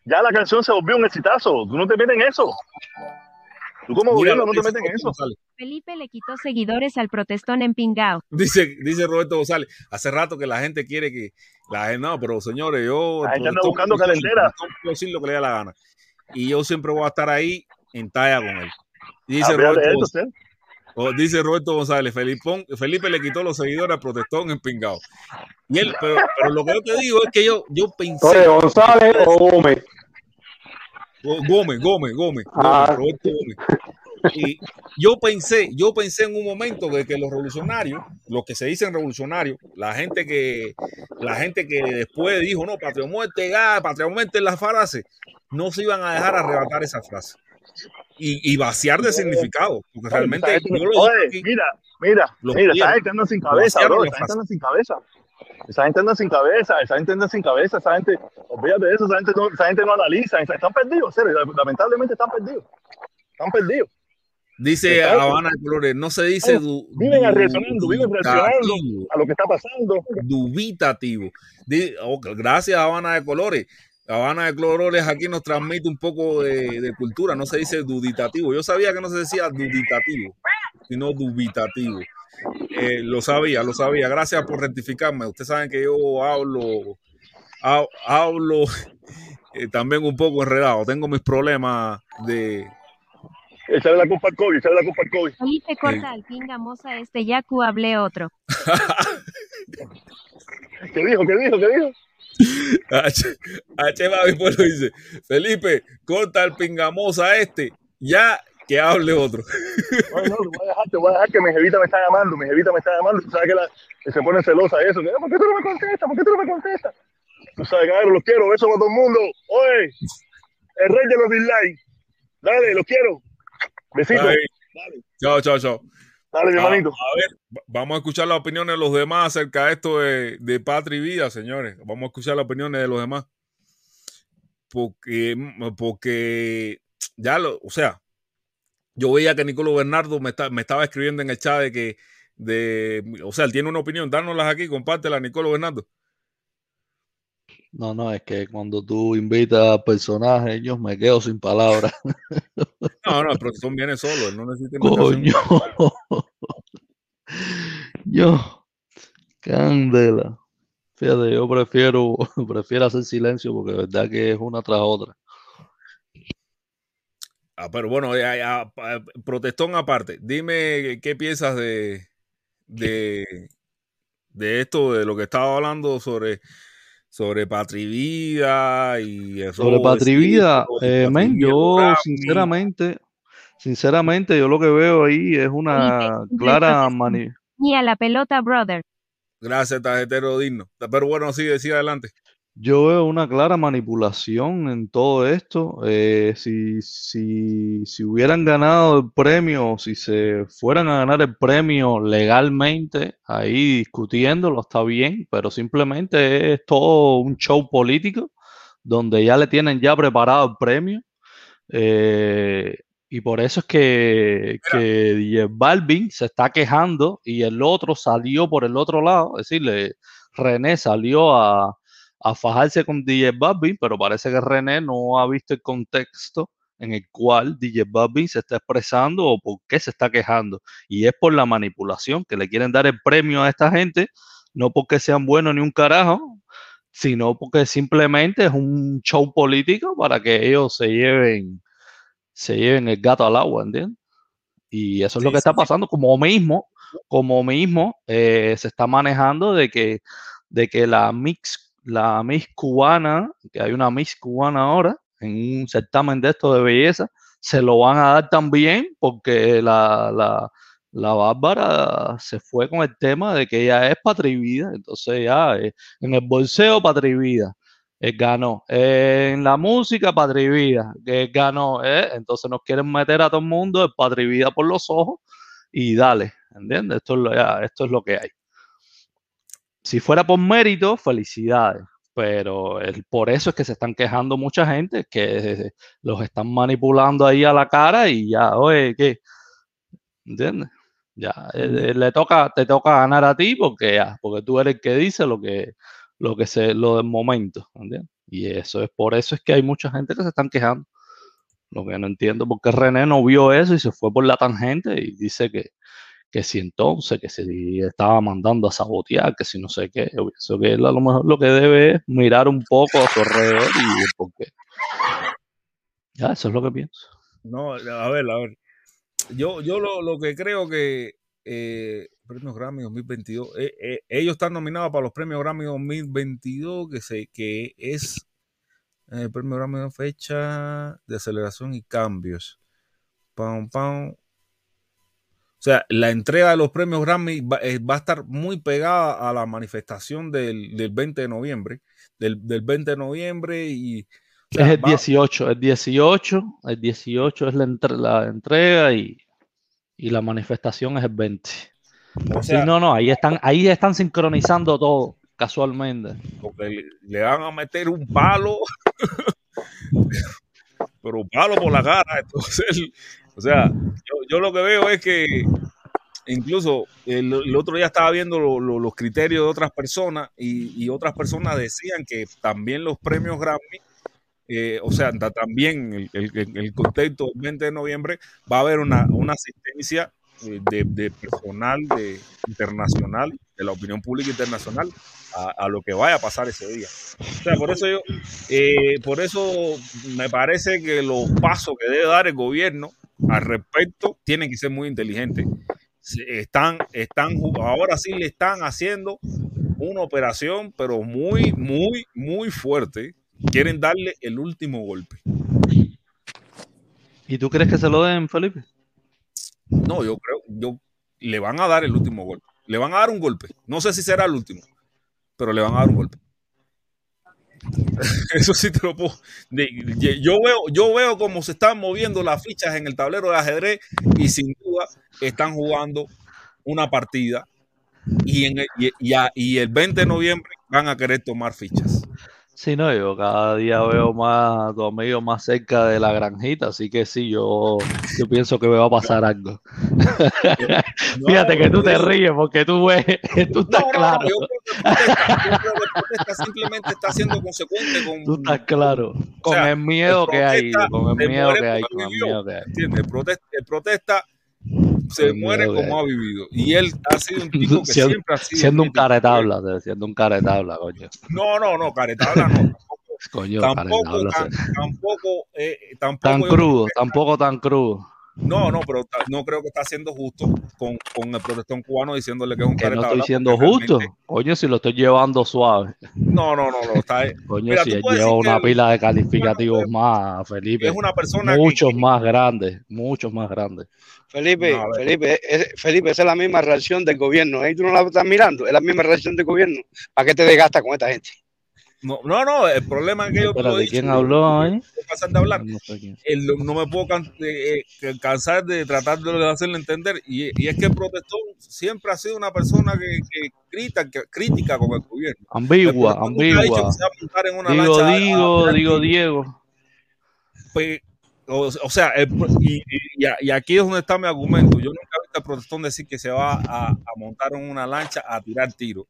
S9: Ya la canción se volvió un exitazo. Tú no te metes en eso. Tú como
S1: Mira
S9: gobierno no te metes en eso.
S1: González.
S2: Felipe le quitó seguidores al protestón en Pingao.
S1: Dice, dice Roberto González, hace rato que la gente quiere que la gente, no, pero señores, yo
S9: La gente anda buscando
S1: protestón puedo decir lo que le dé la gana. Y yo siempre voy a estar ahí en talla con él. Dice Roberto, González, o dice Roberto González, Felipón- Felipe le quitó los seguidores al protestón en Pingao. Y él, pero, pero lo que yo te digo es que yo, yo pensé.
S11: Oye, González o Gómez.
S1: Gómez, Gómez, Gómez,
S11: Ah.
S1: Gómez, Roberto Gómez. Y yo pensé, yo pensé en un momento de que los revolucionarios, los que se dicen revolucionarios, la gente que, la gente que después dijo, no, patria o muerte, ah, patria o muerte es la frase, no se iban a dejar arrebatar esa frase. Y, y vaciar de significado, porque realmente
S9: gente-
S1: yo lo
S9: Oye, mira, mira,
S1: Los
S9: mira, gente anda sin cabeza, bro. anda sin cabeza. Esa gente anda sin cabeza, esa gente anda sin cabeza, esa gente, olvídate de eso, esa gente no, esa gente no analiza, están perdidos, serio, lamentablemente están perdidos. Están perdidos.
S1: dice. Habana de Colores, no se dice du-
S9: Viven reaccionando, viven reaccionando a lo que está pasando.
S1: dubitativo. Oh, gracias Habana de Colores. Habana de Colores aquí nos transmite un poco de, de cultura, no se dice duditativo. Yo sabía que no se decía duditativo, sino dubitativo. Eh, lo sabía, lo sabía. Gracias por rectificarme. Ustedes saben que yo hablo, ha- hablo [laughs] eh, también un poco enredado. Tengo mis problemas de,
S9: Echarle la culpa al COVID, echarle la culpa al COVID.
S2: Felipe corta al pinga moza este yacu hablé otro. [laughs]
S9: ¿Qué dijo? ¿Qué dijo? ¿Qué dijo? [laughs]
S1: H, H. Babi Pueblo dice, Felipe, corta el pingamosa este, ya que hable otro.
S9: No, no, voy a dejar, te voy a dejar que mi jevita me está llamando, mi jevita me está llamando, tú sabes que, la, que se pone celosa eso, que, ¿por qué tú no me contestas? ¿Por qué tú no me contestas? Tú sabes, cabrón, los quiero, besos para todo el mundo. Oye, el rey de los dislikes. Dale, los quiero. Besitos.
S1: Ahí.
S9: Dale,
S1: Chao, chao, chao.
S9: dale, mi
S1: A,
S9: hermanito.
S1: a ver, va- vamos a escuchar las opiniones de los demás acerca de esto de, de patria y vida, señores. Vamos a escuchar las opiniones de los demás. Porque, porque ya lo, o sea, yo veía que Nicolo Bernardo me, está- me estaba escribiendo en el chat de que, de, o sea, él tiene una opinión, dárnoslas aquí, compártela, Nicolo Bernardo.
S10: No, no, es que cuando tú invitas a personajes, yo me quedo sin palabras. [laughs]
S1: No, no, el protestón viene solo, él no necesita.
S10: Coño. Yo, candela. Fíjate, yo prefiero, [laughs] prefiero hacer silencio porque de verdad que es una tras otra.
S1: Ah, pero bueno, ya- ya, pa- protestón aparte, dime qué piensas de, de, de esto, de lo que estaba hablando sobre, sobre Patria y Vida y el
S10: Sobre
S1: robo de
S10: Patria y Vida,
S1: símbolos y
S10: eh,
S1: y
S10: men, yo sinceramente, Sinceramente, yo lo que veo ahí es una clara mani-
S2: Ni a la pelota, brother.
S1: Gracias, tarjetero digno. Pero bueno, sí, decía adelante.
S10: Yo veo una clara manipulación en todo esto. Eh, si, si, si hubieran ganado el premio, si se fueran a ganar el premio legalmente, ahí discutiéndolo está bien, pero simplemente es todo un show político donde ya le tienen ya preparado el premio. Eh, y por eso es que, que Balvin se está quejando y el otro salió por el otro lado, es decir, René salió a, a fajarse con DJ Balvin, pero parece que René no ha visto el contexto en el cual DJ Balvin se está expresando o por qué se está quejando. Y es por la manipulación, que le quieren dar el premio a esta gente, no porque sean buenos ni un carajo, sino porque simplemente es un show político para que ellos se lleven, se lleven el gato al agua, ¿entiendes? Y eso es lo que está pasando, como mismo, como mismo eh, se está manejando de que, de que la mix, la Miss cubana, que hay una Miss cubana ahora, en un certamen de esto de belleza, se lo van a dar también porque la, la, la Bárbara se fue con el tema de que ella es patria y vida, entonces ya eh, en el bolseo patria y vida, eh, ganó. Eh, en la música patria y vida, que ganó. eh, entonces nos quieren meter a todo el mundo el patria y vida por los ojos y dale, ¿entiendes? Esto es lo, ya, esto es lo que hay. Si fuera por mérito, felicidades. Pero el- por eso es que se están quejando mucha gente, que los están manipulando ahí a la cara y ya, oye, ¿qué? ¿Entiendes? Ya, eh, eh, le toca, te toca ganar a ti porque ya, porque tú eres el que dice lo que, lo que se, lo del momento, ¿entiendes? Y eso es por eso es que hay mucha gente que se están quejando. Lo que no entiendo, porque René no vio eso y se fue por la tangente y dice que, que si entonces, que si estaba mandando a sabotear, que si no sé qué. Yo pienso que él a lo mejor lo que debe es mirar un poco a su alrededor y por qué. Eso es lo que pienso.
S1: No, a ver, a ver. Yo, yo lo, lo que creo que eh, Premios Grammy 2022, eh, eh, ellos están nominados para los Premios Grammy 2022, que, se, que es eh, el Premio Grammy de fecha de aceleración y cambios. Pam, pam. O sea, la entrega de los premios Grammy va, eh, va a estar muy pegada a la manifestación del, del 20 de noviembre. Del, del 20 de noviembre y. o sea,
S10: Es el
S1: va-
S10: 18, el 18, el 18 es la, entre- la entrega y, y la manifestación es el 20.
S1: O
S10: Sí, no, no, ahí están, ahí están sincronizando todo, casualmente.
S1: porque le, le van a meter un palo, [laughs] pero palo por la cara. [laughs] Entonces, o sea, yo, yo lo que veo es que incluso el, el otro día estaba viendo lo- lo- los criterios de otras personas y, y otras personas decían que también los premios Grammy, eh, o sea, ta- también el, el, el- contexto del 20 de noviembre va a haber una, una asistencia de, de personal de, internacional, de la opinión pública internacional, a, lo que vaya a pasar ese día. O sea, por eso yo, eh, por eso me parece que los pasos que debe dar el gobierno al respecto tienen que ser muy inteligentes. Están, están, ahora sí le están haciendo una operación, pero muy, muy, muy fuerte. Quieren darle el último golpe.
S10: ¿Y tú crees que se lo den, Felipe?
S1: No, yo creo, yo le van a dar el último golpe. Le van a dar un golpe. No sé si será el último, pero le van a dar un golpe. [laughs] Eso sí te lo puedo. Yo veo, yo veo cómo se están moviendo las fichas en el tablero de ajedrez y sin duda están jugando una partida y, y el 20 de noviembre van a querer tomar fichas.
S10: Sí, no, yo cada día veo más a tu amigo más cerca de la granjita, así que sí, yo, yo pienso que me va a pasar algo. [laughs] Fíjate que tú te ríes porque tú ves, [laughs] tú estás claro,
S1: Yo creo que protesta, yo creo que protesta simplemente está siendo consecuente con,
S10: tú estás claro, con
S1: sea,
S10: el miedo
S1: el
S10: que hay,
S1: protesta
S10: con el miedo que hay, con el miedo que hay.
S1: Protesta, el protesta se muere como ha vivido. Y él ha sido un [laughs] tipo que
S10: Siendo,
S1: siempre ha sido.
S10: siendo un caretabla, siendo un caretabla, coño.
S1: No, no, no, caretabla no. [laughs]
S10: Coño,
S1: Tampoco, tan- tampoco, eh, tampoco
S10: Tan crudo,
S1: que-
S10: tampoco tan crudo.
S1: No, no, pero no creo que está siendo justo con, con el protestón cubano diciéndole que es un
S10: Que no estoy siendo justo.
S1: realmente-
S10: Coño, si lo estoy llevando suave.
S1: No, no, no, no. Está,
S10: Coño,
S1: Mira,
S10: si él lleva una pila de calificativos más, Felipe.
S1: es una persona que-
S10: Muchos más grandes, muchos más grandes.
S12: Felipe,
S1: No, a ver.
S12: Felipe, es- Felipe, esa es la misma reacción del gobierno. ¿eh? Tú no la estás mirando, es la misma reacción del gobierno. ¿Para qué te desgastas con esta gente?
S1: No, no, no, el problema es que yo te lo he
S10: Espérate,
S1: dicho,
S10: ¿quién habló ahí?
S1: no puedo cansar de hablar.
S10: No.
S1: El- me puedo can- eh, eh, cansar de tratar de hacerle entender. Y, y es que el protestón siempre ha sido una persona que, que crítica, que crítica con el gobierno.
S10: Ambigua,
S1: ha dicho
S10: ambigua.
S1: que se va a montar en una
S10: Digo,
S1: lancha a- a
S10: digo, digo. Diego.
S1: Pues, o, sea, el pro- y, aquí es donde está mi argumento. Yo nunca he visto al protestón decir que se va a, a montar una lancha a tirar tiro.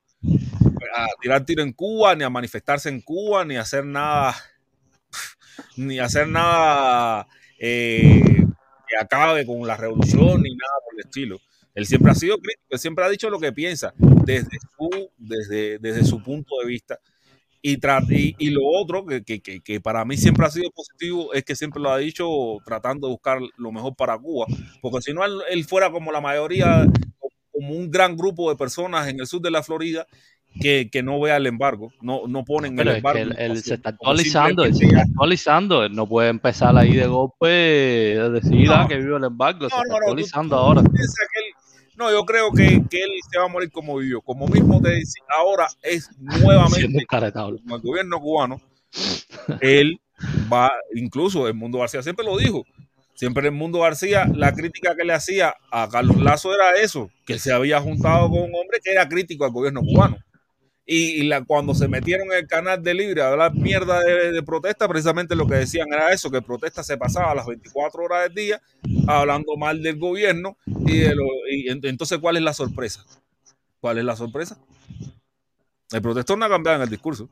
S1: A tirar tiro en Cuba, ni a manifestarse en Cuba, ni a hacer nada, [laughs] ni a hacer nada eh, que acabe con la revolución, ni nada por el estilo. Él siempre ha sido crítico, él siempre ha dicho lo que piensa desde su, desde, desde su punto de vista. Y, y, y lo otro que, que, que, que para mí siempre ha sido positivo es que siempre lo ha dicho tratando de buscar lo mejor para Cuba, porque si no él, él fuera como la mayoría, como un gran grupo de personas en el sur de la Florida que, que no vea el embargo, no, no ponen
S10: Pero
S1: el
S10: es que
S1: embargo.
S10: él,
S1: en
S10: él se está actualizando, él se está actualizando. Él no puede empezar ahí de golpe decir ah, que vive el embargo. se
S1: No,
S10: está
S1: no, tú-
S10: actualizando ahora.
S1: piensa que él- no, yo creo que, que él se va a morir como vivió. Como mismo te dice, ahora es nuevamente con el gobierno cubano. Él va, incluso el Mundo García siempre lo dijo. Siempre el Mundo García, la crítica que le hacía a Carlos Lazo era eso, que se había juntado con un hombre que era crítico al gobierno cubano. Y, la, cuando se metieron en el canal de Libre a hablar mierda de, de protesta, precisamente lo que decían era eso, que protesta se pasaba las 24 horas del día hablando mal del gobierno. Y, de lo- y ent- entonces, ¿cuál es la sorpresa? ¿Cuál es la sorpresa? El protestón no ha cambiado en el discurso.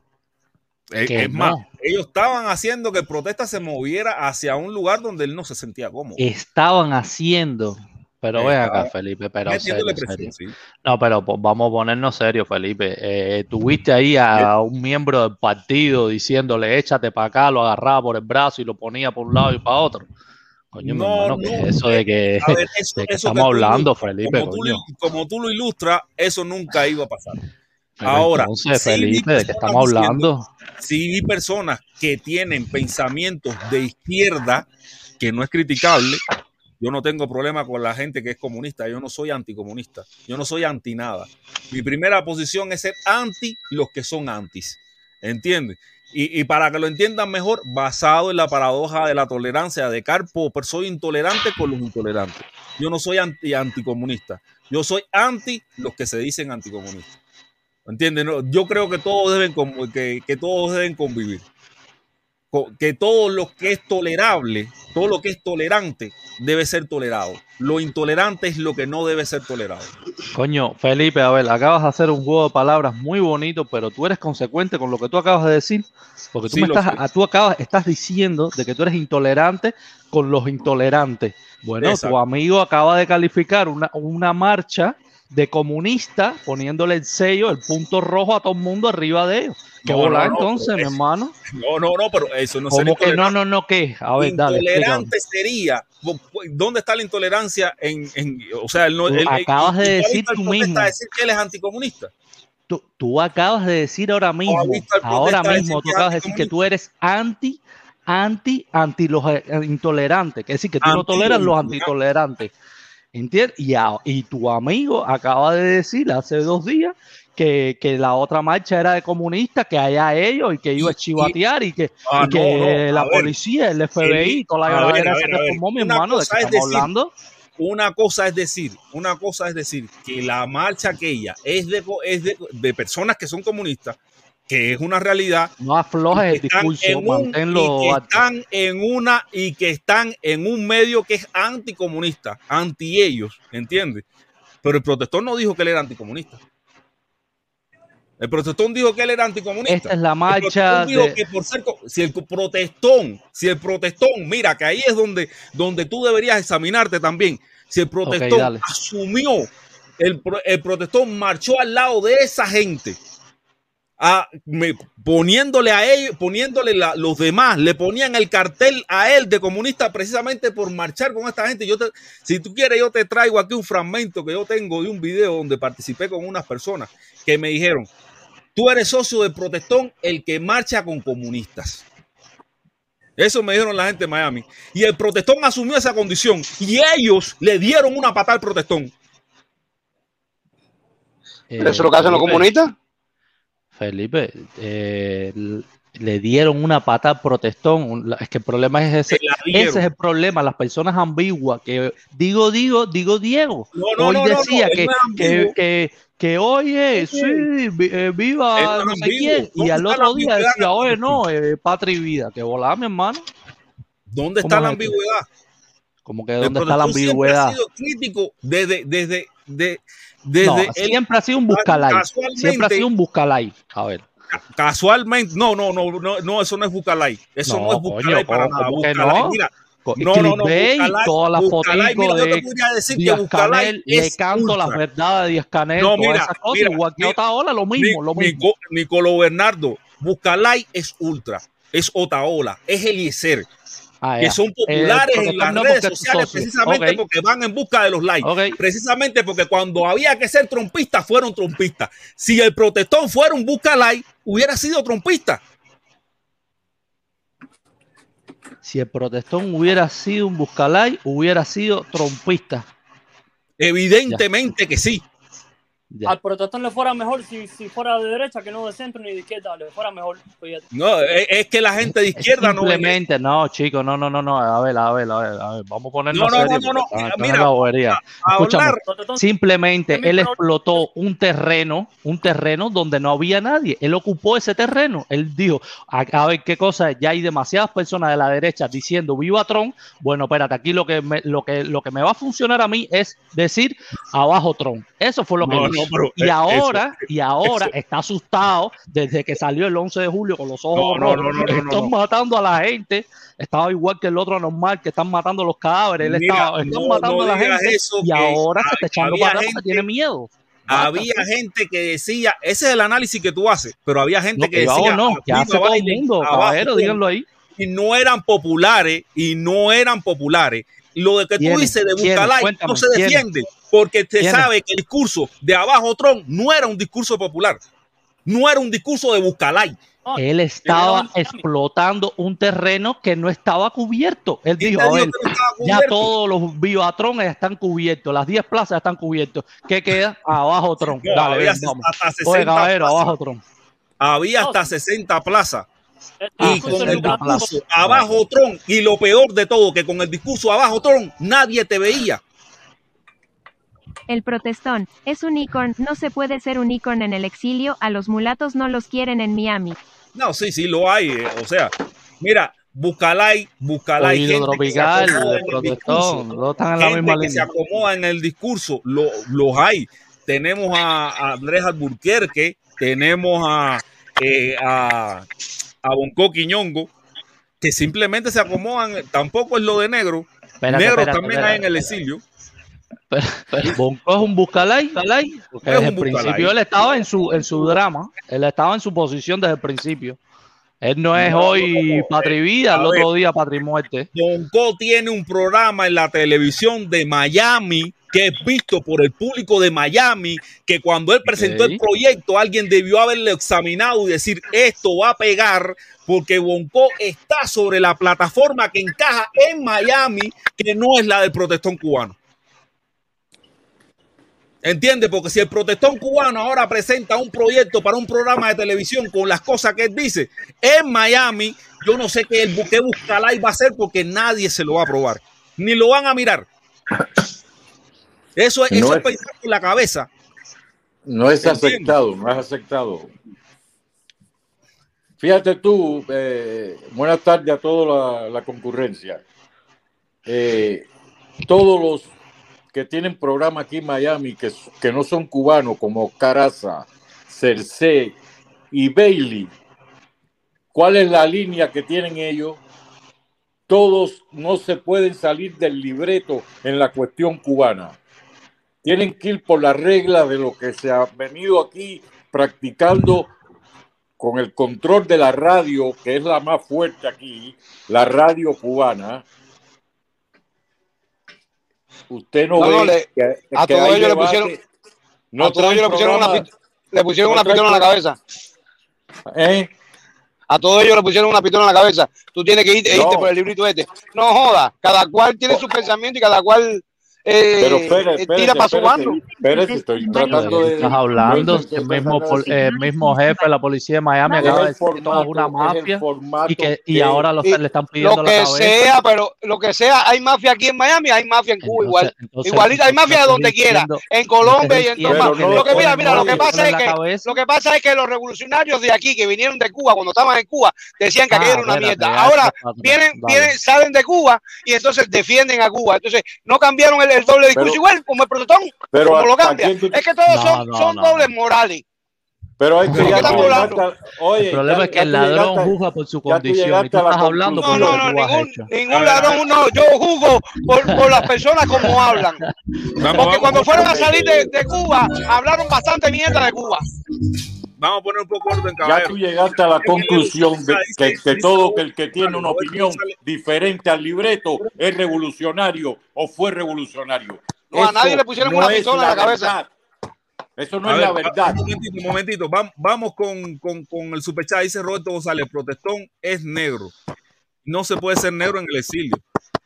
S1: Es,
S10: Que
S1: es más, ellos estaban haciendo que el protesta se moviera hacia un lugar donde él no se sentía cómodo.
S10: Estaban haciendo. Pero ven acá,
S1: Estaban
S10: Felipe, pero serio,
S1: presión,
S10: serio.
S1: sí.
S10: No, pero pues, vamos a ponernos serios, Felipe. Eh, tuviste ahí a un miembro del partido diciéndole échate para acá, lo agarraba por el brazo y lo ponía por un lado y para otro. Coño,
S1: No,
S10: hermano, ¿qué
S1: no,
S10: es eso de que,
S1: A ver, eso-
S10: de que
S1: eso
S10: estamos
S1: que
S10: hablando, Felipe,
S1: como tú,
S10: coño?
S1: lo- como tú lo ilustras, eso nunca iba a pasar.
S10: Pero
S1: Ahora,
S10: entonces, Felipe, ¿de qué estamos hablando?
S1: sí vi personas que tienen pensamientos de izquierda, que no es criticable. Yo no tengo problema con la gente que es comunista. Yo no soy anticomunista. Yo no soy anti nada. Mi primera posición es ser anti los que son antis. ¿Entiendes? Y, y para que lo entiendan mejor, basado en la paradoja de la tolerancia de Carpo, pero soy intolerante con los intolerantes. Yo no soy anti anticomunista. Yo soy anti los que se dicen anticomunistas. ¿Entiendes? Yo creo que todos deben que, que todos deben convivir. Que todo lo que es tolerable, todo lo que es tolerante, debe ser tolerado. Lo intolerante es lo que no debe ser tolerado.
S10: Coño, Felipe, a ver, acabas de hacer un juego de palabras muy bonito, pero tú eres consecuente con lo que tú acabas de decir, porque tú
S1: Sí,
S10: me estás, tú acabas, estás diciendo de que tú eres intolerante con los intolerantes. Bueno,
S1: Exacto.
S10: tu amigo acaba de calificar una, una marcha de comunista poniéndole el sello, el punto rojo a todo el mundo arriba de ellos. ¿Qué
S1: No,
S10: volá
S1: no, no,
S10: entonces, mi hermano?
S1: No, no, no, pero eso no
S10: ¿Cómo
S1: sería
S10: que no, no, no, qué? A ver, dale.
S1: Intolerante sería. ¿Dónde está la intolerancia? En, en- o sea, él no, él-
S10: acabas de decir tú mismo.
S1: decir que él es anticomunista.
S10: Tú, tú acabas de decir ahora mismo, ahora mismo, tú acabas de decir que tú eres anti, anti, anti los eh, intolerantes, que es decir, que tú no toleras
S1: los
S10: antitolerantes. ¿Entiendes? Y, a- y tu amigo acaba de decir hace dos días que, que la otra marcha era de comunistas, que allá ellos y que iba a chivatear y que,
S1: Ah,
S10: y que
S1: no, no,
S10: la
S1: ver.
S10: policía, el FBI, toda la
S1: ver,
S10: esa
S1: ver,
S10: que formó mi hermano, ¿de
S1: cosa es decir-
S10: hablando?
S1: Una cosa es decir, una cosa es decir que la marcha aquella es de, es de, de personas que son comunistas, que es una realidad.
S10: No aflojes el discurso, manténlo
S1: y que están en una y que están en un medio que es anticomunista, anti ellos, ¿entiendes? Pero el protestón no dijo que él era anticomunista. El protestón dijo que él era anticomunista.
S10: Esta es la marcha
S1: protestón dijo
S10: de...
S1: que por ser co- si el protestón, si el protestón, mira que ahí es donde, donde tú deberías examinarte también. Si el protestón asumió, el, el protestón marchó al lado de esa gente a- me- poniéndole a ellos, poniéndole la- los demás, le ponían el cartel a él de comunista precisamente por marchar con esta gente. Yo te- si tú quieres, yo te traigo aquí un fragmento que yo tengo de un video donde participé con unas personas que me dijeron, tú eres socio del protestón, el que marcha con comunistas. Eso me dijeron la gente de Miami. Y el protestón asumió esa condición y ellos le dieron una patada al protestón.
S12: ¿Eso es lo que hacen los
S10: Felipe,
S12: comunistas?
S10: Felipe, eh, le dieron una pata al protestón. Es que el problema es ese. Ese es el problema, las personas ambiguas que digo, digo, digo Diego.
S1: No, no,
S10: hoy
S1: no,
S10: decía que, que, que, que, oye, sí, eh, viva
S1: no
S10: sé quién. Y
S1: ¿Dónde
S10: al otro día decía, oye, no, eh, patria y vida. Que volá, mi hermano.
S1: ¿Dónde
S10: ¿Cómo
S1: está la ambigüedad?
S10: Como que dónde está la
S1: siempre
S10: ambigüedad.
S1: ha sido crítico desde, desde, de- desde
S10: No,
S1: el-
S10: siempre ha sido un buscalay. Siempre ha sido un buscalay. A ver.
S1: casualmente, no, no, no, no, no, eso no es Bucalay. Eso no,
S10: No,
S1: es
S10: coño,
S1: para
S10: ¿cómo-
S1: nada.
S10: no?
S1: mira, no, no, no,
S10: todas las
S1: mira, yo te podría decir que
S10: Díaz Canel, le canto las verdades de Díaz Canel,
S1: No, mira,
S10: esas cosas,
S1: mira,
S10: igual que lo mismo, lo mismo.
S1: Nico- Nicolo Bernardo, Bucalay es ultra, es Otaola, es Eliezer.
S10: Ah,
S1: que son populares
S10: Eh,
S1: en las
S10: no
S1: redes sociales
S10: socio.
S1: precisamente porque van en busca de los likes. Precisamente porque cuando había que ser trompistas, fueron trompistas. Si el protestón fuera un busca like, hubiera sido trompista.
S10: Si el protestón hubiera sido un buscalay, hubiera sido trompista.
S1: Evidentemente que sí.
S13: Al protestón le fuera mejor si, si fuera de derecha que no de centro ni de izquierda, le fuera mejor. fíjate.
S1: No, es, es que la gente de izquierda no
S10: Simplemente, no, chicos, no, no, no, no. A ver, a ver, a ver, a ver. Vamos a ponernos
S1: No, no,
S10: serios,
S1: no, no, no.
S10: esto
S1: Mira,
S10: bobería.
S1: a
S10: Escúchame,
S1: hablar-
S10: simplemente él
S1: problema.
S10: explotó un terreno, un terreno donde no había nadie. Él ocupó ese terreno. Él dijo, a, a ver qué cosa, es, ya hay demasiadas personas de la derecha diciendo viva Trump. Bueno, espérate, aquí lo que me, lo que, lo que me va a funcionar a mí es decir abajo Trump. Eso fue lo que
S1: No,
S10: hizo.
S1: No, pero,
S10: y
S1: eh,
S10: ahora,
S1: eso-
S10: y ahora
S1: eso-
S10: está asustado desde que salió el 11 de julio con los ojos
S1: No, no,
S10: rojos.
S1: no, no, no, no,
S10: Están matando a la gente. Estaba igual que el otro anormal que están matando los cadáveres.
S1: Mira,
S10: están, están matando a la gente
S1: eso,
S10: y
S1: que
S10: ahora se está echando para atrás tiene miedo.
S1: Había gente que decía, ese es el análisis que tú haces, pero había gente que
S10: que
S1: decía,
S10: no, que
S1: "Arriba
S10: hace todo el
S1: Biden,
S10: mundo,
S1: abajo
S10: caballero,
S1: Trump".
S10: díganlo ahí.
S1: Y no eran populares, y no eran populares. Lo de que tú dices de. Bucalay no se defiende, porque se
S10: ¿Quiénes?
S1: sabe que el discurso de abajo Trump no era un discurso popular, no era un discurso de Bucalay.
S10: Él estaba explotando un terreno que no estaba cubierto. Él dijo,
S1: te
S10: a ver,
S1: no estaba
S10: ya
S1: cubierto?
S10: todos los Vivatron están cubiertos, las 10 plazas están cubiertos. ¿Qué queda? Abajo Tron. Dale,
S1: había
S10: ven, vamos.
S1: hasta 60
S10: Oye, caballero,
S1: plazas.
S10: abajo Tron.
S1: Había hasta 60 plazas.
S10: Ah,
S1: Y con el
S10: 60
S1: discurso abajo Tron, y lo peor de todo, que con el discurso abajo Tron, nadie te veía.
S2: El protestón es un ícono, no se puede ser un ícono en el exilio, a los mulatos no los quieren en Miami.
S1: No, sí, sí, lo hay. eh, O sea, mira, Bucalay, Bucalay, gente que se
S10: tropical,
S1: en el
S10: protestón,
S1: discurso,
S10: no están en la
S1: gente
S10: misma
S1: que se acomoda en el discurso, lo- los hay. Tenemos a, a Andrés Alburquerque, tenemos a, eh, a, a Bonco Quiñongo, que simplemente se acomodan, tampoco es lo de negro.
S10: Espérate,
S1: negro
S10: espérate,
S1: también
S10: espérate.
S1: hay en el exilio.
S10: Pero, pero Bonco es un buscalay, porque
S1: Es
S10: desde el principio él estaba en su, en su drama, él estaba en su posición desde el principio. Él no es hoy patri vida, el otro día patri muerte.
S1: Bonco tiene un programa en la televisión de Miami que es visto por el público de Miami, que cuando él presentó el proyecto alguien debió haberlo examinado y decir esto va a pegar porque Bonco está sobre la plataforma que encaja en Miami, que no es la del protestón cubano. ¿Entiende? Porque si el protestón cubano ahora presenta un proyecto para un programa de televisión con las cosas que él dice en Miami, yo no sé qué, el, qué Buscalay va a hacer porque nadie se lo va a probar. Ni lo van a mirar. Eso, es-
S14: No
S1: eso es
S14: es-
S1: pensar con la cabeza.
S14: No es aceptado, no es aceptado. Fíjate tú, eh, buenas tardes a toda la, la concurrencia. Eh, todos los que tienen programa aquí en Miami, que, que no son cubanos, como Caraza, Cersei y Bailey, ¿cuál es la línea que tienen ellos? Todos no se pueden salir del libreto en la cuestión cubana tienen que ir por la regla de lo que se ha venido aquí practicando con el control de la radio, que es la más fuerte aquí, la radio cubana, usted no,
S12: No, no,
S14: ve
S12: le-
S14: que,
S12: a
S14: que
S12: todos ellos le pusieron-
S14: no
S12: a todos ellos le pusieron una, le pusieron una pistola en la cabeza.
S14: ¿Eh?
S12: A todos ellos le pusieron una pistola en la cabeza. Tú tienes que irte, irte por el librito este. No joda, cada cual tiene su pensamiento y cada cual eh,
S14: Pero espere,
S12: eh,
S14: espérate,
S12: tira para su
S14: espérate,
S12: bando.
S14: espérate, estoy tratando de...
S10: estás hablando?
S14: no
S10: El mismo, pol- el mismo jefe de la policía de Miami acaba de decir que todo es una mafia
S14: formato
S10: y que y
S14: que-
S10: ahora lo-
S12: Y
S10: le están pidiendo
S12: lo
S10: la
S12: que
S10: cabeza.
S12: sea, pero lo que sea, hay mafia aquí en Miami, hay mafia en Cuba igual.
S10: entonces,
S12: Igualita, hay mafia donde quiera,
S10: diciendo-
S12: en Colombia y en Lo que mira, mira, lo que pasa es que lo que pasa es que los revolucionarios de aquí que vinieron de Cuba cuando estaban en Cuba decían que
S10: Ah,
S12: aquello era una
S10: espérate,
S12: mierda. Ahora vienen, vienen, salen de Cuba y entonces defienden a Cuba. Entonces no cambiaron el, el doble discurso
S14: Pero-
S12: igual como el protestón,
S14: pero
S12: como lo
S14: ¿a- a
S12: cambian.
S14: quién tú-
S12: Es que todos
S10: No,
S12: son,
S10: no,
S12: son
S10: no,
S12: dobles morales.
S14: Pero es que
S12: ¿De
S14: ya tú llegaste a- oye,
S10: El problema
S14: ya-
S10: es que el ladrón
S14: llegaste-
S10: juzga por su
S14: tú
S10: condición y tú estás hablando
S12: No,
S10: por
S12: no, no, ningún, ningún ladrón, no, yo juzgo por, por las personas como hablan. Porque cuando fueron a salir de, de Cuba, hablaron bastante mierda de Cuba.
S1: Vamos a poner un poco orden,
S14: Ya
S1: caballero.
S14: tú llegaste a la conclusión de que, que todo que el que tiene una opinión diferente al libreto es revolucionario o fue revolucionario.
S12: No, a nadie le pusieron
S14: no
S12: una pistola en la cabeza.
S14: Eso no
S1: A
S14: es
S1: ver,
S14: la verdad.
S1: Un momentito, un momentito. Vam- Vamos con, con, con el superchat. Dice Roberto González, protestón es negro. No se puede ser negro en el exilio.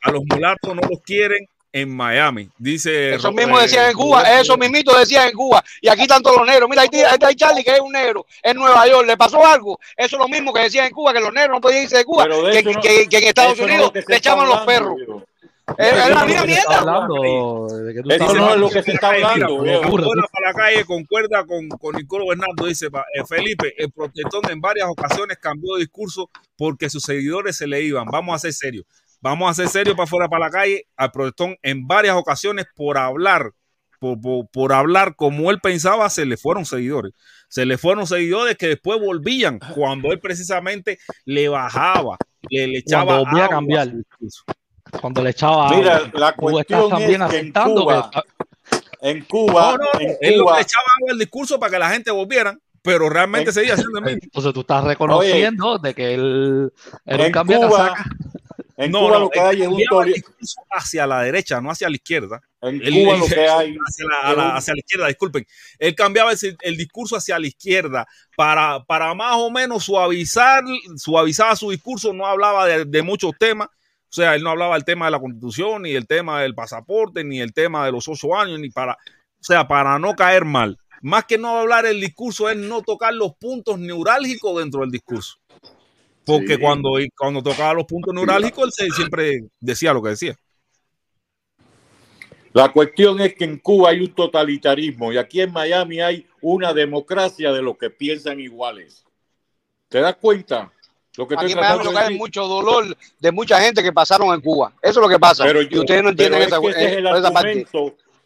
S1: A los mulatos no los quieren en Miami. Dice
S12: Eso mismo
S1: eh,
S12: decían en Cuba, eso mismito decían en Cuba. Y aquí están todos los negros. Mira, ahí está, está Charlie, que es un negro, en Nueva York. ¿Le pasó algo? Eso es lo mismo que decían en Cuba, que los negros no podían irse de Cuba,
S14: de
S12: que,
S14: eso no-
S12: que- que en Estados
S14: eso no es
S12: Unidos
S14: lo que se
S12: le
S14: está
S12: echaban los perros. Es, es la
S14: no es
S12: misma
S14: lo que se
S12: mierda.
S14: está
S10: hablando de que tú
S14: Eso no es lo que se está
S1: Mira,
S14: hablando,
S1: fuera para la calle concuerda con, con Nicolo Bernardo, dice eh, Felipe, el protestón en varias ocasiones cambió de discurso porque sus seguidores se le iban. Vamos a ser serios. Vamos a ser serios para fuera para la calle. Al protestón en varias ocasiones por hablar, por, por- por hablar como él pensaba, se le fueron seguidores. Se le fueron seguidores que después volvían cuando él precisamente le bajaba, le, le echaba
S10: Cuando volvía a cambiar. Cuando le echaba
S14: Mira,
S10: agua.
S14: la cuestión
S10: también
S14: es que en Cuba,
S10: que
S14: en Cuba,
S1: No, no,
S14: en
S1: él
S14: Cuba,
S1: le echaba agua al discurso para que la gente volviera, pero realmente
S14: En-
S1: seguía siendo el mismo. [laughs]
S10: entonces tú estás reconociendo de que él era un
S14: en
S10: cambio de
S14: Cuba. En
S1: No,
S14: Cuba
S1: no,
S14: lo que hay es un
S1: hacia la derecha, no hacia la izquierda.
S14: en Cuba
S1: él-
S14: lo que hay
S1: hacia, la, a
S14: es
S1: la-
S14: un-
S1: hacia la izquierda, disculpen. Él cambiaba el, el discurso hacia la izquierda para, para más o menos suavizar, suavizaba su discurso, no hablaba de, de muchos temas. O sea, él no hablaba del tema de la constitución, ni el tema del pasaporte, ni el tema de los ocho años, ni para, o sea, para no caer mal. Más que no hablar el discurso es no tocar los puntos neurálgicos dentro del discurso. Porque
S14: Sí.
S1: cuando, cuando tocaba los puntos neurálgicos, él se- siempre decía lo que decía.
S14: La cuestión es que en Cuba hay un totalitarismo y aquí en Miami hay una democracia de los que piensan iguales. ¿Te das cuenta? Lo que
S12: Aquí
S14: estoy
S12: en Miami
S14: tratando
S12: lo
S14: de
S12: que hay
S14: decir.
S12: mucho dolor de mucha gente que pasaron en Cuba. Eso es lo que pasa.
S14: Pero
S12: y ustedes no entienden
S14: pero
S12: esa,
S14: es que ese es el
S12: esa parte.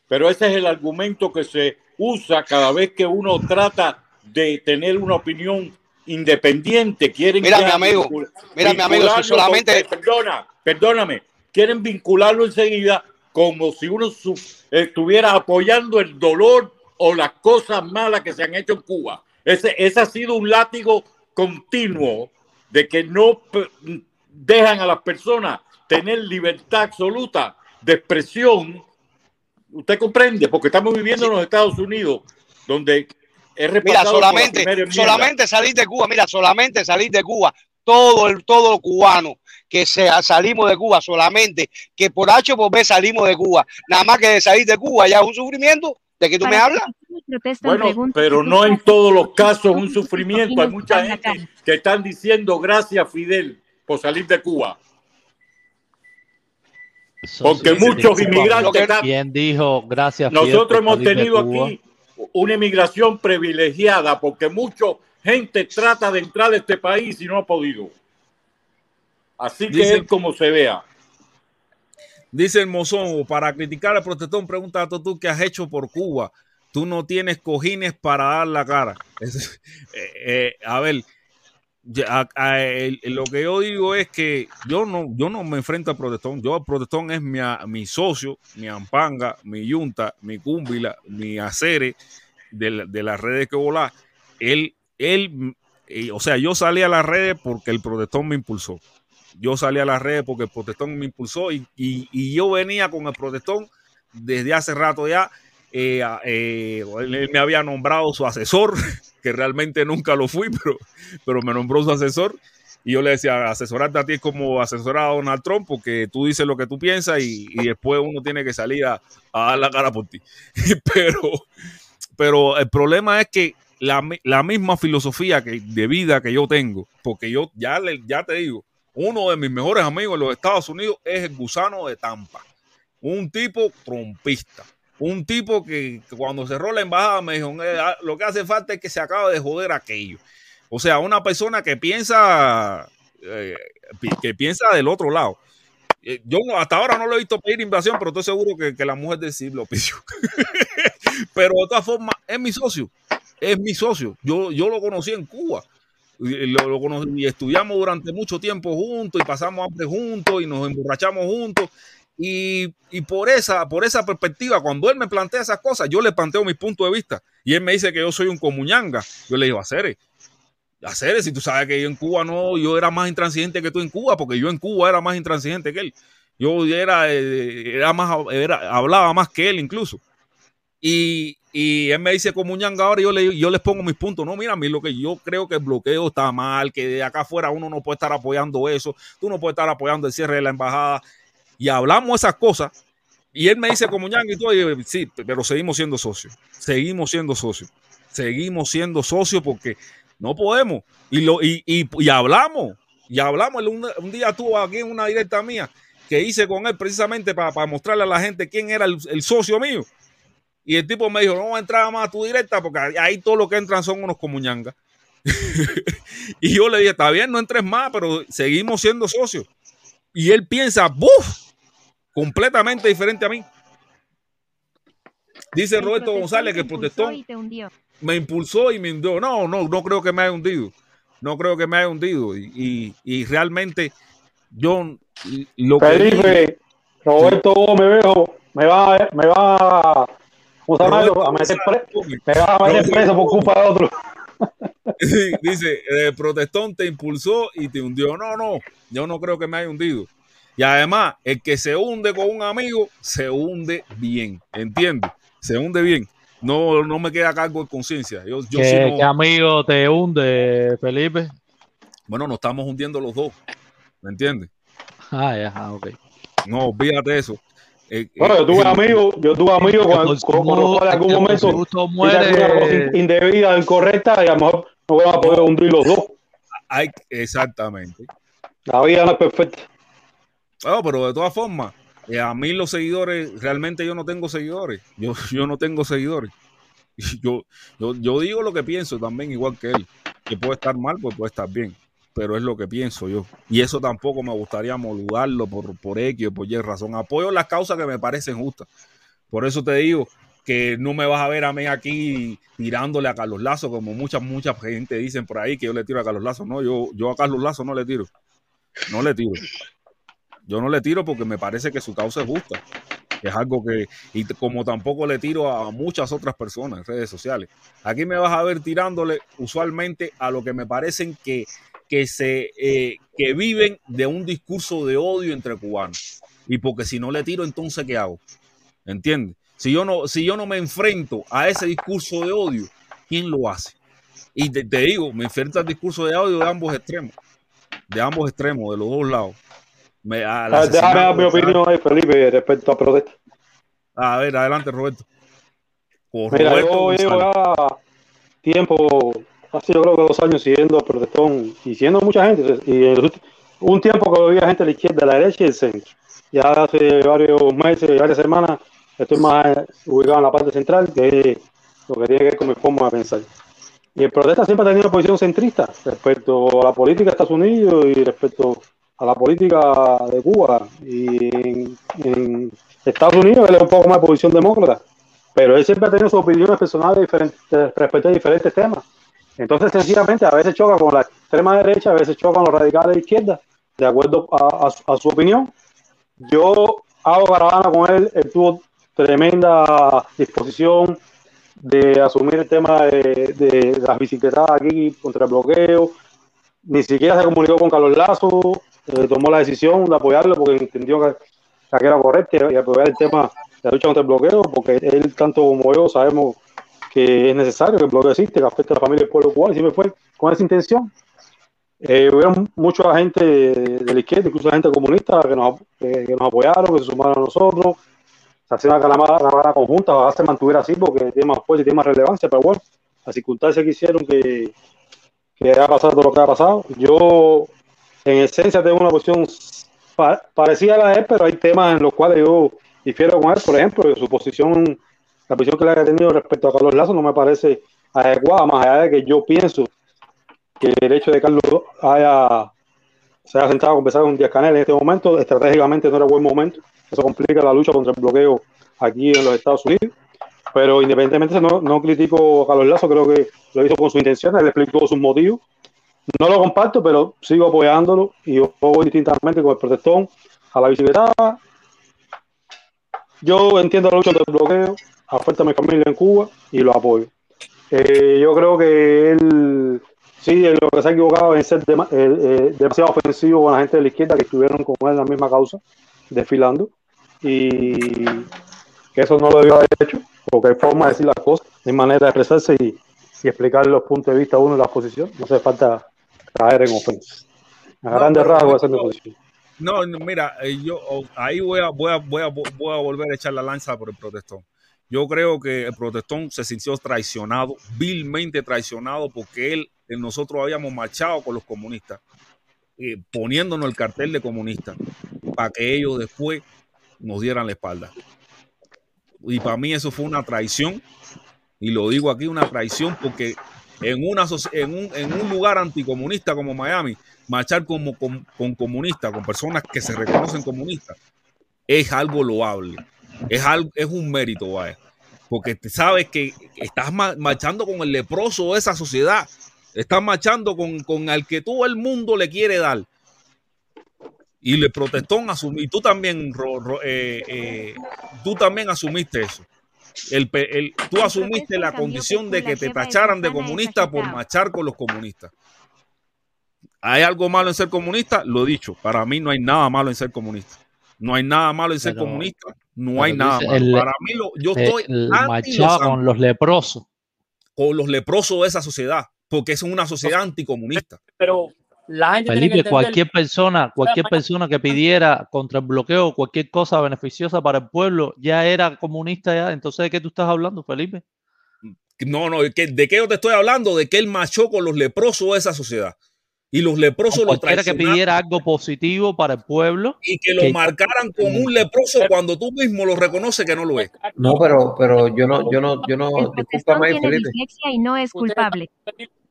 S14: pero ese es el argumento que se usa cada vez que uno trata de tener una opinión independiente. Quieren
S12: Mira, mi amigo, mira, mi amigo, solamente-
S14: con- eh, perdona, perdóname, quieren vincularlo enseguida como si uno su- estuviera apoyando el dolor o las cosas malas que se han hecho en Cuba. Ese, ese ha sido un látigo continuo de que no dejan a las personas tener libertad absoluta de expresión. Usted comprende, porque estamos viviendo en los Estados Unidos, donde
S12: Mira, solamente, solamente salir de Cuba, mira, solamente salir de Cuba, todo el todo cubano que sea, salimos de Cuba, solamente que por H o por B salimos de Cuba, nada más que de salir de Cuba ya es un sufrimiento de que tú me hablas.
S14: Bueno, pero no en todos los casos un sufrimiento. Hay mucha gente que están diciendo gracias Fidel por salir de Cuba. Porque muchos inmigrantes están-
S10: ¿Quién dijo gracias Fidel,
S14: Nosotros hemos tenido
S10: Cuba"?
S14: aquí una inmigración privilegiada porque mucha gente trata de entrar a este país y no ha podido. Así que es como se vea.
S1: Dice el mozón, para criticar al protestón, pregunta a tú qué has hecho por Cuba. Tú no tienes cojines para dar la cara. [laughs] Es- eh, eh, a ver, a- a- lo que yo digo es que yo no, yo no me enfrento al protestón. Yo, protestón es mi, a- mi socio, mi ampanga, mi yunta, mi cúmbila, mi acere de, la- de las redes que volá. Él, él o sea, yo salí a las redes porque el protestón me impulsó. Yo salí a las redes porque el protestón me impulsó y, y- y yo venía con el protestón desde hace rato ya. Eh, a- eh, él me había nombrado su asesor, [laughs] que realmente nunca lo fui, [laughs] pero, pero me nombró su asesor. Y yo le decía, asesorarte a ti es como asesorar a Donald Trump, porque tú dices lo que tú piensas y, después uno tiene que salir a, dar la cara por ti. [laughs] pero, pero el problema es que la, la misma filosofía que, de vida que yo tengo, porque yo ya, le- ya te digo, uno de mis mejores amigos en los Estados Unidos es el gusano de Tampa, un tipo trompista, un tipo que cuando cerró la embajada me dijo, "Eh, ah, lo que hace falta es que se acabe de joder aquello. O sea, una persona que piensa, eh, que piensa del otro lado. Eh, Yo no- hasta ahora no lo he visto pedir invasión, pero estoy seguro que, la mujer del sí lo pidió. [laughs] pero de todas formas, es mi socio. Es mi socio. Yo, yo lo conocí en Cuba. Lo, lo conocí- y estudiamos durante mucho tiempo juntos y pasamos hambre juntos y nos emborrachamos juntos. Y, por, esa, por esa perspectiva, cuando él me plantea esas cosas, yo le planteo mi punto de vista. Y él me dice que yo soy un comuñanga. Yo le digo, hacer hacer si tú sabes que yo en Cuba no, yo era más intransigente que tú en Cuba, porque yo en Cuba era más intransigente que él. Yo era, eh, era más, hablaba más que él incluso. Y, y él me dice como ñanga ahora, yo, le, yo les pongo mis puntos. No, mira, a mí lo que yo creo que el bloqueo está mal, que de acá afuera uno no puede estar apoyando eso, tú no puedes estar apoyando el cierre de la embajada. Y hablamos esas cosas. Y él me dice como ñanga y todo, y sí, pero seguimos siendo socios. Seguimos siendo socios. Seguimos siendo socios porque no podemos. Y, lo, y, y, y hablamos. Y hablamos. Un, un día tuvo aquí en una directa mía que hice con él precisamente para, para mostrarle a la gente quién era el, socio mío. Y el tipo me dijo, no voy a entrar más a tu directa porque ahí todo lo que entran son unos comuñangas. [laughs] y yo le dije, está bien, no entres más, pero seguimos siendo socios. Y él piensa, ¡buf! Completamente diferente a mí. Dice Roberto González que el protestón me impulsó y me hundió. No, no, no creo que me haya hundido. No creo que me haya hundido. Y, y- y realmente yo lo que
S11: Roberto Gómez, viejo, me va, me va. A meter me va a meter preso por culpa de otro. [laughs]
S1: Dice, el protestón te impulsó y te hundió. No, no, yo no creo que me haya hundido. Y además, el que se hunde con un amigo, se hunde bien, ¿entiendes? Se hunde bien. No, no me queda cargo de conciencia. Yo, yo
S10: ¿Qué,
S1: sí no-
S10: qué amigo te hunde, Felipe?
S1: bueno, nos estamos hundiendo los dos, ¿me entiendes?
S10: Ah, ya, ah, ok.
S1: No, olvídate eso. Eh,
S11: Bueno,
S1: eh,
S11: yo tuve
S1: eh,
S11: amigos, yo tuve amigos los cuales en algún momento cosa indebida, incorrecta, y a lo mejor no van a poder hundir los dos.
S1: Hay, exactamente.
S11: La vida no es perfecta.
S1: No, pero de todas formas, eh, a mí los seguidores, realmente yo no tengo seguidores. Yo, [laughs] yo no tengo seguidores. [laughs] Yo, yo, yo digo lo que pienso también, igual que él. Que puede estar mal, pues puede estar bien. Pero es lo que pienso yo. Y eso tampoco me gustaría moldarlo por, por X o por Y razón. Apoyo las causas que me parecen justas. Por eso te digo que no me vas a ver a mí aquí tirándole a Carlos Lazo, como mucha, mucha gente dicen por ahí que yo le tiro a Carlos Lazo. No, yo, yo a Carlos Lazo no le tiro. No le tiro. Yo no le tiro porque me parece que su causa es justa. Es algo que, y como tampoco le tiro a muchas otras personas en redes sociales. Aquí me vas a ver tirándole usualmente a lo que me parecen que, que se eh, que viven de un discurso de odio entre cubanos. Y porque si no le tiro, entonces ¿qué hago? ¿Entiendes? Si yo no, si yo no me enfrento a ese discurso de odio, ¿quién lo hace? Y te digo, me enfrento al discurso de odio de ambos extremos. De ambos extremos, de los dos lados. Me,
S11: A ver, Déjame dar mi opinión ahí, Felipe, respecto a protesta.
S1: A ver, adelante, Roberto. Por
S11: Mira,
S1: Roberto
S11: yo llevo ya tiempo, hace yo creo que dos años siguiendo a protestón y siguiendo mucha gente. Y en un tiempo que veía gente de la izquierda, de la derecha y del centro. Ya hace varios meses, varias semanas, estoy más ubicado en la parte central, que es lo que tiene que ver con mi forma de pensar. Y el protesta siempre ha tenido una posición centrista respecto a la política de Estados Unidos y respecto a la política de Cuba. Y en, Estados Unidos él es un poco más de posición demócrata, pero él siempre ha tenido sus opiniones personales respecto a diferentes temas. Entonces, sencillamente, a veces choca con la extrema derecha, a veces choca con los radicales de izquierda, de acuerdo a, a su opinión. Yo hago caravana con él, él tuvo tremenda disposición, de asumir el tema de, de las bicicletas aquí contra el bloqueo. Ni siquiera se comunicó con Carlos Lazo, eh, tomó la decisión de apoyarlo porque entendió que, era correcto y apoyar el tema de la lucha contra el bloqueo, porque él, tanto como yo, sabemos que es necesario que el bloqueo existe, que afecta a la familia del pueblo cubano, y siempre fue con esa intención. Eh, hubieron mucha gente de la izquierda, incluso gente comunista, que nos, que, que nos apoyaron, que se sumaron a nosotros. Se hacía una calamada, conjunta, ojalá se mantuviera así porque tiene más fuerza y tiene más relevancia, pero bueno, las circunstancias que hicieron que, que haya pasado todo lo que ha pasado. Yo, en esencia, tengo una posición pa- parecida a la de él, pero hay temas en los cuales yo difiero con él. Por ejemplo, su posición, la posición que le haya tenido respecto a Carlos Lazo no me parece adecuada, más allá de que yo pienso que el hecho de Carlos haya, se haya sentado a conversar con Díaz Canel en este momento, estratégicamente no era buen momento. Eso complica la lucha contra el bloqueo aquí en los Estados Unidos. Pero independientemente, no, no critico a Carlos Lazo, creo que lo hizo con su intención, él explicó sus motivos. No lo comparto, pero sigo apoyándolo y yo voy distintamente con el protestón a la bicicleta. Yo entiendo la lucha contra el bloqueo, afecta a mi familia en Cuba y lo apoyo. Eh, yo creo que él sí, lo que se ha equivocado en ser dema- eh, eh, demasiado ofensivo con la gente de la izquierda que estuvieron con él en la misma causa, desfilando, y que eso no lo debió haber hecho, porque hay forma de decir las cosas, hay manera de expresarse y, y explicar los puntos de vista uno y las posiciones, no hace falta caer en ofensa. A grandes
S1: pero-
S11: rasgos esa es mi posición.
S1: No, no, mira, eh, yo oh, ahí voy a, voy, a, voy, a, voy a volver a echar la lanza por el protestón. Yo creo que el protestón se sintió traicionado, vilmente traicionado, porque él, eh, nosotros habíamos marchado con los comunistas, eh, poniéndonos el cartel de comunistas, para que ellos después nos dieran la espalda. Y para mí eso fue una traición, y lo digo aquí, una traición, porque en, una, en, un, en un lugar anticomunista como Miami, marchar como, con, con comunistas, con personas que se reconocen comunistas, es algo loable, es, algo, es un mérito, vaya, porque sabes que estás ma- marchando con el leproso de esa sociedad, estás marchando con, con el que todo el mundo le quiere dar. Y le protestó, y tú también, eh, eh, tú también asumiste eso. El, tú asumiste la condición de que te tacharan de comunista por marchar con los comunistas. ¿Hay algo malo en ser comunista? Lo he dicho, para mí no hay nada malo en ser comunista. No hay nada malo en ser
S10: Pero-
S1: comunista, no hay nada malo.
S10: el-
S1: para mí lo- yo estoy los
S10: con los leprosos.
S1: con los leprosos de esa sociedad, porque es una sociedad anticomunista.
S13: Pero la gente tiene que
S10: Felipe,
S13: entender
S10: cualquier persona, cualquier persona que pidiera contra el bloqueo cualquier cosa beneficiosa para el pueblo, ya era comunista ya. Entonces, ¿de qué tú estás hablando, Felipe?
S1: No, no, ¿de qué, de qué yo te estoy hablando? De que él marchó con los leprosos de esa sociedad. Y los leprosos lo
S10: Cualquiera que
S1: traicionaron
S10: pidiera algo positivo para el pueblo.
S1: y que lo marcaran como un leproso cuando tú mismo lo reconoces que no lo es.
S15: No, pero, pero yo no, yo no, yo no, discúlpame,
S2: tiene
S15: Felipe,
S2: dislexia y no es culpable.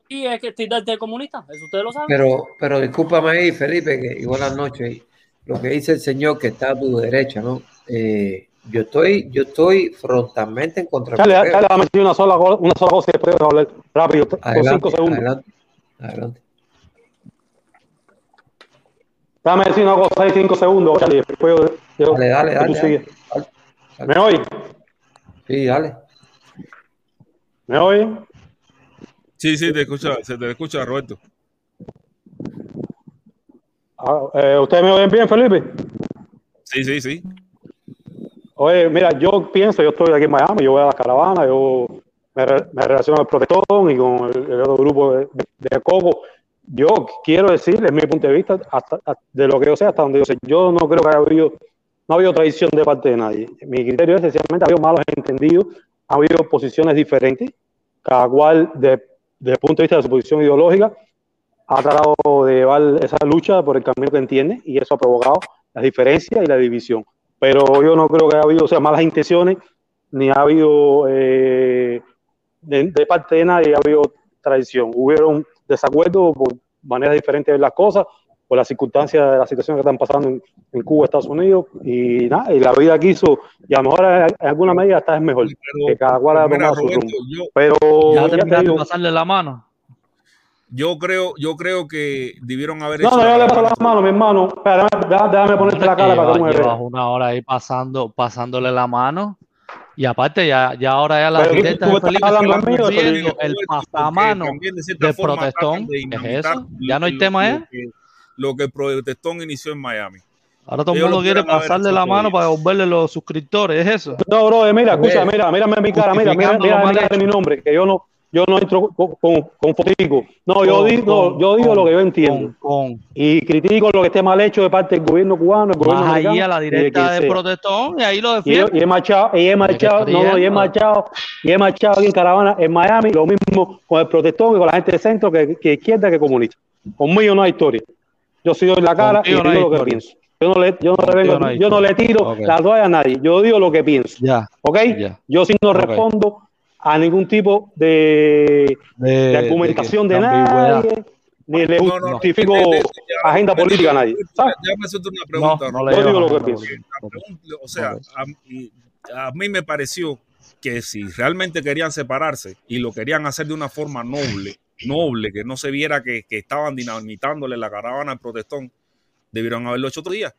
S13: Y es que estoy de comunista, eso ustedes lo saben.
S15: pero, pero discúlpame ahí, Felipe, que, y buenas noches. Lo que dice el señor que está a tu derecha, ¿no? Eh, yo estoy, yo estoy frontalmente en contra del bloqueo.
S11: Charlie, dame una sola, una sola cosa y después voy a hablar rápido, por
S15: Adelante,
S11: cinco segundos.
S15: adelante, adelante.
S11: Dame decir una cosa ahí, cinco segundos, Charlie, después yo- yo-
S15: Dale, dale, dale,
S11: sigues.
S15: dale.
S11: ¿Me oye?
S15: Sí, dale.
S11: ¿Me oye?
S1: Sí, sí, te escucha, se te escucha, Roberto.
S11: Ah, eh, ¿Ustedes me oyen bien, Felipe?
S1: Sí, sí, sí.
S11: Oye, mira, yo pienso, yo estoy aquí en Miami, yo voy a las caravanas, yo me, re- me relaciono con el protestón y con el, el otro grupo de, de Coco. Yo quiero decir, desde mi punto de vista, hasta, hasta- de lo que yo sé, hasta donde yo sé, yo no creo que haya habido, no ha habido traición de parte de nadie. Mi criterio es esencialmente, ha habido malos entendidos, ha habido posiciones diferentes, cada cual de- desde el punto de vista de su posición ideológica ha tratado de llevar esa lucha por el camino que entiende y eso ha provocado las diferencias y la división. Pero yo no creo que haya habido o sea, malas intenciones, ni ha habido eh, de, de parte de nadie ha habido traición. Hubieron desacuerdos por maneras diferentes de ver las cosas, por las circunstancias de la situación que están pasando en, en Cuba, Estados Unidos, y nada, y la vida quiso, y a lo mejor en, alguna medida está es mejor, que cada cual ha su rumbo.
S1: yo-
S11: Pero
S10: Ya
S11: ya te digo,
S10: pasarle la mano.
S1: Yo creo, yo creo que debieron haber
S11: no,
S1: hecho
S11: no,
S1: la
S11: yo le paso la mano, mi hermano. Espera, déjame, déjame ponerte la cara para que tú me
S10: una hora ahí pasando, pasándole la mano. Y aparte, ya, ya ahora ya directas
S11: tú
S10: de Felipe
S11: hablando
S10: el pasamano
S1: también de cierta
S10: de
S1: forma
S10: protestón. ¿Es eso? ¿Ya no hay
S1: lo-
S10: tema, eh?
S1: que- Lo que el protestón inició en Miami.
S10: Ahora todo el mundo
S1: lo
S10: quiere pasarle la mano para devolverle los suscriptores, ¿es eso?
S11: No, bro, mira, escucha, mira, mírame en mi cara, mira, mira, mira, mi nombre, que yo no, yo no entro con, con, con fotico. No, yo digo,
S10: con-
S11: yo digo
S10: con-
S11: lo que yo entiendo.
S10: Con,
S11: Y critico lo que esté mal hecho de parte del gobierno cubano, el gobierno americano.
S10: a la
S11: de
S10: directa de protestón y ahí lo defiende.
S11: y he marchado, y he marchado, no, no, y he marchado, y he marchado aquí en caravana en Miami, lo mismo con el protestón y con la gente de centro que, que izquierda que comunista. Conmigo no hay historia. Yo sí doy la cara
S10: Contigo
S11: y
S10: no
S11: digo lo que pienso. Yo no le, yo no le,
S10: Contigo
S11: vengo-
S10: no hay
S11: yo no le tiro
S10: Ok.
S11: la toalla a nadie. Yo digo lo que pienso.
S10: Ya.
S11: ¿Ok?
S10: Ya.
S11: Yo sí no respondo a ningún tipo de,
S10: De,
S11: de argumentación de,
S10: de ambigüedad.
S11: nadie, ni le
S1: No, no,
S11: justifico agenda política a nadie. ¿sabes?
S1: Déjame hacerte una pregunta.
S10: No,
S11: Yo digo lo que pienso.
S1: O sea, a, a mí me pareció que si realmente querían separarse y lo querían hacer de una forma noble, noble, que no se viera que, que estaban dinamitándole la caravana al protestón, debieron haberlo hecho otro día.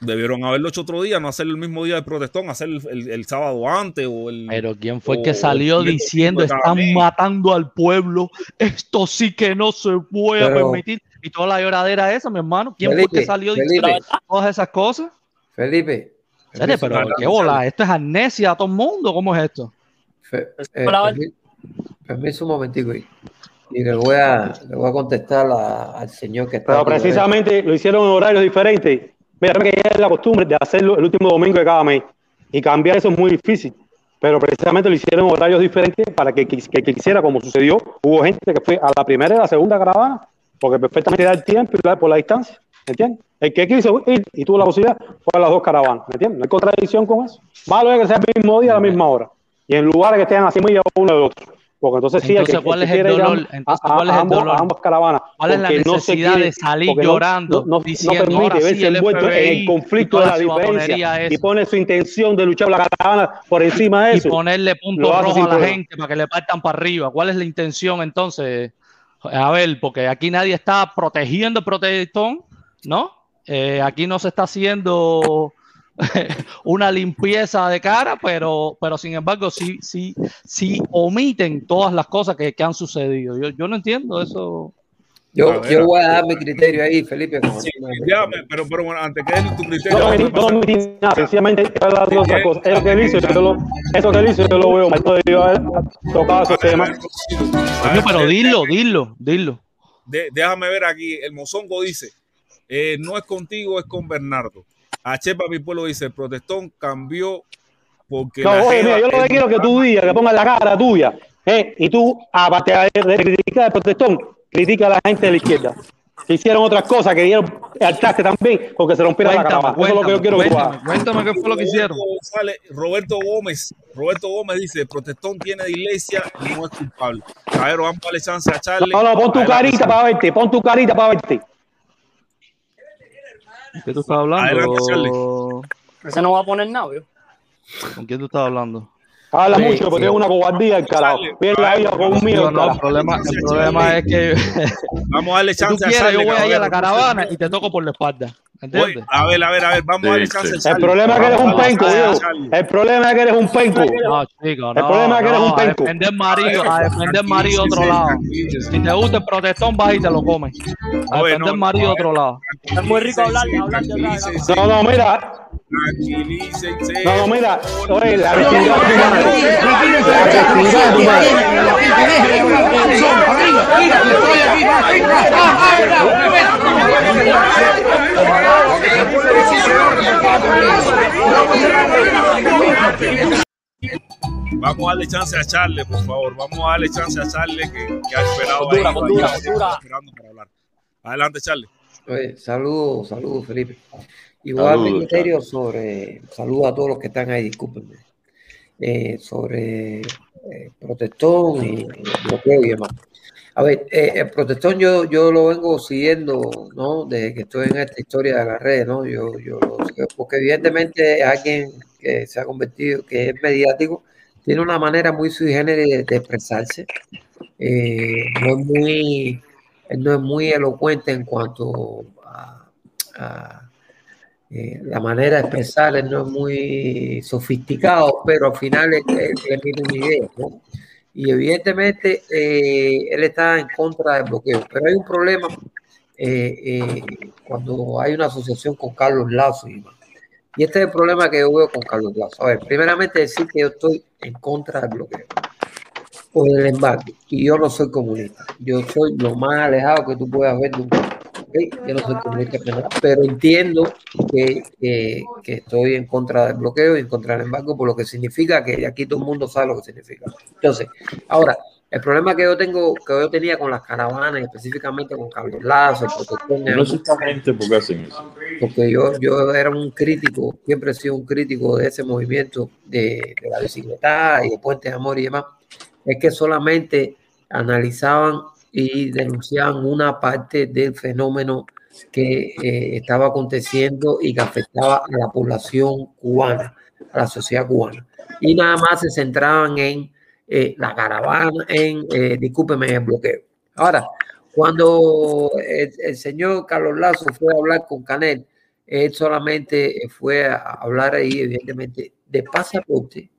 S1: Debieron haberlo hecho otro día, no hacerlo el mismo día del protestón, hacer el, el- el sábado antes o el.
S10: Pero ¿quién fue el que salió diciendo están
S1: mes"?
S10: matando al pueblo? Esto sí que no se puede
S15: Pero-
S10: permitir. Y toda la lloradera esa, mi hermano. ¿Quién fue el que
S15: Felipe,
S10: salió
S15: Felipe.
S10: diciendo todas esas cosas?
S15: Felipe.
S10: Serio, pero
S15: Felipe,
S10: qué bola, esto es amnesia a todo el mundo. ¿Cómo es esto?
S15: Fe- eh, permi- permiso un momentico y, y le voy a le voy a contestar a- al señor que está
S11: Pero precisamente lo hicieron en horarios diferentes. Mira, que ya es la costumbre de hacerlo el último domingo de cada mes. Y cambiar eso es muy difícil. Pero precisamente lo hicieron en horarios diferentes para que, quis- que quisiera, como sucedió, hubo gente que fue a la primera y a la segunda caravana, porque perfectamente da el tiempo y por la distancia. ¿Me entiendes? El que quiso ir y tuvo la posibilidad fue a las dos caravanas. ¿Me entiendes? No hay contradicción con eso. Malo es que sea el mismo día a la misma hora. Y en lugares que estén así millas uno de otro. Porque entonces sí, el
S10: Entonces,
S11: que,
S10: ¿cuál es el
S11: a-
S10: dolor?
S11: a,
S10: Entonces,
S11: a-
S10: ¿cuál es
S11: a
S10: el
S11: ambos-
S10: dolor?
S11: a ambas caravanas.
S10: ¿Cuál es la
S11: no se
S10: necesidad
S11: quiere-
S10: de salir
S11: no-
S10: llorando,
S11: no, no- no
S10: diciendo,
S11: permite
S10: "Ahora sí,
S11: verse
S10: el
S11: envuelto en el conflicto
S10: y
S11: de la diferencia y
S10: esa"?
S11: pone su intención de luchar por la caravana por encima de
S10: y
S11: eso.
S10: ponerle puntos
S11: Lo hace
S10: rojos
S11: sin
S10: a la
S11: problema.
S10: gente para que le partan para arriba. ¿Cuál es la intención entonces? A ver, porque aquí nadie está protegiendo el protestón, ¿no? Eh, aquí no se está haciendo [laughs] una limpieza de cara, pero, pero sin embargo sí, sí, sí omiten todas las cosas que, que han sucedido. Yo, yo no entiendo eso.
S15: Yo,
S1: ver,
S15: yo voy a dar mi criterio ahí, Felipe.
S1: Sí, pero, pero bueno, antes que tu criterio,
S11: No, no, no omití nada, sencillamente de otra cosa. Eso que él hizo, yo lo, eso que él hizo, yo lo veo mal. No haber tocado.
S10: Coño, pero dilo, dilo, dilo.
S1: De- déjame ver aquí, el Mozongo dice, eh, no es contigo, es con Bernardo. A Chepa mi pueblo dice, el protestón cambió porque
S11: No,
S1: la
S11: oye, mira, yo lo que quiero que tú digas, que pongas la cara tuya, ¿eh? y tú, aparte de, de criticar al protestón, critica a la gente de la izquierda. Que hicieron otras cosas, que dieron al traste también, porque se rompiera la caravana. Eso es lo que yo quiero
S10: cuéntame, cuéntame qué fue lo que hicieron.
S1: Roberto, Gómez, Roberto Gómez dice, el protestón tiene de iglesia y no es culpable. Caballero, vamos a darle chance a Charlie.
S11: No, no, pon tu carita para verte, pon tu carita para verte.
S10: ¿Qué tú estás hablando?
S1: Adelante, Charlie.
S13: Ese no va a poner nada, ¿vio?
S10: ¿Con quién tú estás hablando?
S11: Habla
S15: Sí,
S11: mucho, porque
S15: sí.
S11: tiene una cobardía el carajo. Viene la vida con un miedo
S10: No,
S11: el
S10: no, el problema, el problema es que [laughs]
S1: Vamos a darle [laughs]
S10: si tú
S1: chance a
S10: quieres,
S1: Charlie.
S10: yo voy ahí a la caravana y te toco por la espalda.
S1: Voy-
S10: ¿Entiendes?
S1: a ver, a ver, a ver, vamos a darle chance
S14: sí.
S1: a
S11: El
S1: Charlie.
S11: problema es que eres un
S1: a
S11: penco,
S1: chance a Charlie.
S11: El problema es que eres un penco.
S10: No, chico, no.
S11: El problema es que eres un
S10: no, a
S11: penco.
S10: defender marido, a defender marido otro lado. Si te gusta el protestón, vas y te lo comes. A defender
S1: no,
S10: marido
S1: no,
S10: otro lado.
S13: Es muy rico hablar, hablar de
S11: No, no, mira.
S1: Tranquilícense.
S11: No, no, mira. Oye, la vecindad de tu madre. La vecindad de tu madre.
S1: Vamos a darle chance a Charlie, por favor. Vamos a darle chance a Charlie que, que ha esperado ahí. esperando para hablar. Adelante, Charlie.
S15: Oye, saludos, saludos, Felipe. Y voy a dar mi
S14: Saludos,
S15: criterio sobre, saludos a todos los que están ahí, discúlpenme, eh, sobre eh, protestón y bloqueo y demás. A ver, eh, el protestón yo, yo lo vengo siguiendo, ¿no? Desde que estoy en esta historia de las redes, ¿no? Yo, yo lo sigo, porque evidentemente alguien que se ha convertido, que es mediático, tiene una manera muy sui generis de, expresarse. Eh, no es muy, no es muy elocuente en cuanto a, a- eh, la manera de expresar no es muy sofisticado, pero al final es, es- es una idea, ¿no? Y evidentemente eh, él está en contra del bloqueo, pero hay un problema eh, eh, cuando hay una asociación con Carlos Lazo y. Y este es el problema que yo veo con Carlos Lazo. A ver, primeramente decir que yo estoy en contra del bloqueo o del embargo. Y yo no soy comunista. Yo soy lo más alejado que tú puedas ver de un Yo no soy comunista, pero- pero entiendo que, que- que estoy en contra del bloqueo y en contra del embargo, por lo que significa que aquí todo el mundo sabe lo que significa. Entonces, ahora, el problema que yo tengo, que yo tenía con las caravanas, específicamente con Carlos Lazo,
S14: No sé exactamente por qué hacen eso.
S15: porque yo, yo era un crítico, siempre he sido un crítico de ese movimiento de, de la bicicleta y de Puentes de Amor y demás, es que solamente analizaban y denunciaban una parte del fenómeno que eh, estaba aconteciendo y que afectaba a la población cubana, a la sociedad cubana. Y nada más se centraban en eh, la caravana, en, eh, discúlpeme, el bloqueo. Ahora, cuando el, el señor Carlos Lazo fue a hablar con Canel, él solamente fue a hablar ahí, evidentemente, de pasaporte,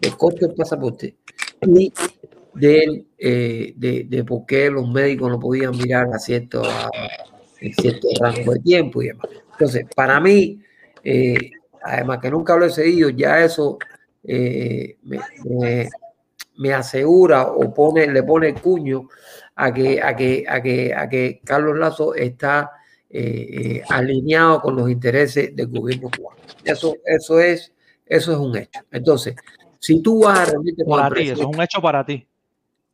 S15: del costo del pasaporte y del, eh, de, de por qué los médicos no podían mirar a cierto, a, cierto rango de tiempo y demás. Entonces, para mí, eh, además que nunca lo he seguido, ya eso eh, me, me- me asegura o pone, le pone el cuño a que, a que, a que, a que Carlos Lazo está eh, eh, alineado con los intereses del gobierno cubano. Eso, eso, es, eso es un hecho. Entonces, si tú vas a reunirte con
S10: Para ti, eso es un hecho para ti.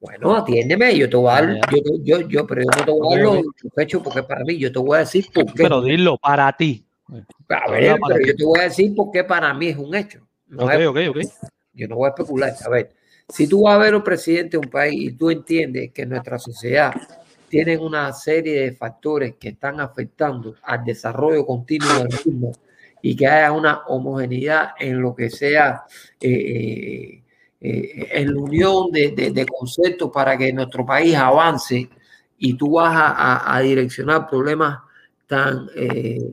S15: Bueno, atiéndeme, yo te voy a dar, yo, yo, yo, pero yo no te voy a dar los, hechos porque es para mí, yo te voy a decir por qué.
S10: Pero dilo, para ti.
S15: A ver, pero yo te voy a decir por qué para mí es un hecho. No
S10: Ok,
S15: es-
S10: ok, ok.
S15: Yo no voy a especular. A ver, si tú vas a ver un presidente de un país y tú entiendes que nuestra sociedad tiene una serie de factores que están afectando al desarrollo continuo del mismo y que haya una homogeneidad en lo que sea eh, eh, en la unión de, de- de conceptos para que nuestro país avance y tú vas a, a- a direccionar problemas tan, eh,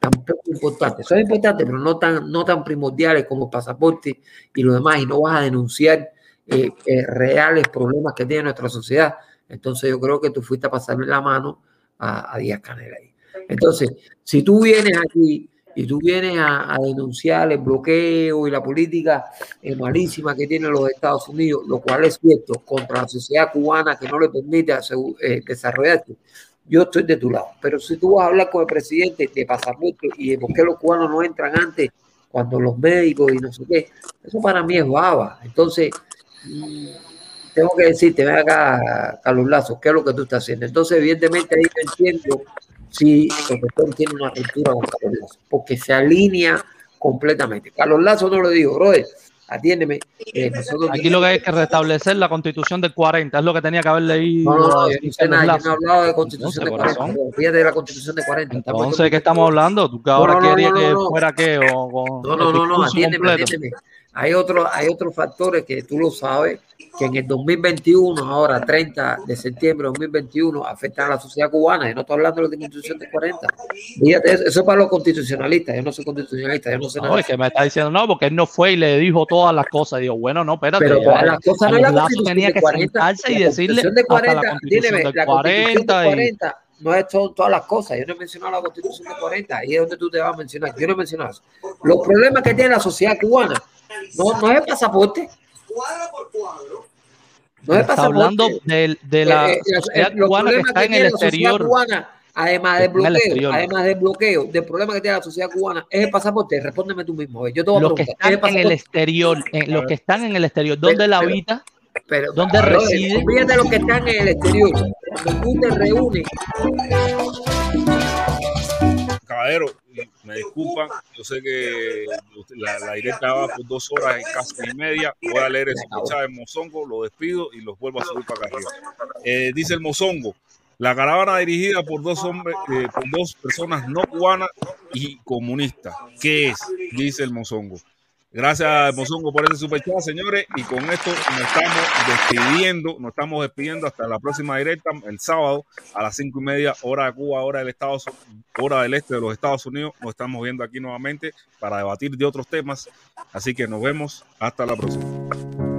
S15: tan importantes. Son importantes, pero no tan, no tan primordiales como el pasaporte y lo demás, y no vas a denunciar eh, eh, reales problemas que tiene nuestra sociedad. Entonces yo creo que tú fuiste a pasarle la mano a, a Díaz Canel ahí. Entonces, si tú vienes aquí y tú vienes a, denunciar el bloqueo y la política eh, malísima que tienen los Estados Unidos, lo cual es cierto, contra la sociedad cubana que no le permite eh, desarrollarse, yo estoy de tu lado. Pero si tú vas a hablar con el presidente de pasaporte y de por qué los cubanos no entran antes, cuando los médicos y no sé qué, eso para mí es baba. Entonces, mm, tengo que decirte, ven acá, Carlos Lazo, ¿qué es lo que tú estás haciendo? Entonces, evidentemente, ahí yo entiendo si el profesor tiene una ruptura con Carlos Lazo, porque se alinea completamente. Carlos Lazo no lo digo, brother, atiéndeme. eh, nosotros
S10: Aquí lo que hay que restablecer la constitución del 40, es lo que tenía que haber leído.
S15: No, no, no, yo no sé
S10: Carlos
S15: nada, yo no
S10: Lazo.
S15: he hablado de constitución de
S10: Entonces,
S15: 40,
S10: corazón.
S15: fíjate de la constitución de 40. estamos en
S10: Entonces, ¿de qué estamos hablando? ¿Tú que
S15: No,
S10: ahora
S15: no, no,
S10: querías
S15: no,
S10: que
S15: no.
S10: fuera qué? O, con
S15: No, no, no, no, atiéndeme, atiéndeme. Hay, otro, hay otros factores que tú lo sabes, que en el 2021, ahora 30 de septiembre de 2021, afectan a la sociedad cubana. Yo no estoy hablando de la constitución de 40. Fíjate, eso, eso es para los constitucionalistas. Yo no soy constitucionalista, yo no sé nada.
S10: No, es que me está diciendo, no, porque él no fue y le dijo todas las cosas. Digo, bueno, no, espérate.
S15: Pero todas las cosas no la constitución
S10: tenía
S15: de
S10: que
S15: 40.
S10: sentarse y
S15: la
S10: decirle
S15: constitución de
S10: hasta
S15: 40,
S10: la constitución
S15: dime,
S10: del
S15: la constitución de
S10: 40 y...
S15: 40 no es todo- todas las cosas. Yo no he mencionado la constitución de 40. Ahí es donde tú te vas a mencionar. Yo no he mencionado eso. Los problemas que tiene la sociedad cubana no, no es el pasaporte. No es el
S10: Está
S15: pasaporte.
S10: hablando de, de la
S15: Eh, eh,
S10: sociedad cubana que está en
S15: tiene
S10: el
S15: la
S10: exterior.
S15: cubana, además del
S10: en el
S15: bloqueo,
S10: exterior.
S15: además del bloqueo, del problema que tiene la sociedad cubana, es el pasaporte. Respóndeme tú mismo. Yo te voy a
S10: Los que
S15: preguntar. ¿es
S10: están en el exterior, en- los que están en el exterior, ¿dónde la
S15: pero-
S10: habita?
S15: Pero,
S10: ¿Dónde reside?
S15: De los que están en el exterior. Cuando tú te reúnes
S1: Me disculpan, yo sé que la, directa va por dos horas y casi y media. Voy a leer el superchat del Mozongo, lo despido y los vuelvo a subir para acá arriba. Eh, dice el Mozongo, la caravana dirigida por dos hombres, eh, por dos personas no cubanas y comunistas. ¿Qué es? Dice el Mozongo. Gracias, Mozongo, por ese superchat, señores. Y con esto nos estamos despidiendo. Nos estamos despidiendo hasta la próxima directa, el sábado a las cinco y media, hora de Cuba, hora del Estado, hora del este de los Estados Unidos. Nos estamos viendo aquí nuevamente para debatir de otros temas. Así que nos vemos. Hasta la próxima.